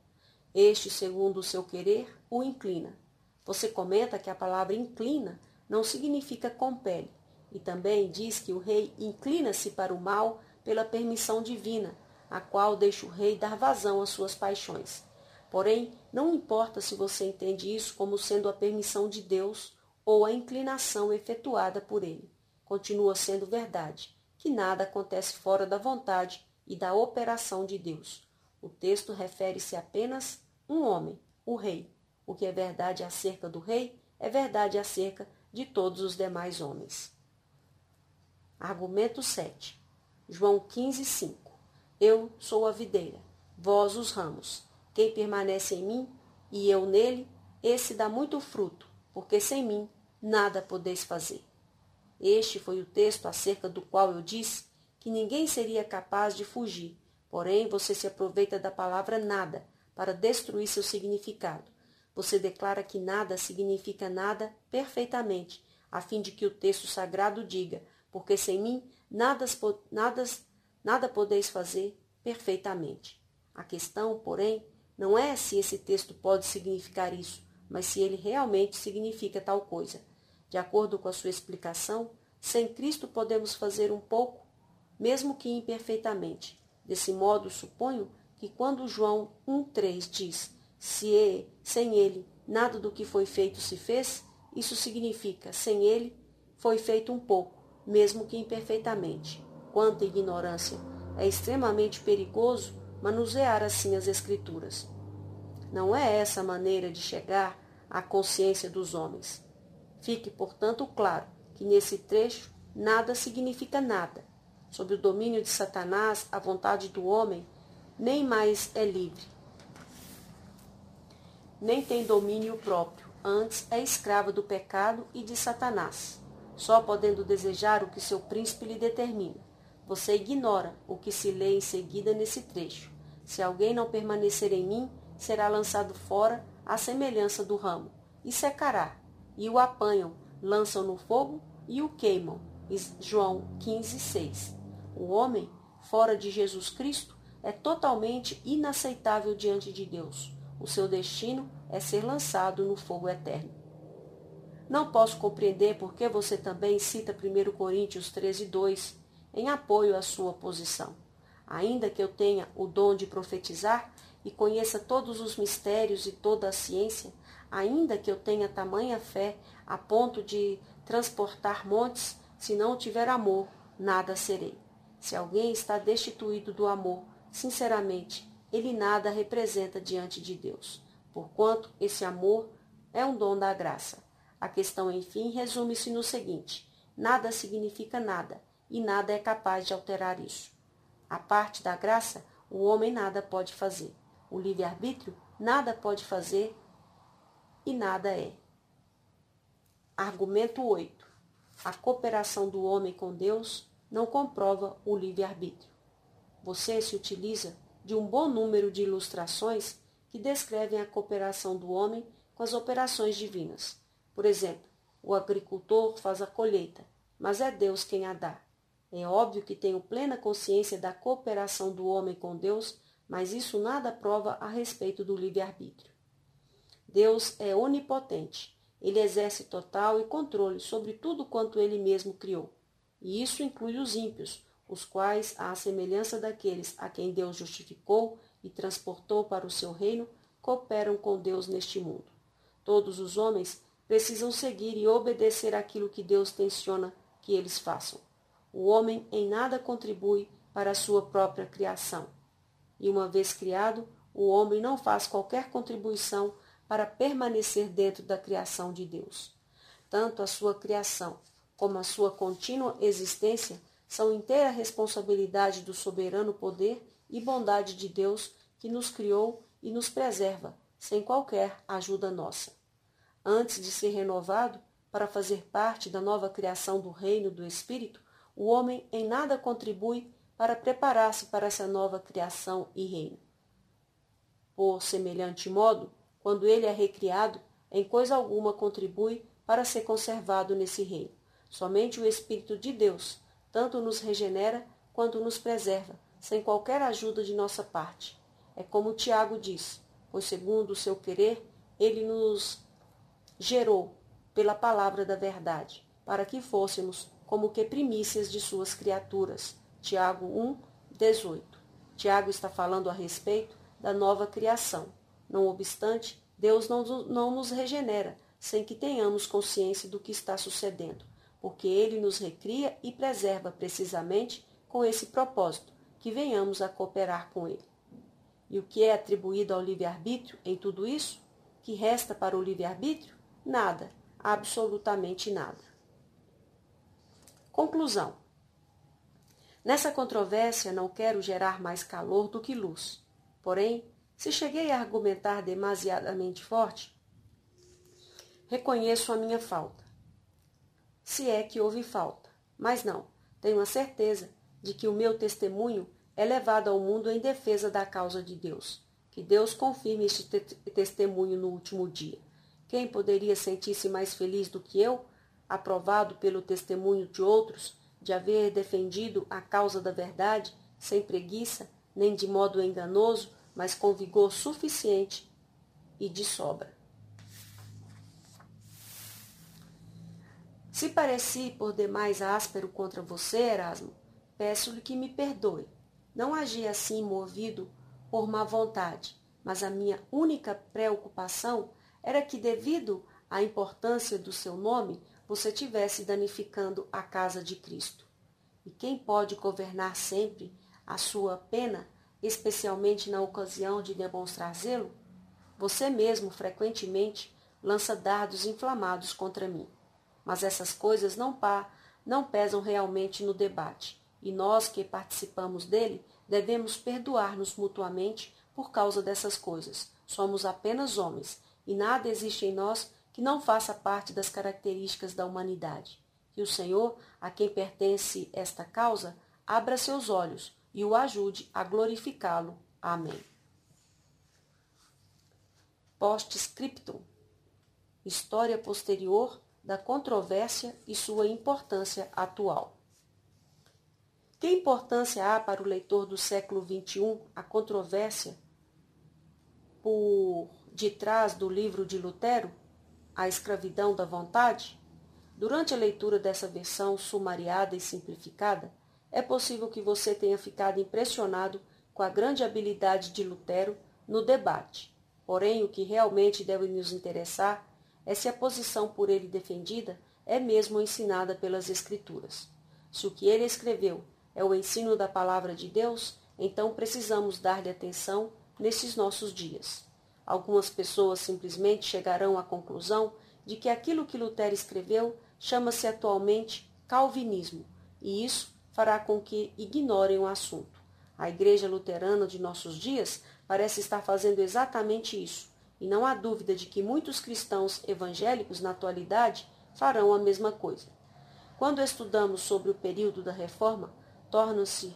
Este, segundo o seu querer, o inclina. Você comenta que a palavra inclina não significa compele, e também diz que o rei inclina-se para o mal pela permissão divina, a qual deixa o rei dar vazão às suas paixões. Porém, não importa se você entende isso como sendo a permissão de Deus ou a inclinação efetuada por ele. Continua sendo verdade, que nada acontece fora da vontade e da operação de Deus. O texto refere-se apenas um homem, o rei. O que é verdade acerca do rei é verdade acerca de todos os demais homens. Argumento 7. João 15, 5. Eu sou a videira, vós os ramos. Quem permanece em mim e eu nele, esse dá muito fruto, porque sem mim nada podeis fazer. Este foi o texto acerca do qual eu disse que ninguém seria capaz de fugir Porém, você se aproveita da palavra nada para destruir seu significado. Você declara que nada significa nada perfeitamente, a fim de que o texto sagrado diga: porque sem mim nada, nada, nada podeis fazer perfeitamente. A questão, porém, não é se esse texto pode significar isso, mas se ele realmente significa tal coisa. De acordo com a sua explicação, sem Cristo podemos fazer um pouco, mesmo que imperfeitamente. Desse modo, suponho que quando João 1,3 diz se sem ele nada do que foi feito se fez, isso significa sem ele foi feito um pouco, mesmo que imperfeitamente. Quanta ignorância! É extremamente perigoso manusear assim as Escrituras. Não é essa a maneira de chegar à consciência dos homens. Fique, portanto, claro que nesse trecho nada significa nada sob o domínio de Satanás, a vontade do homem nem mais é livre, nem tem domínio próprio, antes é escrava do pecado e de Satanás, só podendo desejar o que seu príncipe lhe determina. Você ignora o que se lê em seguida nesse trecho. Se alguém não permanecer em mim, será lançado fora à semelhança do ramo, e secará. E o apanham, lançam no fogo e o queimam. João 15, 6. O homem, fora de Jesus Cristo, é totalmente inaceitável diante de Deus. O seu destino é ser lançado no fogo eterno. Não posso compreender por que você também cita 1 Coríntios 13, 2, em apoio à sua posição. Ainda que eu tenha o dom de profetizar e conheça todos os mistérios e toda a ciência, ainda que eu tenha tamanha fé a ponto de transportar montes, se não tiver amor, nada serei. Se alguém está destituído do amor, sinceramente, ele nada representa diante de Deus, porquanto esse amor é um dom da graça. A questão, enfim, resume-se no seguinte: nada significa nada, e nada é capaz de alterar isso. A parte da graça, o homem nada pode fazer. O livre-arbítrio nada pode fazer e nada é. Argumento 8. A cooperação do homem com Deus não comprova o livre-arbítrio. Você se utiliza de um bom número de ilustrações que descrevem a cooperação do homem com as operações divinas. Por exemplo, o agricultor faz a colheita, mas é Deus quem a dá. É óbvio que tenho plena consciência da cooperação do homem com Deus, mas isso nada prova a respeito do livre-arbítrio. Deus é onipotente. Ele exerce total e controle sobre tudo quanto ele mesmo criou. E isso inclui os ímpios, os quais, à semelhança daqueles a quem Deus justificou e transportou para o seu reino, cooperam com Deus neste mundo. Todos os homens precisam seguir e obedecer aquilo que Deus tenciona que eles façam. O homem em nada contribui para a sua própria criação. E uma vez criado, o homem não faz qualquer contribuição para permanecer dentro da criação de Deus. Tanto a sua criação como a sua contínua existência são inteira responsabilidade do soberano poder e bondade de Deus que nos criou e nos preserva, sem qualquer ajuda nossa. Antes de ser renovado, para fazer parte da nova criação do reino do Espírito, o homem em nada contribui para preparar-se para essa nova criação e reino. Por semelhante modo, quando ele é recriado, em coisa alguma contribui para ser conservado nesse reino. Somente o Espírito de Deus tanto nos regenera quanto nos preserva, sem qualquer ajuda de nossa parte. É como Tiago diz, pois segundo o seu querer, ele nos gerou pela palavra da verdade, para que fôssemos como que primícias de suas criaturas. Tiago 1, 18. Tiago está falando a respeito da nova criação. Não obstante, Deus não, não nos regenera sem que tenhamos consciência do que está sucedendo, porque Ele nos recria e preserva precisamente com esse propósito, que venhamos a cooperar com Ele. E o que é atribuído ao livre-arbítrio em tudo isso? Que resta para o livre-arbítrio? Nada, absolutamente nada. Conclusão. Nessa controvérsia não quero gerar mais calor do que luz. Porém, se cheguei a argumentar demasiadamente forte, reconheço a minha falta. Se é que houve falta. Mas não, tenho a certeza de que o meu testemunho é levado ao mundo em defesa da causa de Deus. Que Deus confirme este te testemunho no último dia. Quem poderia sentir-se mais feliz do que eu aprovado pelo testemunho de outros, de haver defendido a causa da verdade, sem preguiça, nem de modo enganoso, mas com vigor suficiente e de sobra. Se pareci por demais áspero contra você, Erasmo, peço-lhe que me perdoe. Não agi assim movido por má vontade, mas a minha única preocupação era que, devido à importância do seu nome, você tivesse danificando a casa de Cristo. E quem pode governar sempre a sua pena, especialmente na ocasião de demonstrar zelo? Você mesmo frequentemente lança dardos inflamados contra mim. Mas essas coisas não, pá, não pesam realmente no debate, e nós que participamos dele devemos perdoar-nos mutuamente por causa dessas coisas. Somos apenas homens, e nada existe em nós que não faça parte das características da humanidade. Que o Senhor, a quem pertence esta causa, abra seus olhos e o ajude a glorificá-lo. Amém. Post-scriptum História posterior da controvérsia e sua importância atual. Que importância há para o leitor do século XXI a controvérsia por detrás do livro de Lutero? a escravidão da vontade? Durante a leitura dessa versão sumariada e simplificada, É possível que você tenha ficado impressionado com a grande habilidade de Lutero no debate. Porém, o que realmente deve nos interessar é se a posição por ele defendida é mesmo ensinada pelas Escrituras. Se o que ele escreveu é o ensino da palavra de Deus, então precisamos dar-lhe atenção nesses nossos dias. Algumas pessoas simplesmente chegarão à conclusão de que aquilo que Lutero escreveu chama-se atualmente calvinismo, e isso fará com que ignorem o assunto. A Igreja Luterana de nossos dias parece estar fazendo exatamente isso, e não há dúvida de que muitos cristãos evangélicos na atualidade farão a mesma coisa. Quando estudamos sobre o período da Reforma, torna-se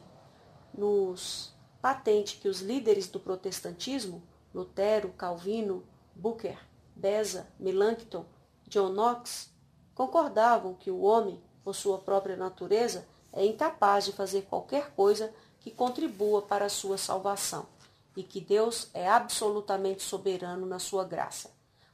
nos patente que os líderes do protestantismo, Lutero, Calvino, Booker, Beza, Melanchthon, John Knox, concordavam que o homem, por sua própria natureza, é incapaz de fazer qualquer coisa que contribua para a sua salvação e que Deus é absolutamente soberano na sua graça.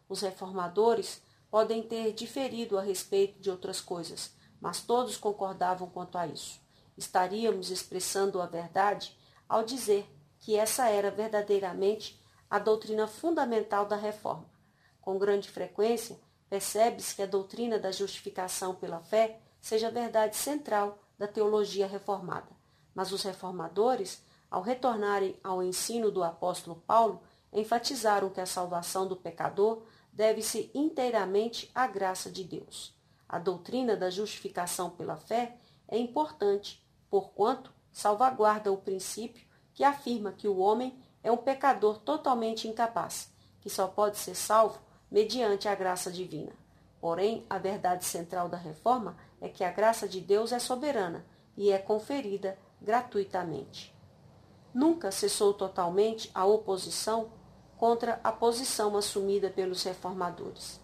Os reformadores podem ter diferido a respeito de outras coisas, mas todos concordavam quanto a isso. Estaríamos expressando a verdade ao dizer que essa era verdadeiramente a doutrina fundamental da reforma. Com grande frequência, percebe-se que a doutrina da justificação pela fé seja a verdade central da teologia reformada. Mas os reformadores, ao retornarem ao ensino do apóstolo Paulo, enfatizaram que a salvação do pecador deve-se inteiramente à graça de Deus. A doutrina da justificação pela fé é importante, porquanto salvaguarda o princípio que afirma que o homem é um pecador totalmente incapaz, que só pode ser salvo mediante a graça divina. Porém, a verdade central da reforma é que a graça de Deus é soberana e é conferida gratuitamente. Nunca cessou totalmente a oposição contra a posição assumida pelos reformadores.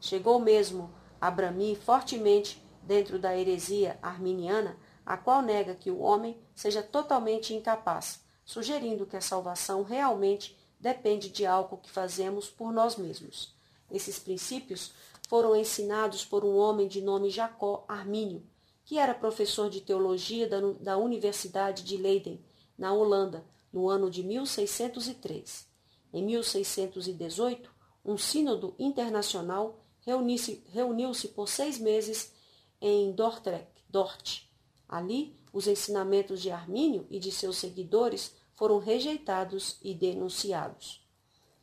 Chegou mesmo a bramir fortemente dentro da heresia arminiana a qual nega que o homem seja totalmente incapaz, sugerindo que a salvação realmente depende de algo que fazemos por nós mesmos. Esses princípios foram ensinados por um homem de nome Jacó Armínio, que era professor de teologia da, da Universidade de Leiden, na Holanda, no ano de 1603. Em 1618, um sínodo internacional reuniu-se reuniu por seis meses em Dordrecht, Dort, Ali, os ensinamentos de Armínio e de seus seguidores foram rejeitados e denunciados.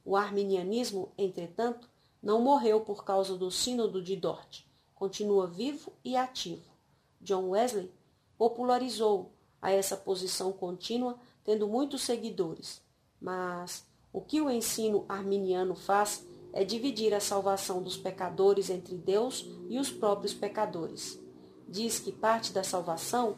O arminianismo, entretanto, não morreu por causa do Sínodo de Dort. Continua vivo e ativo. John Wesley popularizou a essa posição contínua, tendo muitos seguidores. Mas o que o ensino arminiano faz é dividir a salvação dos pecadores entre Deus e os próprios pecadores diz que parte da salvação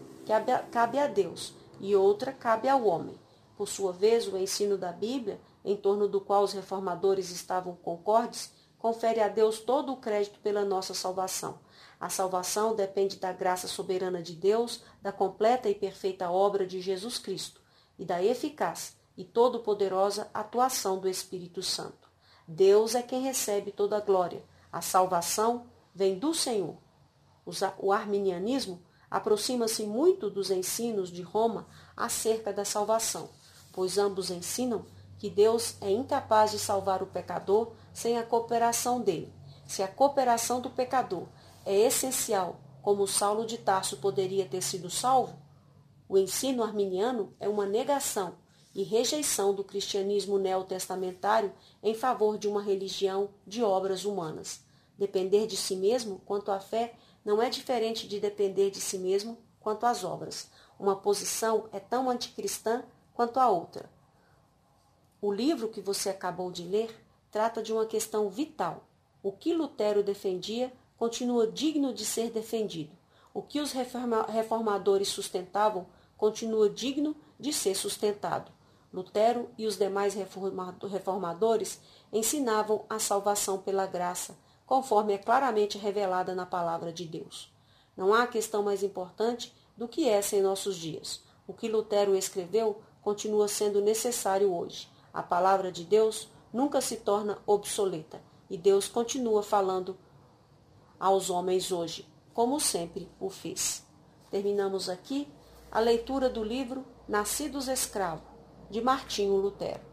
cabe a Deus e outra cabe ao homem. Por sua vez, o ensino da Bíblia, em torno do qual os reformadores estavam concordes, confere a Deus todo o crédito pela nossa salvação. A salvação depende da graça soberana de Deus, da completa e perfeita obra de Jesus Cristo e da eficaz e todo-poderosa atuação do Espírito Santo. Deus é quem recebe toda a glória. A salvação vem do Senhor o arminianismo aproxima-se muito dos ensinos de Roma acerca da salvação, pois ambos ensinam que Deus é incapaz de salvar o pecador sem a cooperação dele. Se a cooperação do pecador é essencial, como Saulo de Tarso poderia ter sido salvo, o ensino arminiano é uma negação e rejeição do cristianismo neotestamentário em favor de uma religião de obras humanas. Depender de si mesmo quanto à fé não é diferente de depender de si mesmo quanto às obras. Uma posição é tão anticristã quanto a outra. O livro que você acabou de ler trata de uma questão vital. O que Lutero defendia continua digno de ser defendido. O que os reformadores sustentavam continua digno de ser sustentado. Lutero e os demais reformadores ensinavam a salvação pela graça, conforme é claramente revelada na palavra de Deus. Não há questão mais importante do que essa em nossos dias. O que Lutero escreveu continua sendo necessário hoje. A palavra de Deus nunca se torna obsoleta e Deus continua falando aos homens hoje, como sempre o fez. Terminamos aqui a leitura do livro Nascidos Escravos, de Martinho Lutero.